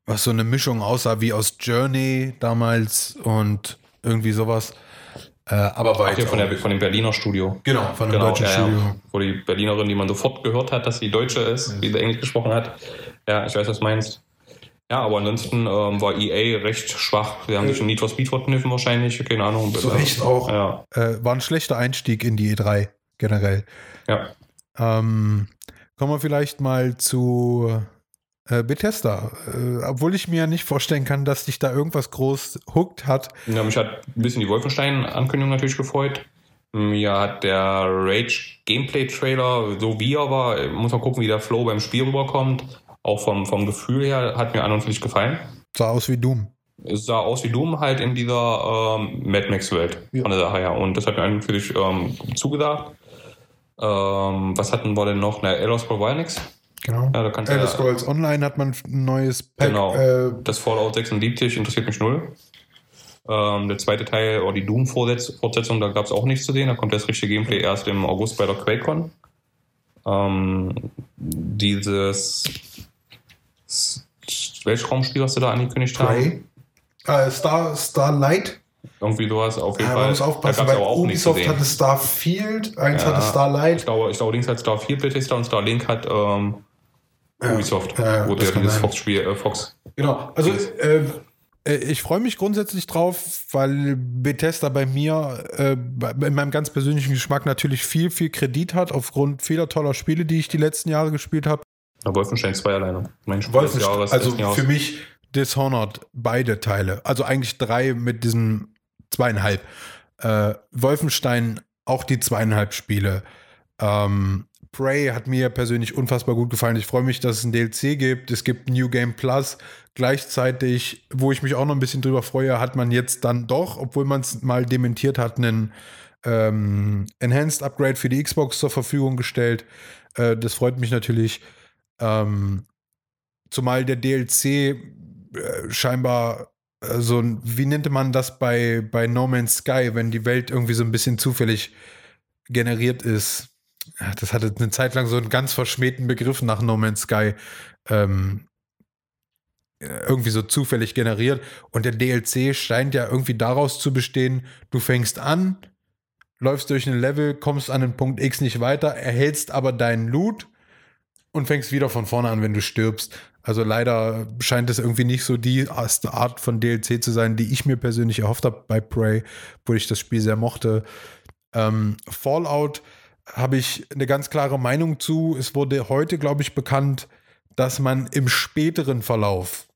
Was so eine Mischung aussah wie aus Journey damals und irgendwie sowas. Äh, aber weit. Hier von, der, von dem Berliner Studio. Genau, von dem genau, deutschen ja, Studio. Wo die Berlinerin, die man sofort gehört hat, dass sie Deutsche ist, ja. wie sie Englisch gesprochen hat. Ja, ich weiß, was du meinst. Ja, aber ansonsten ähm, war EA recht schwach. Wir haben sich in Need for Speed verkniffen wahrscheinlich, keine Ahnung. Zu Recht auch. Ja. Äh, war ein schlechter Einstieg in die E3 generell. Ja. Ähm, kommen wir vielleicht mal zu äh, Bethesda. Äh, obwohl ich mir nicht vorstellen kann, dass dich da irgendwas groß hooked hat. Ja, mich hat ein bisschen die Wolfenstein-Ankündigung natürlich gefreut. Mir hat der Rage Gameplay-Trailer, so wie er war, muss man gucken, wie der Flow beim Spiel rüberkommt, auch vom, vom Gefühl her hat mir an und für sich gefallen. Sah aus wie Doom. Es sah aus wie Doom halt in dieser ähm, Mad Max-Welt Ja. von der Sache her. Und das hat mir an und für sich ähm, zugesagt. Ähm, was hatten wir denn noch? Na, Elder Scrolls war ja nix. Genau. Ja, da kannst Elder du- Scrolls Online hat man ein neues Pack. Genau. Äh, Das Fallout 76 interessiert mich null. Ähm, der zweite Teil, oder die Doom-Fortsetzung, da gab es auch nichts zu sehen. Da kommt das richtige Gameplay erst im August bei der QuakeCon. Ähm, dieses Weltraumspiel, was sie da angekündigt Prey. haben. Äh, Star, Starlight. Irgendwie sowas, auf jeden Ja, man Fall. muss aufpassen, da gab's weil auch Ubisoft hatte Starfield, eins Ja. hatte Ich Starlight. glaube, ich glaube, links hat Starfield Bethesda und Starlink hat ähm, Ja. Ubisoft. Ja, ja kann dieses. Fox-Spiel, äh, Fox. Genau. Also äh, äh, ich freue mich grundsätzlich drauf, weil Bethesda bei mir äh, in meinem ganz persönlichen Geschmack natürlich viel, viel Kredit hat aufgrund vieler toller Spiele, die ich die letzten Jahre gespielt habe. Na, Wolfenstein 2 alleine. Mein Spiel des Wolfenstein, Jahres, also Jahres. für mich Dishonored, beide Teile. Also eigentlich drei mit diesen zweieinhalb. Äh, Wolfenstein auch die zweieinhalb Spiele. Ähm, Prey hat mir persönlich unfassbar gut gefallen. Ich freue mich, dass es ein DLC gibt. Es gibt New Game Plus. Gleichzeitig, wo ich mich auch noch ein bisschen drüber freue, hat man jetzt dann doch, obwohl man es mal dementiert hat, einen ähm, Enhanced Upgrade für die Xbox zur Verfügung gestellt. Äh, das freut mich natürlich. Ähm, zumal der DLC äh, scheinbar äh, so ein, wie nannte man das bei, bei No Man's Sky, wenn die Welt irgendwie so ein bisschen zufällig generiert ist. Das hatte eine Zeit lang so einen ganz verschmähten Begriff nach No Man's Sky. Ähm, äh, irgendwie so zufällig generiert. Und der DLC scheint ja irgendwie daraus zu bestehen, du fängst an, läufst durch ein Level, kommst an den Punkt X nicht weiter, erhältst aber deinen Loot und fängst wieder von vorne an, wenn du stirbst. Also leider scheint es irgendwie nicht so die Art von DLC zu sein, die ich mir persönlich erhofft habe bei Prey, wo ich das Spiel sehr mochte. Ähm, Fallout habe ich eine ganz klare Meinung zu. Es wurde heute, glaube ich, bekannt, dass man im späteren Verlauf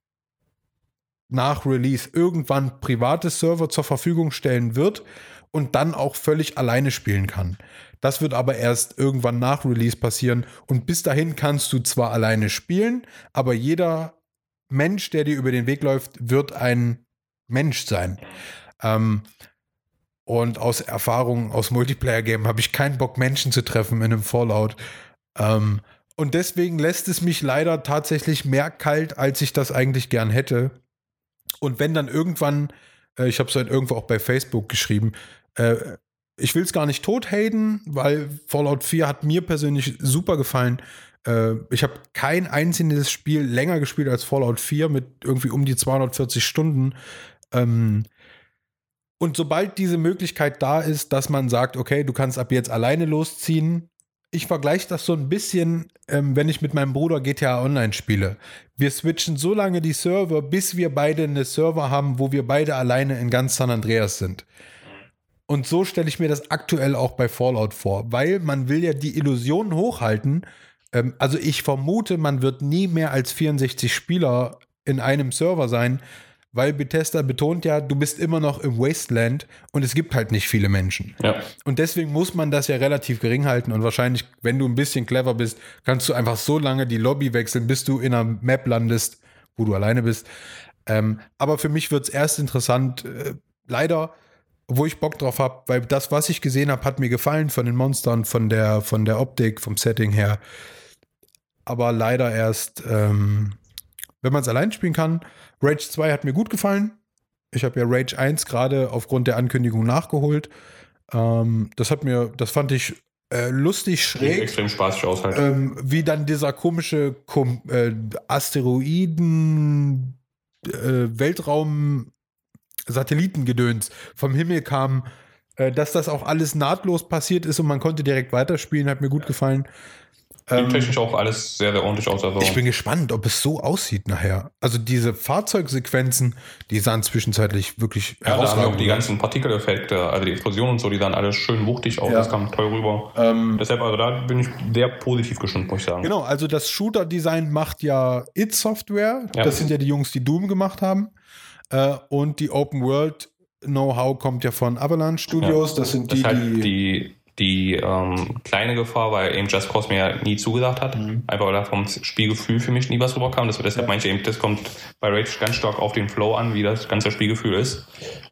nach Release irgendwann private Server zur Verfügung stellen wird und dann auch völlig alleine spielen kann. Das wird aber erst irgendwann nach Release passieren und bis dahin kannst du zwar alleine spielen, aber jeder Mensch, der dir über den Weg läuft, wird ein Mensch sein. Ähm, und aus Erfahrung aus Multiplayer-Game habe ich keinen Bock, Menschen zu treffen in einem Fallout. Ähm, und deswegen lässt es mich leider tatsächlich mehr kalt, als ich das eigentlich gern hätte. Und wenn dann irgendwann, äh, ich habe es halt irgendwo auch bei Facebook geschrieben, äh, ich will es gar nicht tot haten, weil Fallout 4 hat mir persönlich super gefallen. Äh, ich habe kein einzelnes Spiel länger gespielt als Fallout 4 mit irgendwie um die 240 Stunden. Ähm, und sobald diese Möglichkeit da ist, dass man sagt, okay, du kannst ab jetzt alleine losziehen, ich vergleiche das so ein bisschen, ähm, wenn ich mit meinem Bruder GTA Online spiele. Wir switchen so lange die Server, bis wir beide eine Server haben, wo wir beide alleine in ganz San Andreas sind. Und so stelle ich mir das aktuell auch bei Fallout vor, weil man will ja die Illusion hochhalten. Ähm, also ich vermute, man wird nie mehr als 64 Spieler in einem Server sein, weil Bethesda betont ja, du bist immer noch im Wasteland und es gibt halt nicht viele Menschen. Ja. Und deswegen muss man das ja relativ gering halten und wahrscheinlich, wenn du ein bisschen clever bist, kannst du einfach so lange die Lobby wechseln, bis du in einer Map landest, wo du alleine bist. Ähm, aber für mich wird es erst interessant, äh, leider, wo ich Bock drauf habe, weil das, was ich gesehen habe, hat mir gefallen von den Monstern, von der, von der Optik, vom Setting her. Aber leider erst, ähm, wenn man es allein spielen kann. Rage 2 hat mir gut gefallen. Ich habe ja Rage 1 gerade aufgrund der Ankündigung nachgeholt. Ähm, das hat mir, das fand ich äh, lustig schräg. extrem spaßig aus halt. Ähm, wie dann dieser komische Kom äh, Asteroiden äh, Weltraum Satellitengedöns vom Himmel kam, äh, dass das auch alles nahtlos passiert ist und man konnte direkt weiterspielen, hat mir gut gefallen. Sieht Ähm, technisch auch alles sehr, sehr ordentlich aus. Also ich bin gespannt, ob es so aussieht nachher. Also diese Fahrzeugsequenzen, die sahen zwischenzeitlich wirklich ja, wir auch die ganzen Partikeleffekte, also die Explosionen und so, die sahen alles schön wuchtig aus. Ja. Das kam toll rüber. Ähm, Deshalb, also da bin ich sehr positiv gestimmt, muss ich sagen. Genau, also das Shooter-Design macht ja It Software. Ja. Das sind ja die Jungs, die Doom gemacht haben. Äh, und die Open World Know-how kommt ja von Avalanche Studios. Das sind Das die, ist halt die, die, die ähm, kleine Gefahr, weil eben Just Cause mir ja nie zugesagt hat. Mhm. Einfach weil da vom Spielgefühl für mich nie was rüberkam. Das, deshalb meine ich eben, das kommt bei Rage ganz stark auf den Flow an, wie das ganze Spielgefühl ist.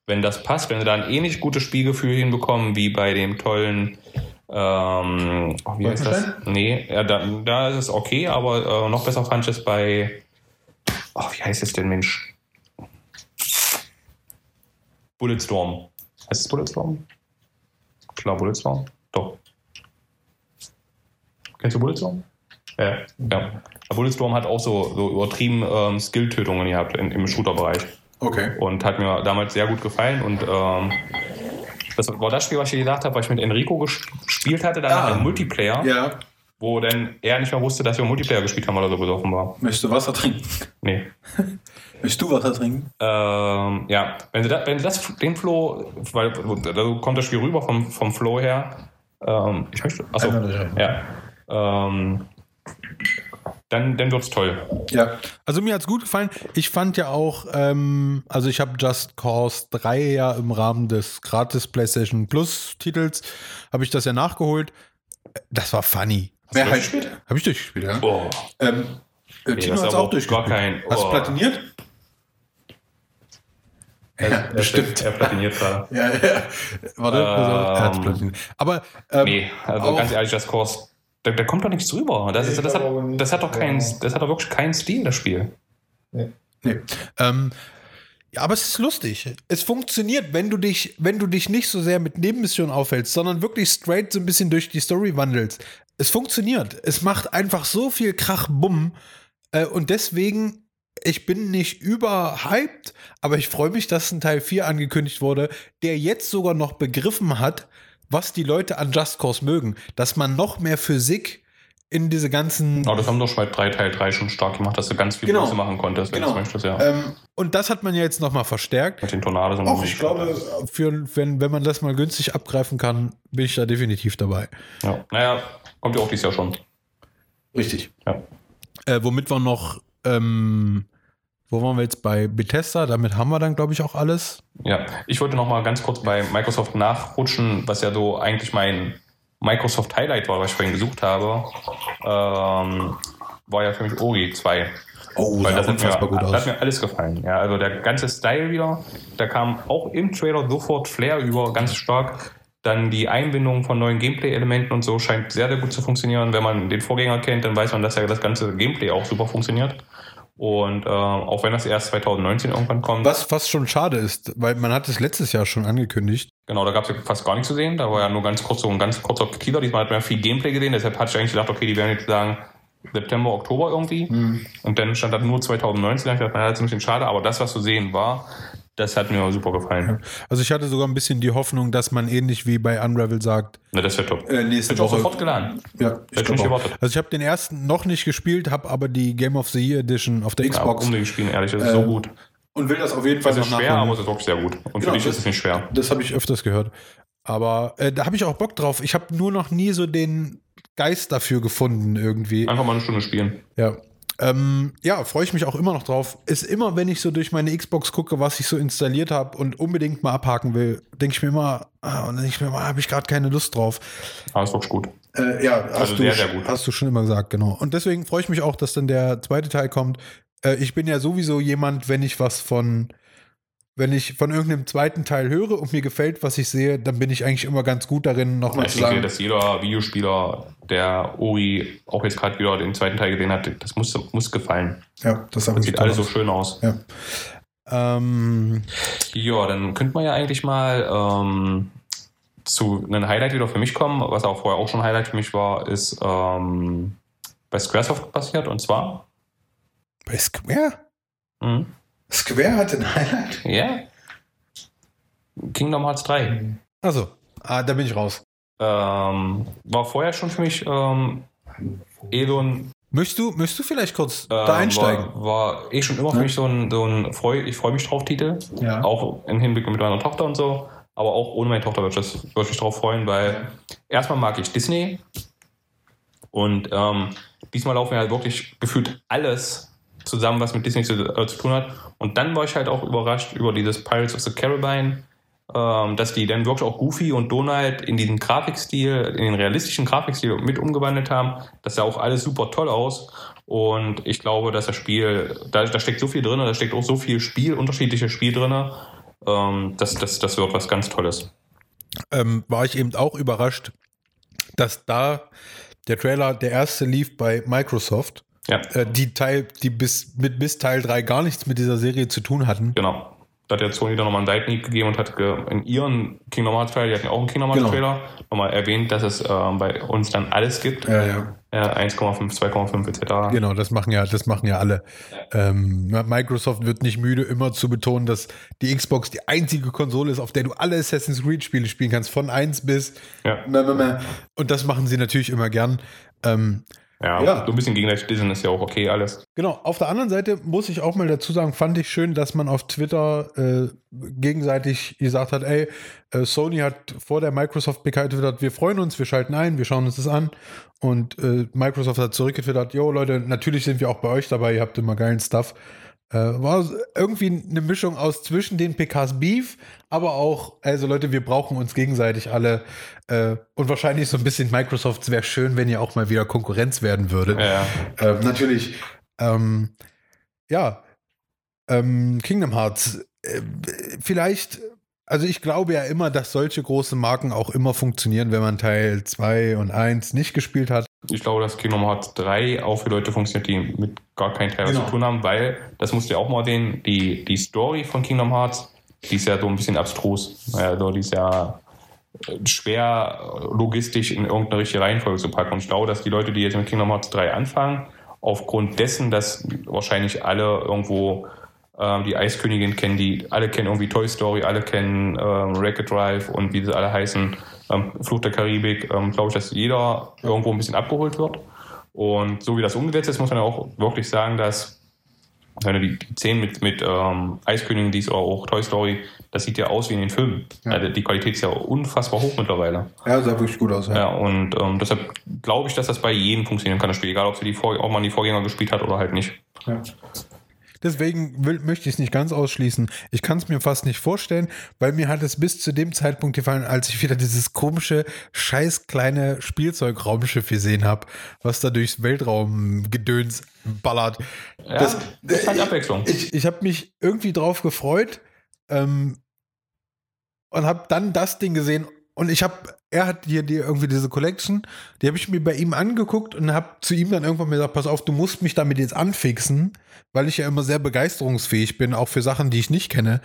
Wenn das passt, wenn sie da ein ähnlich gutes Spielgefühl hinbekommen wie bei dem tollen ähm, oh, wie heißt das? Nee, ja, da, da ist es okay, aber äh, noch besser fand ich es bei oh, wie heißt es denn, Mensch? Bulletstorm. Heißt es Bulletstorm? Klar, Bulletstorm. Doch. Kennst du Bulletstorm? Ja. ja. Bulletstorm hat auch so, so übertrieben ähm, Skill-Tötungen gehabt in, im Shooter-Bereich. Okay. Und hat mir damals sehr gut gefallen. Und ähm, das war das Spiel, was ich gesagt habe, weil ich mit Enrico ges- gespielt hatte, dann Ah. im Multiplayer, Ja. wo dann er nicht mehr wusste, dass wir Multiplayer gespielt haben oder so besoffen war. Möchtest du Wasser trinken? Nee. Möchtest du Wasser trinken? Ähm, ja, wenn sie, da, wenn sie das, den Flow, weil da kommt das Spiel rüber vom, vom Flow her. Ähm, ich möchte, achso, ja. Ähm, dann dann wird's toll. Ja. Also mir hat's gut gefallen. Ich fand ja auch, ähm, also ich habe Just Cause 3 ja im Rahmen des gratis PlayStation Plus Titels, habe ich das ja nachgeholt. Das war funny. du durchgespielt? Habe ich durchgespielt, ja. Oh, Ähm, äh, Nee, Tino aber auch durchgespielt. gar kein- Hast du oh. Platiniert? Ja, er, bestimmt. Er platiniert gerade. Ja, ja. Warte, auf, er Ähm, platiniert. Aber ähm, Nee, also ganz ehrlich, das Kurs, da, da kommt doch nichts drüber. Das, Nee, ist, das, hat, das hat doch keinen, das hat doch wirklich keinen Stil, das Spiel. Nee. Ähm, ja, aber es ist lustig. Es funktioniert, wenn du dich, wenn du dich nicht so sehr mit Nebenmissionen aufhältst, sondern wirklich straight so ein bisschen durch die Story wandelst. Es funktioniert. Es macht einfach so viel Krach, Bumm. Äh, und deswegen, ich bin nicht überhyped, aber ich freue mich, dass ein Teil 4 angekündigt wurde, der jetzt sogar noch begriffen hat, was die Leute an Just Cause mögen. Dass man noch mehr Physik in diese ganzen Aber das haben doch schon bei 3 Teil 3 schon stark gemacht, dass du ganz viel Genau. Buße machen konntest, wenn Genau. du möchtest, ja. Ähm, und das hat man ja jetzt nochmal verstärkt. Mit den Tornados und Auch ich glaube, für, wenn, wenn man das mal günstig abgreifen kann, bin ich da definitiv dabei. Ja. Naja, kommt ja auch dieses Jahr schon. Richtig. Ja. Äh, womit wir noch, ähm, wo waren wir jetzt bei Bethesda? Damit haben wir dann, glaube ich, auch alles. Ja, ich wollte noch mal ganz kurz bei Microsoft nachrutschen, was ja so eigentlich mein Microsoft Highlight war, was ich vorhin gesucht habe. Ähm, war ja für mich Ori 2. Oh, Weil das hat mir, gut das aus. hat mir alles gefallen. Ja, also der ganze Style wieder, da kam auch im Trailer sofort Flair über, ganz stark. Dann die Einbindung von neuen Gameplay-Elementen und so scheint sehr, sehr gut zu funktionieren. Wenn man den Vorgänger kennt, dann weiß man, dass ja das ganze Gameplay auch super funktioniert. Und äh, auch wenn das erst 2019 irgendwann kommt, Was fast schon schade ist, weil man hat es letztes Jahr schon angekündigt. Genau, da gab es ja fast gar nichts zu sehen. Da war ja nur ganz kurz so ein ganz kurzer Teaser. Diesmal hat man viel Gameplay gesehen. Deshalb hatte ich eigentlich gedacht, okay, die werden jetzt sagen September, Oktober irgendwie. Und dann stand da nur 2019. Da ich gedacht, naja, das ist ein bisschen schade. Aber das, was zu sehen war, das hat mir super gefallen. Also ich hatte sogar ein bisschen die Hoffnung, dass man ähnlich wie bei Unravel sagt, Na, das wäre top. äh, nächste Hätte ich auch sofort geladen. Ja, ich nicht auch. gewartet. Also ich habe den ersten noch nicht gespielt, habe aber die Game of the Year Edition auf der Ja, Xbox unbedingt spielen, ehrlich. Das ist so Äh, gut. und will das auf jeden Fall Es ist noch schwer, aber nachholen. es ist wirklich sehr gut. Und Genau, für dich das- ist es nicht schwer. Das habe ich öfters gehört. Aber äh, da habe ich auch Bock drauf. Ich habe nur noch nie so den Geist dafür gefunden irgendwie. Einfach mal eine Stunde spielen. Ja. Ähm, ja, freue ich mich auch immer noch drauf. Ist immer, wenn ich so durch meine Xbox gucke, was ich so installiert habe und unbedingt mal abhaken will, denke ich mir immer, ah, und dann denke ich mir immer, habe ich gerade keine Lust drauf. Aber es ist wirklich gut. Äh, ja, hast, Also du, sehr, sehr gut. hast du schon immer gesagt, genau. Und deswegen freue ich mich auch, dass dann der zweite Teil kommt. Äh, ich bin ja sowieso jemand, wenn ich was von, wenn ich von irgendeinem zweiten Teil höre und mir gefällt, was ich sehe, dann bin ich eigentlich immer ganz gut darin, nochmal Ich zu denke, sagen. dass jeder Videospieler, der Ori auch jetzt gerade wieder den zweiten Teil gesehen hat, das muss, muss gefallen. Ja, das, Das sieht alles so schön aus. Ja. Ähm, Ja, dann könnte man ja eigentlich mal ähm, zu einem Highlight wieder für mich kommen, was auch vorher auch schon Highlight für mich war, ist ähm, bei Squaresoft passiert und zwar bei Square? mhm, Square hat ein Highlight. ja, Kingdom Hearts 3. Also, ah, da bin ich raus. Ähm, war vorher schon für mich ähm, Elon Möchtest du, möchtest du vielleicht kurz ähm, da einsteigen? War, war eh schon immer für mich so ein, so ein freu, ich freue mich drauf Titel. Ja. Auch im Hinblick mit meiner Tochter und so. Aber auch ohne meine Tochter würde ich, ich mich drauf freuen, weil erstmal mag ich Disney. Und ähm, diesmal laufen ja halt wirklich gefühlt alles zusammen, was mit Disney zu, äh, zu tun hat. Und dann war ich halt auch überrascht über dieses Pirates of the Caribbean ähm, dass die dann wirklich auch Goofy und Donald in diesen Grafikstil, in den realistischen Grafikstil mit umgewandelt haben. Das sah auch alles super toll aus. Und ich glaube, dass das Spiel, da, da steckt so viel drin, da steckt auch so viel Spiel, unterschiedliches Spiel drin. Ähm, das, das, das wird was ganz Tolles. Ähm, war ich eben auch überrascht, dass da der Trailer, der erste lief bei Microsoft, Ja, äh, die Teil, die bis, mit bis Teil 3 gar nichts mit dieser Serie zu tun hatten. genau. Da hat der Sony dann nochmal einen Seitenhieb gegeben und hat in ihren Kingdom Hearts Trailer, die hatten ja auch einen Kingdom Hearts Genau. Trailer, nochmal erwähnt, dass es ähm, bei uns dann alles gibt. Ja, ja. Äh, 1,5, 2,5 etc. Genau, das machen ja, das machen ja alle. Ähm, Microsoft wird nicht müde, immer zu betonen, dass die Xbox die einzige Konsole ist, auf der du alle Assassin's Creed Spiele spielen kannst, von 1 bis. Ja. Und das machen sie natürlich immer gern. Ähm, Ja, Ja. so ein bisschen gegenseitig dissen ist ja auch okay alles. Genau, auf der anderen Seite muss ich auch mal dazu sagen, fand ich schön, dass man auf Twitter äh, gegenseitig gesagt hat, ey, äh, Sony hat vor der Microsoft PK getwittert, wir freuen uns, wir schalten ein, wir schauen uns das an. Und äh, Microsoft hat zurückgetwittert, jo Leute, natürlich sind wir auch bei euch dabei, ihr habt immer geilen Stuff. Äh, war irgendwie eine Mischung aus zwischen den PKs Beef, aber auch, also Leute, wir brauchen uns gegenseitig alle. Äh, und wahrscheinlich so ein bisschen Microsoft, es wäre schön, wenn ihr auch mal wieder Konkurrenz werden würdet. Ja. Ähm, natürlich. Ähm, ja, ähm, Kingdom Hearts. Äh, vielleicht, also ich glaube ja immer, dass solche große Marken auch immer funktionieren, wenn man Teil 2 und 1 nicht gespielt hat. Ich glaube, dass Kingdom Hearts 3 auch für Leute funktioniert, die mit gar keinen Teil Genau. zu tun haben, weil, das musst du ja auch mal sehen, die, die Story von Kingdom Hearts, die ist ja so ein bisschen abstrus. Also die ist ja äh, schwer äh, logistisch in irgendeine richtige Reihenfolge zu packen. Und ich glaube, dass die Leute, die jetzt mit Kingdom Hearts 3 anfangen, aufgrund dessen, dass wahrscheinlich alle irgendwo ähm, die Eiskönigin kennen, die alle kennen irgendwie Toy Story, alle kennen ähm, Wreck-It Drive und wie sie alle heißen, ähm, Fluch der Karibik, ähm, glaube ich, dass jeder irgendwo ein bisschen abgeholt wird. Und so wie das umgesetzt ist, muss man ja auch wirklich sagen, dass wenn du die, die Szenen mit, mit ähm, Eiskönigin dies oder auch Toy Story, das sieht ja aus wie in den Filmen. Ja. Also die Qualität ist ja unfassbar hoch mittlerweile. Ja, sah wirklich gut aus. Ja, und ähm, deshalb glaube ich, dass das bei jedem funktionieren kann, das Spiel, egal ob sie die Vor auch man die Vorgänger gespielt hat oder halt nicht. Ja. Deswegen will, möchte ich es nicht ganz ausschließen. Ich kann es mir fast nicht vorstellen, weil mir hat es bis zu dem Zeitpunkt gefallen, als ich wieder dieses komische, scheiß kleine Spielzeugraumschiff gesehen habe, was da durchs Weltraumgedöns ballert. Ja, Das- das, ist halt Abwechslung. Ich, ich habe mich irgendwie drauf gefreut ähm, und habe dann das Ding gesehen und ich habe, er hat hier die, irgendwie diese Collection, die habe ich mir bei ihm angeguckt und habe zu ihm dann irgendwann gesagt, pass auf, du musst mich damit jetzt anfixen, weil ich ja immer sehr begeisterungsfähig bin, auch für Sachen, die ich nicht kenne.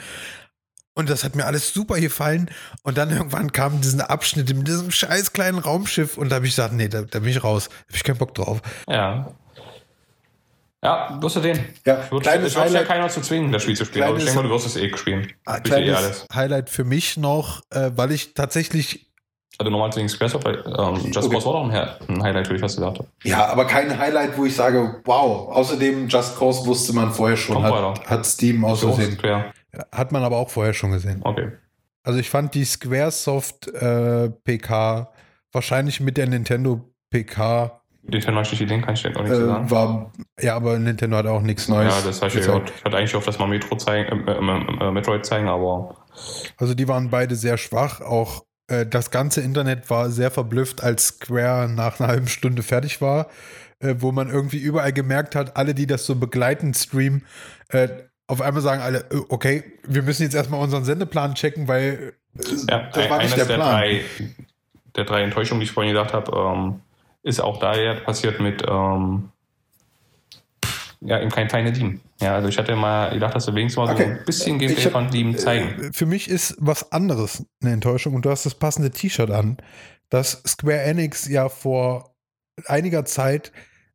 Und das hat mir alles super gefallen. Und dann irgendwann kamen diese Abschnitte mit diesem scheiß kleinen Raumschiff und da habe ich gesagt, nee, da, da bin ich raus. Da habe ich keinen Bock drauf. Ja. Ja, wirst du sehen. Ja, Wird, kleines es wird ja keiner zu zwingen, das Spiel zu spielen. Aber ich Kleines- denke mal, du wirst es eh spielen. Ah, eh kleines alles. Highlight für mich noch, äh, weil ich tatsächlich Also normal wegen Squaresoft, weil ähm, Just Okay. Cause war doch ein, Hi- ein Highlight, würde ich was gesagt habe. Ja, aber kein Highlight, wo ich sage, wow. Außerdem, Just Cause wusste man vorher schon, Kommt hat, weiter. hat Steam aus So Versehen. ist klar. Hat man aber auch vorher schon gesehen. Okay. Also ich fand die Squaresoft äh, PK wahrscheinlich mit der Nintendo PK Nintendo nicht gesehen, kann ich dir auch nichts äh, sagen. war, ja, aber Nintendo hat auch nichts Neues. Ja, das habe ich gehört. Ich hatte eigentlich gehofft, dass mal Metro zeigen, äh, äh, äh, Metroid zeigen, aber Also die waren beide sehr schwach. Auch äh, das ganze Internet war sehr verblüfft, als Square nach einer halben Stunde fertig war, äh, wo man irgendwie überall gemerkt hat, alle, die das so begleitend streamen, äh, auf einmal sagen alle, äh, okay, wir müssen jetzt erstmal unseren Sendeplan checken, weil äh, ja, das war eines nicht der der, Plan. drei, der drei Enttäuschungen, die ich vorhin gesagt habe, ähm, ist auch daher passiert mit ähm, ja, eben kein kleine Team. Ja, also ich hatte mal gedacht, dass wir wenigstens mal so Okay. ein bisschen Gameplay hab- von Team zeigen. Äh, Für mich ist was anderes eine Enttäuschung und du hast das passende T-Shirt an, dass Square Enix ja vor einiger Zeit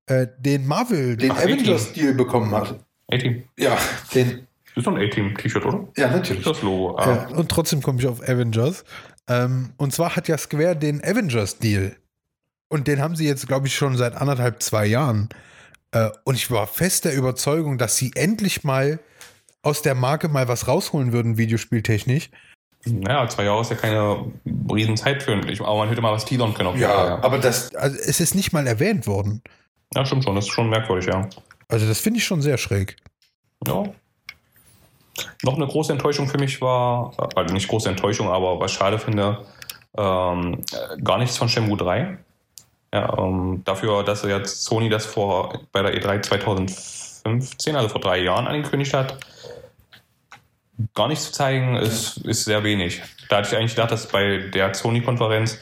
äh, den Marvel, den Avengers-Deal bekommen hat. A-Team. Ja, den, Das ist doch ein A-Team-T-Shirt, oder? ja, natürlich. das Logo. Ah. Ja, und trotzdem komme ich auf Avengers. Ähm, und zwar hat ja Square den Avengers-Deal. Und den haben sie jetzt, glaube ich, schon seit anderthalb, zwei Jahren. Äh, und ich war fest der Überzeugung, dass sie endlich mal aus der Marke mal was rausholen würden, videospieltechnisch. Naja, zwei Jahre ist ja keine Riesenzeit für ich, aber man hätte mal was teasern können. Fall, ja. aber das, also es ist nicht mal erwähnt worden. ja, stimmt schon. Das ist schon merkwürdig, ja. Also das finde ich schon sehr schräg. Ja. Noch eine große Enttäuschung für mich war, also nicht große Enttäuschung, aber was ich schade finde, ähm, gar nichts von Shenmue 3. Ja, ähm, dafür, dass jetzt Sony das vor bei der E3 2015, also vor drei Jahren angekündigt hat, gar nichts zu zeigen, ist, ist sehr wenig. Da hatte ich eigentlich gedacht, dass bei der Sony-Konferenz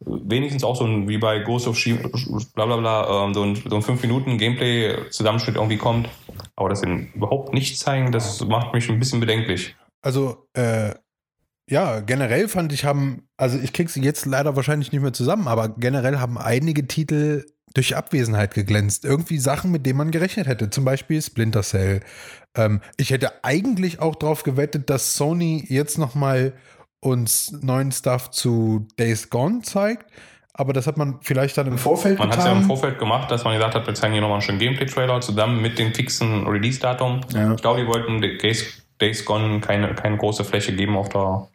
wenigstens auch so ein, wie bei Ghost of Shima, bla bla bla, ähm, so ein, so ein 5-Minuten-Gameplay-Zusammenschnitt irgendwie kommt. Aber dass sie überhaupt nichts zeigen, das macht mich ein bisschen bedenklich. Also, äh, ja, generell fand ich haben, also ich krieg sie jetzt leider wahrscheinlich nicht mehr zusammen, aber generell haben einige Titel durch Abwesenheit geglänzt. Irgendwie Sachen, mit denen man gerechnet hätte. Zum Beispiel Splinter Cell. Ähm, ich hätte eigentlich auch darauf gewettet, dass Sony jetzt noch mal uns neuen Stuff zu Days Gone zeigt. Aber das hat man vielleicht dann im Vorfeld Man hat es ja im Vorfeld gemacht, dass man gesagt hat, wir zeigen hier nochmal einen schönen Gameplay-Trailer zusammen mit dem fixen Release-Datum. Ja. Ich glaube, die wollten Days, Days Gone keine, keine große Fläche geben auf der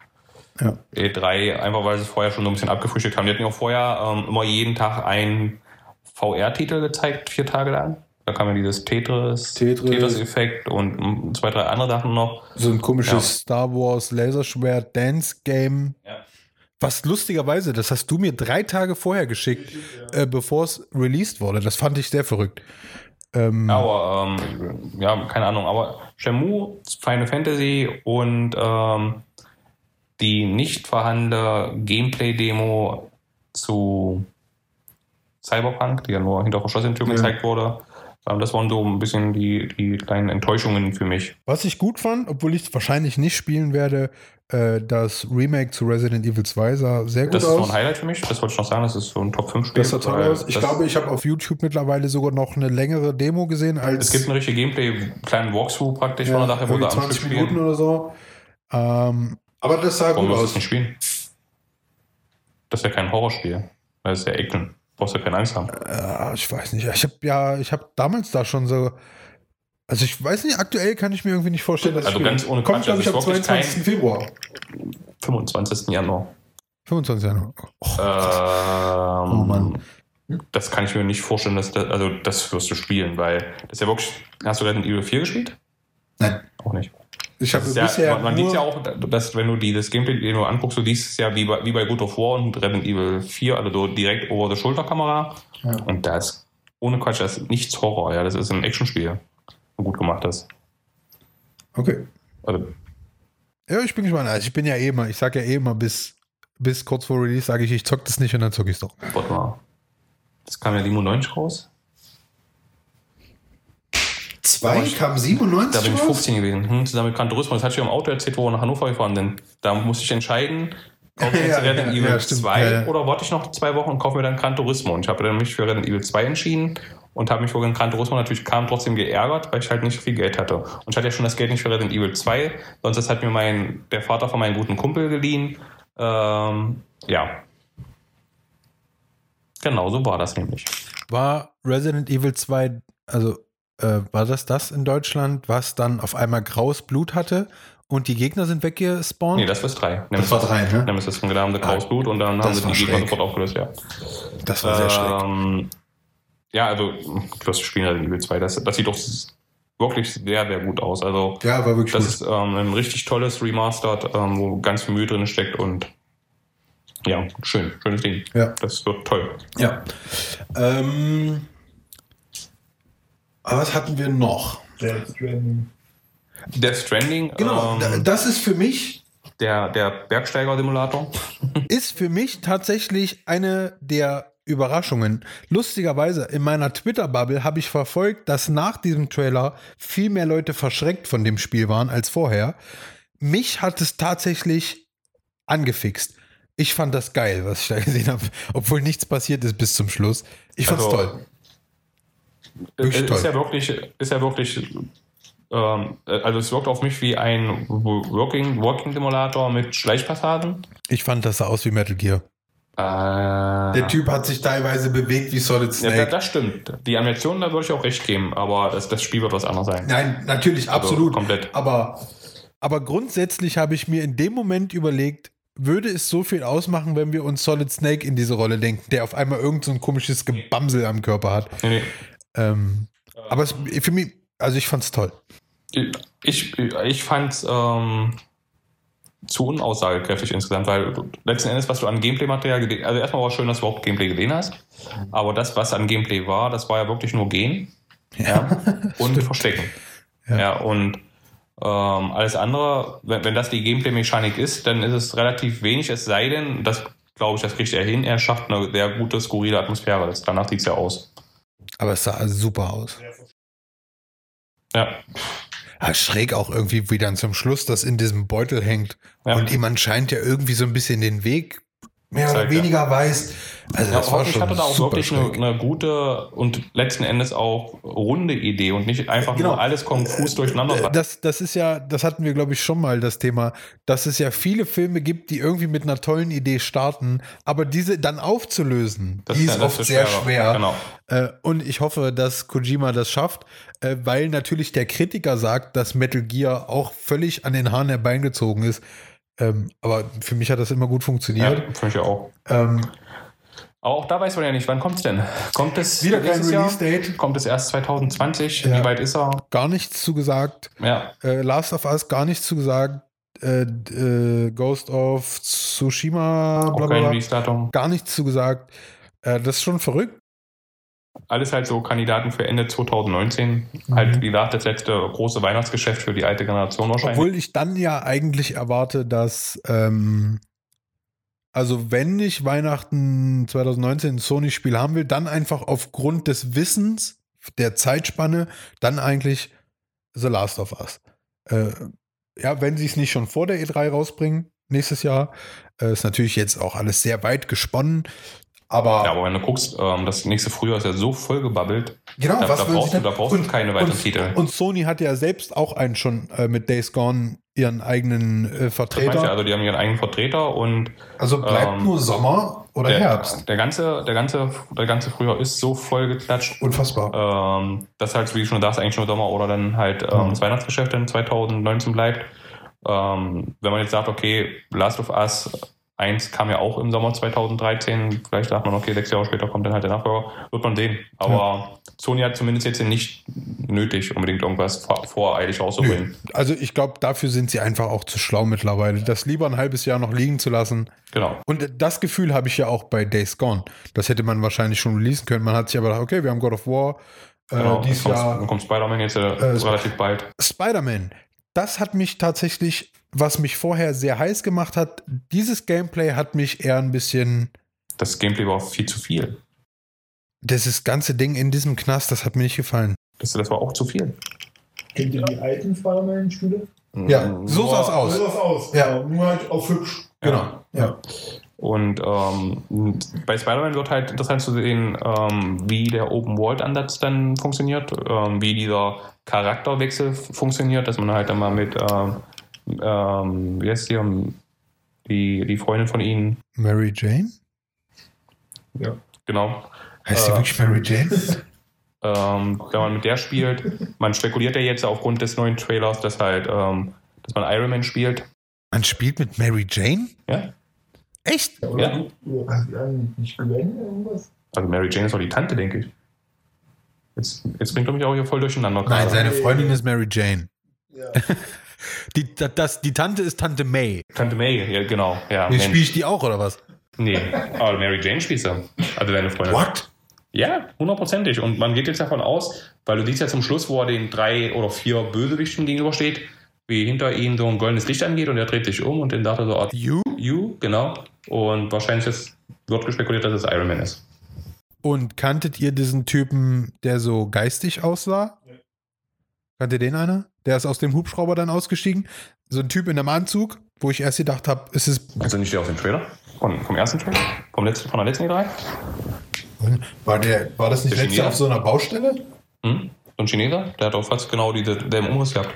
Ja. E3, einfach weil sie es vorher schon so ein bisschen abgefrühstückt haben. Die hatten ja auch vorher ähm, immer jeden Tag einen VR-Titel gezeigt, vier Tage lang. Da kam ja dieses Tetris, Tetris. Tetris-Effekt und mm, zwei, drei andere Sachen noch. So ein komisches Ja. Star Wars Laserschwert Dance Game. Ja. Was lustigerweise, das hast du mir drei Tage vorher geschickt, äh, bevor es released wurde. Das fand ich sehr verrückt. Ähm, Aber, ähm, ja, keine Ahnung, aber Shenmue, Final Fantasy und ähm, die nicht vorhandene Gameplay-Demo zu Cyberpunk, die ja nur hinter verschlossenen Türen Ja. gezeigt wurde, das waren so ein bisschen die, die kleinen Enttäuschungen für mich. Was ich gut fand, obwohl ich es wahrscheinlich nicht spielen werde, äh, das Remake zu Resident Evil 2 sah sehr gut Das ist so aus. ein Highlight für mich, das wollte ich noch sagen, das ist so ein Top-5-Spiel. Das sah toll aus. Ich glaube, ich habe auf YouTube mittlerweile sogar noch eine längere Demo gesehen als es gibt ein richtiges Gameplay, kleinen Walkthrough praktisch ja, von der Sache, wo irgendwie du am 20 Stück Minuten spielen. oder so. Ähm, aber das sah Warum gut wirst du es aus. nicht spielen? Das ist ja kein Horrorspiel. Das ist ja Action. Brauchst du keine Angst haben. Äh, ich weiß nicht. Ich habe ja, ich habe damals da schon so. Also ich weiß nicht, aktuell kann ich mir irgendwie nicht vorstellen, dass Also ich ganz ohne Kommt, glaube das ich, am ist wirklich 22. Februar. 25. Januar. 25 Januar. Oh, Ähm, Oh Mann. Das kann ich mir nicht vorstellen, dass das, also das wirst du spielen, weil das ist ja wirklich. Hast du Resident Evil 4 gespielt? Nein. Auch nicht. Ich Das habe ja, bisher. man man sieht ja auch, dass wenn du die, das Gameplay den du anguckst, du siehst es ja wie bei, wie bei God of War und Resident Evil 4, also so direkt over the shoulder Kamera. Ja. Und da ist ohne Quatsch, das ist nichts Horror, ja, das ist ein Actionspiel. Gut gemacht ist. Okay. Also, Ja, ich bin gespannt. Also ich bin ja eh immer, ich sage ja eh immer, bis, bis kurz vor Release sage ich, ich zock das nicht und dann zock ich es doch. warte mal. Das kam ja 97 raus. Zwei kam 97 Da bin ich raus? 15 gewesen. Hm, zusammen mit Gran Turismo. Das hatte ich im Auto erzählt, wo wir nach Hannover gefahren sind. Da musste ich entscheiden, kaufe ich jetzt Ja, Resident ja, Evil ja, stimmt. 2 Ja, ja. oder warte ich noch zwei Wochen und kaufe mir dann Gran Turismo. Und ich habe dann mich für Resident Evil 2 entschieden und habe mich für Gran Turismo natürlich kam trotzdem geärgert, weil ich halt nicht so viel Geld hatte. Und ich hatte ja schon das Geld nicht für Resident Evil 2, sonst das hat mir mein, der Vater von meinem guten Kumpel geliehen. Ähm, ja. Genau so war das nämlich. War Resident Evil 2, also äh, war das das in Deutschland, was dann auf einmal graues Blut hatte und die Gegner sind weggespawnt? Nee, das war 3. Das war drei, ne? Nemesis, da haben sie graues Blut und dann haben sie die Gegner sofort aufgelöst, ja. das war sehr schräg. Ähm, ja, also, du spielen Resident Evil 2. Das, das sieht doch wirklich sehr, sehr gut aus. Also, Ja, war wirklich das gut. ist ähm, ein richtig tolles Remastered, ähm, wo ganz viel Mühe drin steckt und ja, schön, schönes Ding. Ja. Das wird toll. Ja. Ähm, was hatten wir noch? Death Stranding, Genau, da- ähm, das ist für mich der, der Bergsteiger-Simulator. ist für mich tatsächlich eine der Überraschungen. Lustigerweise, in meiner Twitter-Bubble habe ich verfolgt, dass nach diesem Trailer viel mehr Leute verschreckt von dem Spiel waren als vorher. Mich hat es tatsächlich angefixt. Ich fand das geil, was ich da gesehen habe, obwohl nichts passiert ist bis zum Schluss. Ich fand's Also, toll. Es Wirklich ist ja wirklich, ist ja wirklich, ähm, also es wirkt auf mich wie ein Working, Working Simulator mit Schleichpassagen. Ich fand das sah aus wie Metal Gear. Äh, Der Typ hat sich teilweise bewegt wie Solid ja, da- das stimmt. Die Animationen, da würde ich auch recht geben, aber das, das Spiel wird was anderes sein. Nein, natürlich, Also absolut. komplett. Aber, aber grundsätzlich habe ich mir in dem Moment überlegt, würde es so viel ausmachen, wenn wir uns Solid Snake in diese Rolle denken, der auf einmal irgend so ein komisches Gebamsel am Körper hat. Nee, nee. Ähm, aber es, für mich, also ich fand's toll. Ich, ich fand es ähm, zu unaussagekräftig insgesamt, weil letzten Endes, was du an Gameplay-Material gesehen also erstmal war es schön, dass du überhaupt Gameplay gesehen hast, aber das, was an Gameplay war, das war ja wirklich nur Gehen ja, und stimmt. Verstecken. Ja. Ja, und ähm, alles andere, wenn, wenn das die Gameplay-Mechanik ist, dann ist es relativ wenig, es sei denn, das glaube ich, das kriegt er hin, er schafft eine sehr gute, skurrile Atmosphäre. Das, danach sieht es ja aus. Aber es sah super aus. Ja, Ja, schräg auch irgendwie, wie dann zum Schluss das in diesem Beutel hängt. Ja. Und ihm anscheinend ja irgendwie so ein bisschen den Weg mehr oder Zeigt, ja. weniger weiß. Also Ja, das war schon hatte da auch wirklich eine, eine gute und letzten Endes auch runde Idee und nicht einfach Genau. nur alles konfus durcheinander. Äh, Das, das ist ja, das hatten wir, glaube ich, schon mal das Thema, dass es ja viele Filme gibt, die irgendwie mit einer tollen Idee starten, aber diese dann aufzulösen, Das die ist ja- oft ist sehr schwer. Genau. Äh, und ich hoffe, dass Kojima das schafft, äh, weil natürlich der Kritiker sagt, dass Metal Gear auch völlig an den Haaren herbeigezogen ist. Ähm, aber für mich hat das immer gut Ja, funktioniert. finde ich ja auch. Ähm, Aber auch da weiß man ja nicht, wann kommt es denn? Kommt es wieder kein? Release-Date, Kommt es erst 2020? Ja. Wie weit ist er? gar nichts zugesagt. Ja, Äh, Last of Us gar nichts zugesagt. Äh, äh, Ghost of Tsushima, bla bla bla. Gar nichts zugesagt. Äh, das ist schon verrückt. Alles halt so Kandidaten für Ende 2019. Mhm. Halt, wie gesagt, das letzte große Weihnachtsgeschäft für die alte Generation wahrscheinlich. Obwohl ich dann ja eigentlich erwarte, dass, ähm, also wenn ich Weihnachten 2019 ein Sony-Spiel haben will, dann einfach aufgrund des Wissens der Zeitspanne, dann eigentlich The Last of Us. Äh, ja, wenn sie es nicht schon vor der E3 rausbringen, nächstes Jahr, äh, ist natürlich jetzt auch alles sehr weit gesponnen. Aber, ja, aber wenn du guckst, ähm, das nächste Frühjahr ist ja so vollgebabbelt. genau, Da, was da brauchst, du, da brauchst du keine weiteren Titel. Und Sony hat ja selbst auch einen schon äh, mit Days Gone ihren eigenen äh, Das Vertreter. ja, also die haben ihren eigenen Vertreter und Also bleibt Ähm, nur Sommer oder der, Herbst. Der ganze, der ganze, der ganze Frühjahr ist so voll geklatscht. Unfassbar. Ähm, das halt, wie du schon sagst, eigentlich nur Sommer oder dann halt ähm, Mhm. das Weihnachtsgeschäft in 2019 bleibt. Ähm, wenn man jetzt sagt, okay, Last of Us 1 kam ja auch im Sommer 2013, vielleicht sagt man, okay, sechs Jahre später kommt dann halt der Nachfolger, wird man sehen. Aber Sony hat zumindest jetzt nicht nötig, unbedingt irgendwas vor- voreilig rauszubringen. Also ich glaube, dafür sind sie einfach auch zu schlau mittlerweile, das lieber ein halbes Jahr noch liegen zu lassen. Genau. Und das Gefühl habe ich ja auch bei Days Gone. Das hätte man wahrscheinlich schon releasen können. Man hat sich aber gedacht, okay, wir haben God of War. genau. Äh, dieses dann kommt, Jahr dann kommt Spider-Man jetzt äh, Äh, relativ bald. Spider-Man. Das hat mich tatsächlich, was mich vorher sehr heiß gemacht hat, dieses Gameplay hat mich eher ein bisschen, Das Gameplay war viel zu viel. dieses ganze Ding in diesem Knast, das hat mir nicht gefallen. Das, das war auch zu viel. Kennt ihr die alten Spider-Man-Spiele? Ja, so sah es aus. So sah aus. Ja. Genau, Nur halt auf hübsch. Genau. Ja. Und ähm, bei Spider-Man wird halt interessant zu sehen, ähm, wie der Open-World-Ansatz dann funktioniert, ähm, wie dieser Charakterwechsel funktioniert, dass man halt dann mal mit, ähm, wie heißt die, ähm, die, die Freundin von ihnen, Mary Jane? Ja. genau, Heißt die Äh, wirklich Mary Jane? ähm, wenn man mit der spielt, man spekuliert ja jetzt aufgrund des neuen Trailers, dass halt, ähm, dass man Iron Man spielt. Man spielt mit Mary Jane? Ja? Echt? Ja, oder Ja. du, hast du eigentlich nicht Gwen irgendwas? Also Mary Jane ist doch die Tante, denke ich. Jetzt, jetzt bringt er mich auch hier voll durcheinander. Nein, seine Freundin ist Mary Jane. Ja. Die, das, die Tante ist Tante May. Tante May, ja, genau. Ja, Mensch. spiele ich die auch, oder was? Nee, aber Mary Jane spielst du. Also deine Freundin. What? Ja, hundertprozentig. Und man geht jetzt davon aus, weil du siehst ja zum Schluss, wo er den drei oder vier Bösewichten gegenübersteht, wie hinter ihm so ein goldenes Licht angeht und er dreht sich um und dann er so, ah, You? you, genau. Und wahrscheinlich ist, wird gespekuliert, dass es Iron Man ist. Und kanntet ihr diesen Typen, der so geistig aussah? Ja. Kannte den einer? Der ist aus dem Hubschrauber dann ausgestiegen. So ein Typ in einem Anzug, wo ich erst gedacht habe, ist es. Also nicht der aus dem Trailer? Von, vom ersten Trailer? Vom letzten, von der letzten E3? War, der, war das nicht Der letztes Jahr Chinese? auf so einer Baustelle? Hm? So ein Chineser? Der hat auch fast genau diese, den Umriss gehabt.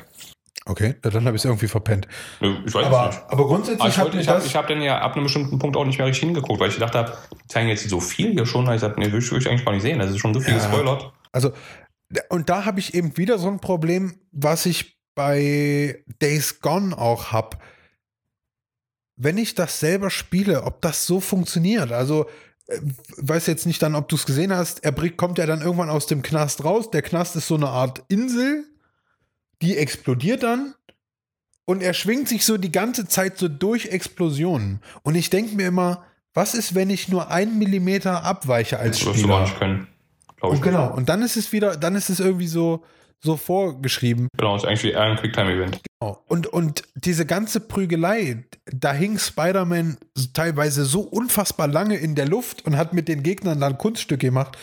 Okay, dann habe ich es irgendwie verpennt. Nö, Ich weiß Aber, nicht. aber grundsätzlich Aber ich, wollte- ich habe hab dann ja ab einem bestimmten Punkt auch nicht mehr richtig hingeguckt, weil ich gedacht habe, die zeigen jetzt so viel hier schon, ich sagte, nee, will ich, will ich eigentlich gar nicht sehen. Das ist schon so viel Ja. gespoilert. Also, und da habe ich eben wieder so ein Problem, was ich bei Days Gone auch habe. Wenn ich das selber spiele, ob das so funktioniert. Also, äh, weiß jetzt nicht dann, ob du es gesehen hast. Er kommt ja dann irgendwann aus dem Knast raus. Der Knast ist so eine Art Insel, die explodiert dann und er schwingt sich so die ganze Zeit so durch Explosionen. Und ich denke mir immer, was ist, wenn ich nur einen Millimeter abweiche als Das wirst du gar Spieler? nicht können. Und genau, und dann ist es wieder, dann ist es irgendwie so, so vorgeschrieben. Genau, ist eigentlich ein Quicktime-Event. Genau. Und, und diese ganze Prügelei, da hing Spider-Man teilweise so unfassbar lange in der Luft und hat mit den Gegnern dann Kunststück gemacht.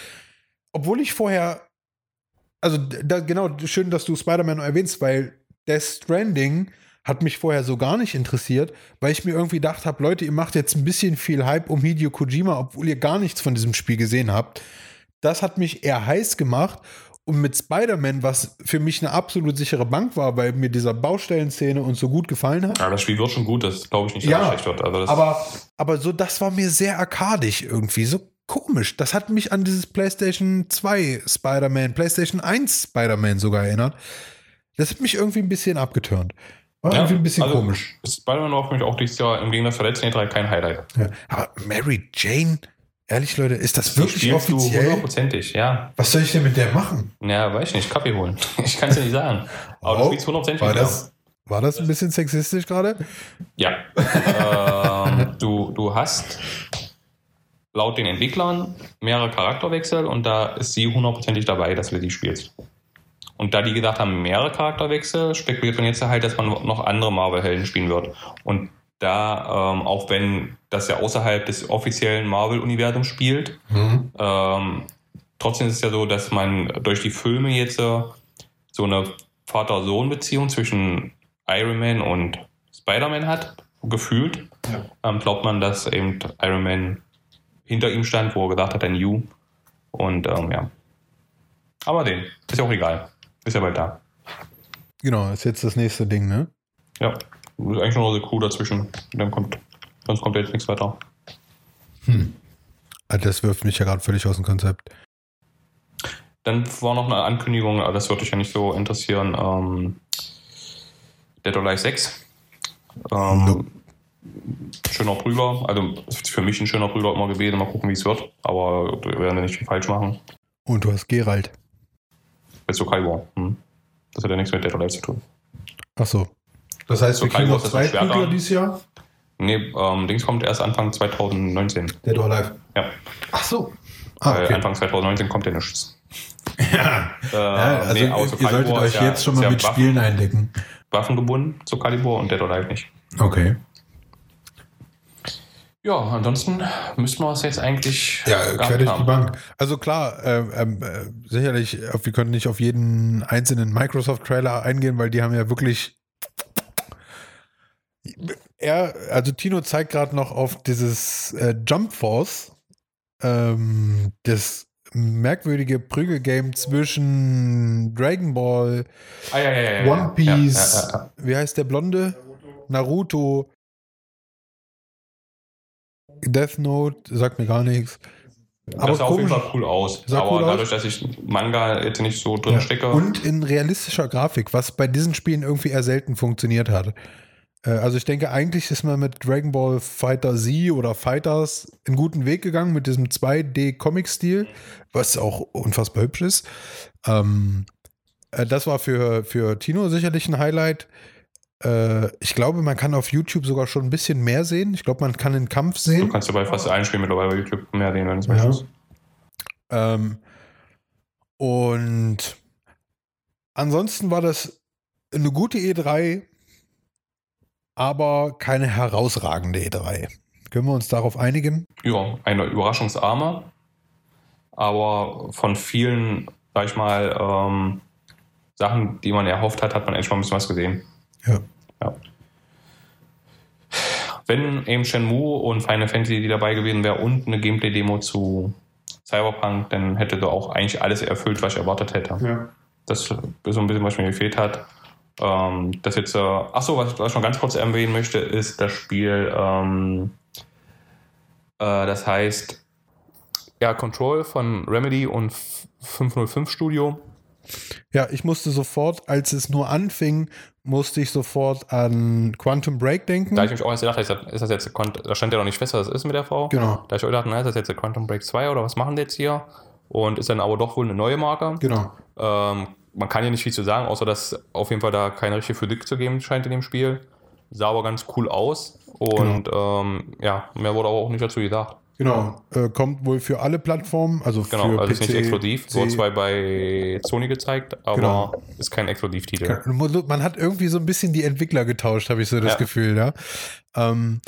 Obwohl ich vorher, also da, genau, schön, dass du Spider-Man erwähnst, weil Death Stranding hat mich vorher so gar nicht interessiert, weil ich mir irgendwie gedacht habe, Leute, ihr macht jetzt ein bisschen viel Hype um Hideo Kojima, obwohl ihr gar nichts von diesem Spiel gesehen habt. Das hat mich eher heiß gemacht. Und mit Spider-Man, was für mich eine absolut sichere Bank war, weil mir dieser Baustellenszene und so gut gefallen hat. Ja, das Spiel wird schon gut, das glaube ich nicht, dass Ja, schlecht wird. Also Aber, aber so, das war mir sehr arkadisch irgendwie, so komisch. Das hat mich an dieses PlayStation 2 Spider-Man, PlayStation 1 Spider-Man sogar erinnert. Das hat mich irgendwie ein bisschen abgeturnt. War Ja, irgendwie ein bisschen also- komisch. Spider-Man war für mich auch dieses Jahr im Gegensatz zur letzten E3 kein Highlight. Ja. Aber Mary Jane, ehrlich Leute, ist das wirklich spielst du offiziell? hundertprozentig, ja. Was soll ich denn mit der machen? Ja, weiß ich nicht, Kaffee holen. Ich kann es dir nicht sagen. Aber du Oh, spielst hundertprozentig War der. das, war das ein bisschen sexistisch gerade? Ja. ähm, du, du hast laut den Entwicklern mehrere Charakterwechsel und da ist sie hundertprozentig dabei, dass wir die spielst. Und da die gedacht haben, mehrere Charakterwechsel, spekuliert man jetzt halt, dass man noch andere Marvel-Helden spielen wird. Und da, ähm, auch wenn das ja außerhalb des offiziellen Marvel-Universums spielt, Mhm. ähm, trotzdem ist es ja so, dass man durch die Filme jetzt äh, so eine Vater-Sohn-Beziehung zwischen Iron Man und Spider-Man hat, gefühlt. Ja. Ähm, glaubt man, dass eben Iron Man hinter ihm stand, wo er gesagt hat, ein You. Und ähm, ja. Aber den, ist ja auch egal. Ist ja bald da. Genau, ist jetzt das nächste Ding, ne? Ja. Ist eigentlich nur noch eine Crew dazwischen. Dann kommt, sonst kommt jetzt nichts weiter. Ah, Das wirft mich ja gerade völlig aus dem Konzept. Dann war noch eine Ankündigung, das würde dich ja nicht so interessieren. Ähm, Dead or Alive 6. Ähm, Nope. Schöner Prügler, also für mich ein schöner Prügler immer gewesen. Mal gucken, wie es wird. Aber da werden wir nicht viel falsch machen. Und du hast Geralt. Mit Sokai War. Hm. Das hat ja nichts mit Dead or Alive zu tun. Ach so. Das heißt, So wir kriegen noch das zwei Prügler an. dieses Jahr? Nee, ähm, Dings kommt erst Anfang 2019. Dead or Alive. Ja, Ach so. Ah, okay. Anfang 2019 kommt ja nichts. Ja, Äh, also nee, ihr Sokai solltet euch ja- jetzt schon mal ja mit Waffen- Spielen eindecken. Waffengebunden, so Calibur und Dead or Alive nicht. Okay. Ja, ansonsten müssten wir es jetzt eigentlich Ja, quer durch die. Bank. Also klar, ähm, äh, sicherlich, äh, wir können nicht auf jeden einzelnen Microsoft-Trailer eingehen, weil die haben ja wirklich. Er, also Tino zeigt gerade noch auf dieses äh, Jump Force, ähm, das merkwürdige Prügelgame zwischen Dragon Ball, Ah, ja, ja, ja. One Piece, wie heißt der Blonde? Naruto. Death Note, sagt mir gar nichts. Aber das sah auf jeden komisch. Fall cool aus. Sah Aber cool aus. dadurch, dass ich Manga jetzt nicht so drin stecke, Und in realistischer Grafik, was bei diesen Spielen irgendwie eher selten funktioniert hat. Äh, Also ich denke, eigentlich ist man mit Dragon Ball Fighter Z oder Fighters einen guten Weg gegangen mit diesem 2D-Comic-Stil, was auch unfassbar hübsch ist. Ähm, äh, das war für, für Tino sicherlich ein Highlight. Äh, ich glaube, man kann auf YouTube sogar schon ein bisschen mehr sehen. Ich glaube, man kann den Kampf du sehen. kannst du bei fast allen Spielen mittlerweile bei YouTube mehr sehen, wenn du es Ja. möchtest. Ähm, und ansonsten war das eine gute E3, aber keine herausragende E3. Können wir uns darauf einigen? Ja, eine überraschungsarme, aber von vielen, sag ich mal, ähm, Sachen, die man erhofft hat, hat man endlich mal ein bisschen was gesehen. Ja. ja. Wenn eben Shenmue und Final Fantasy dabei gewesen wäre und eine Gameplay-Demo zu Cyberpunk, dann hätte da auch eigentlich alles erfüllt, was ich erwartet hätte. Ja. Das ist so ein bisschen, was mir gefehlt hat. Ähm, das jetzt, äh, achso, was, was ich noch ganz kurz erwähnen möchte, ist das Spiel, ähm, äh, das heißt, ja, Control von Remedy und 505 Studio. Ja, ich musste sofort, als es nur anfing, musste ich sofort an Quantum Break denken. Da ich mich auch erst gedacht, ist das, ist das jetzt, da stand ja noch nicht fest, was das ist mit der Frau. Genau. Da ich auch gedacht, na, ist das jetzt Quantum Break 2 oder was machen die jetzt hier? Und ist dann aber doch wohl eine neue Marke. Genau. Ähm, man kann ja nicht viel zu sagen, außer dass auf jeden Fall da keine richtige Physik zu geben scheint in dem Spiel. Sah aber ganz cool aus. Und ähm, ja, mehr wurde aber auch nicht dazu gedacht. Genau. Äh, kommt wohl für alle Plattformen, also Genau, für also PC, ist nicht exklusiv. Wurde zwar bei Sony gezeigt, aber Genau. ist kein Exklusivtitel. Man hat irgendwie so ein bisschen die Entwickler getauscht, habe ich so das Ja. Gefühl, ja. Ähm,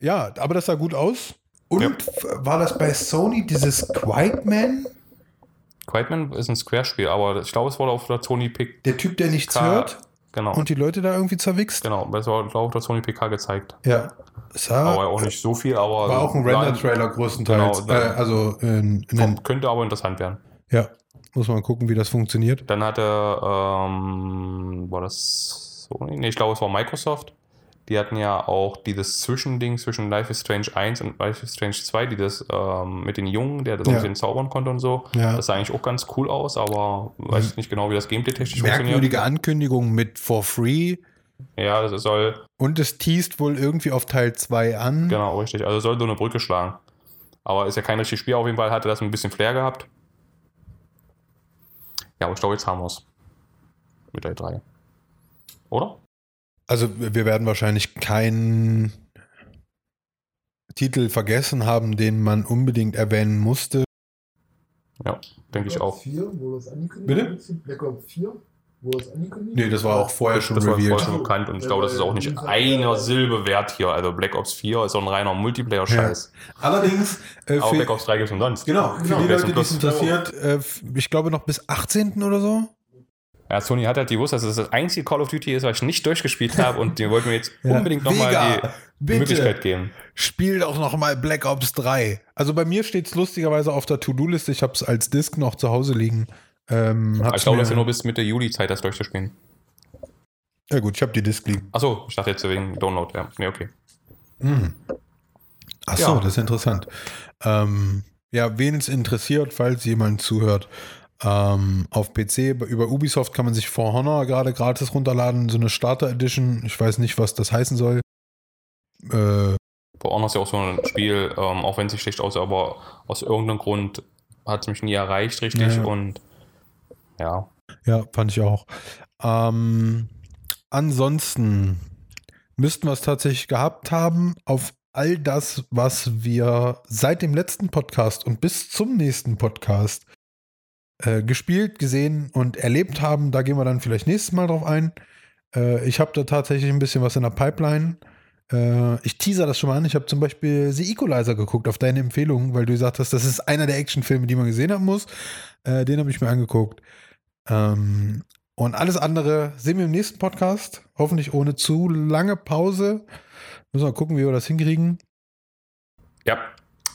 ja, aber das sah gut aus. Und Ja. war das bei Sony dieses Quiet Man? Quietman ist ein Square-Spiel, aber ich glaube, es wurde auf der Sony PK. Der Typ, der nichts hört Genau. und die Leute da irgendwie zerwichst? genau, das war, glaube ich, auf der Sony PK gezeigt. Ja. Sah, Aber auch nicht so viel, aber. war auch ein Render-Trailer größtenteils. Genau, äh, also in, in den, Könnte aber interessant werden. ja, muss man gucken, wie das funktioniert. Dann hatte, ähm, war das Sony? Nee, ich glaube, es war Microsoft. Die hatten ja auch dieses Zwischending zwischen Life is Strange 1 und Life is Strange 2, die das ähm, mit den Jungen, der das Ja. ein bisschen zaubern konnte und so. Ja. Das sah eigentlich auch ganz cool aus, aber weiß nicht genau, wie das Gameplay-technisch funktioniert. Merkwürdige Ankündigung mit For Free Ja, das soll, und es teast wohl irgendwie auf Teil 2 an. genau, richtig. Also soll so eine Brücke schlagen. Aber ist ja kein richtiges Spiel, auf jeden Fall hatte das ein bisschen Flair gehabt. Ja, aber ich glaube, jetzt haben wir es. Mit der 3. Oder? Also wir werden wahrscheinlich keinen Titel vergessen haben, den man unbedingt erwähnen musste. Ja, denke ich Black Ops auch. 4, wo das angekündigt Bitte? wurde? Black Ops 4, wo das angekündigt Nee, das war auch vorher schon Das war vorher revealed. schon bekannt und ich glaube, das ist auch nicht einer Silbe wert hier. Also Black Ops 4 ist so ein reiner Multiplayer-Scheiß. Allerdings, äh, Aber für, Black Ops 3 gibt es umsonst. genau, für Genau, die Leute, die es interessiert, äh, ich glaube noch bis 18. oder so. Ja, Sony hat halt gewusst, dass es das einzige Call of Duty ist, was ich nicht durchgespielt habe und die wollten mir jetzt Ja. unbedingt nochmal die bitte. Möglichkeit geben. Spiel doch noch mal Black Ops 3. Also bei mir steht es lustigerweise auf der To-Do-Liste. Ich habe es als Disk noch zu Hause liegen. Ähm, ich glaube, dass wir nur bis Mitte Juli Zeit das durchzuspielen. ja gut, ich habe die Disk liegen. Achso, ich dachte jetzt wegen Download, ja. Nee, okay. Mhm. Ach so, Ja. das ist interessant. Ähm, ja, wen es interessiert, falls jemand zuhört, ähm, auf PC über Ubisoft kann man sich For Honor gerade gratis runterladen, so eine Starter Edition. Ich weiß nicht, was das heißen soll. Äh, Bei Honor ist ja auch so ein Spiel, ähm, auch wenn es nicht schlecht aussieht, aber aus irgendeinem Grund hat es mich nie erreicht, richtig. Ja. Und ja, ja, fand ich auch. Ähm, ansonsten müssten wir es tatsächlich gehabt haben auf all das, was wir seit dem letzten Podcast und bis zum nächsten Podcast äh, gespielt, gesehen und erlebt haben. Da gehen wir dann vielleicht nächstes Mal drauf ein. Äh, ich habe da tatsächlich ein bisschen was in der Pipeline. Äh, ich teaser das schon mal an. Ich habe zum Beispiel The Equalizer geguckt auf deine Empfehlung, weil du gesagt hast, das ist einer der Actionfilme, die man gesehen haben muss. Äh, den habe ich mir angeguckt. Ähm, und alles andere sehen wir im nächsten Podcast. Hoffentlich ohne zu lange Pause. Müssen wir gucken, wie wir das hinkriegen. Ja,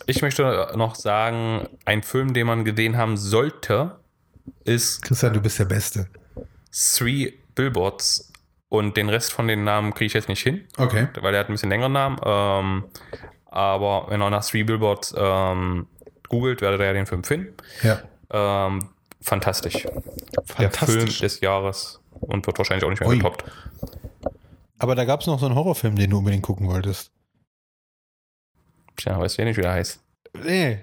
ich möchte noch sagen, ein Film, den man gesehen haben sollte, ist Christian, du bist der Beste. Three Billboards. Und den Rest von den Namen kriege ich jetzt nicht hin, Okay. weil der hat ein bisschen längeren Namen. Ähm, aber wenn ihr nach Three Billboards ähm, googelt, werdet ihr ja den Film finden. Ja. Ähm, fantastisch. Der Film Fantastisch. des Jahres und wird wahrscheinlich auch nicht mehr Ui. getoppt. Aber da gab es noch so einen Horrorfilm, den du unbedingt gucken wolltest. Tja, weiß ich nicht, wie der heißt. Nee.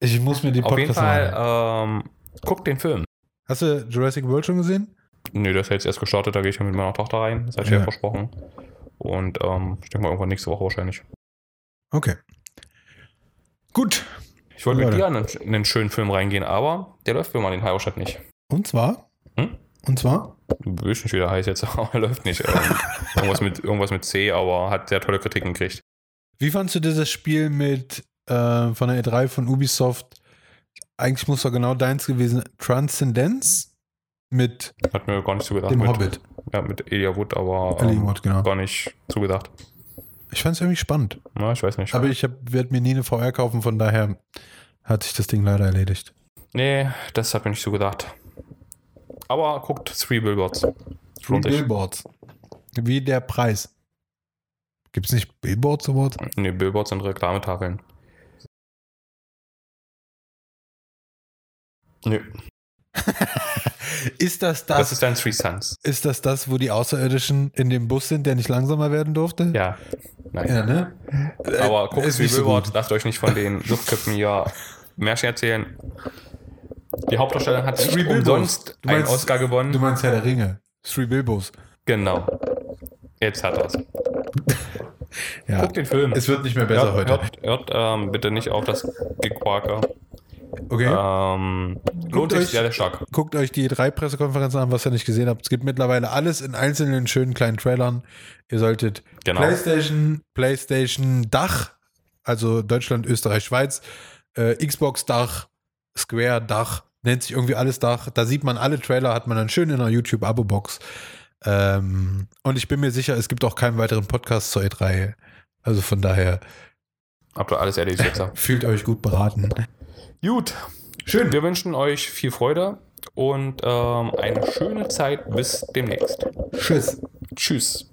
Ich muss mir die Auf jeden Podcast Fall, ähm, guckt den Film. Hast du Jurassic World schon gesehen? Nö, das ist jetzt erst gestartet, da gehe ich mit meiner Tochter rein. Das hatte ich Ja. ja versprochen. Und ähm, ich denke mal irgendwann nächste Woche wahrscheinlich. Okay. Gut. Ich wollte mit dir in einen, in einen schönen Film reingehen, aber der läuft für mal in Halberstadt nicht. Und zwar? Hm? Und zwar? Weiß nicht, wie der heißt jetzt, aber er läuft nicht. Ähm, irgendwas, mit, irgendwas mit C, aber hat sehr tolle Kritiken gekriegt. Wie fandst du dieses Spiel mit äh, von der E3 von Ubisoft? Eigentlich muss doch genau deins gewesen. Transcendence mit Hat mir gar nicht zugedacht. dem mit, Hobbit. Ja, mit Elia Wood, aber ähm, Wood, genau. gar nicht zugedacht. Ich fand es irgendwie spannend. Na, ich weiß nicht. Aber ich werde mir nie eine VR kaufen, von daher hat sich das Ding leider erledigt. nee, das hat mir nicht zugedacht. Aber guckt Three Billboards. Sich. Billboards. Wie der Preis. Gibt es nicht Billboards Awards? Nee, Billboards sind Reklametafeln. Nö, ist das das das, ist dein Three Sons. ist das das, wo die Außerirdischen in dem Bus sind, der nicht langsamer werden durfte? Ja. Nein. Ja, ne? Aber Äh, guckt ist Three nicht so lasst euch nicht von den Suchtköpfen hier Märchen erzählen. Die Hauptdarstellerin hat nicht Three Bilbos. umsonst Du einen meinst- Oscar gewonnen. Du meinst Herr der Ringe. Three Bilbos. genau. Jetzt hat er's. Ja. Guck den Film. Es wird nicht mehr besser hört, heute. Hört, hört ähm, bitte nicht auf das Gequaker. Okay. Ähm, sich euch- sehr stark. Guckt euch die drei Pressekonferenzen an, was ihr nicht gesehen habt. Es gibt mittlerweile alles in einzelnen schönen kleinen Trailern. Ihr solltet Genau. PlayStation, PlayStation Dach, also Deutschland, Österreich, Schweiz, äh, Xbox Dach, Square Dach, nennt sich irgendwie alles Dach. Da sieht man alle Trailer, hat man dann schön in einer YouTube-Abo-Box. Ähm, und ich bin mir sicher, es gibt auch keinen weiteren Podcast zur E3. Also von daher Habt ihr alles erledigt jetzt? fühlt euch gut beraten. Gut. Schön. Wir wünschen euch viel Freude und ähm, eine schöne Zeit. Bis demnächst. Tschüss. Tschüss.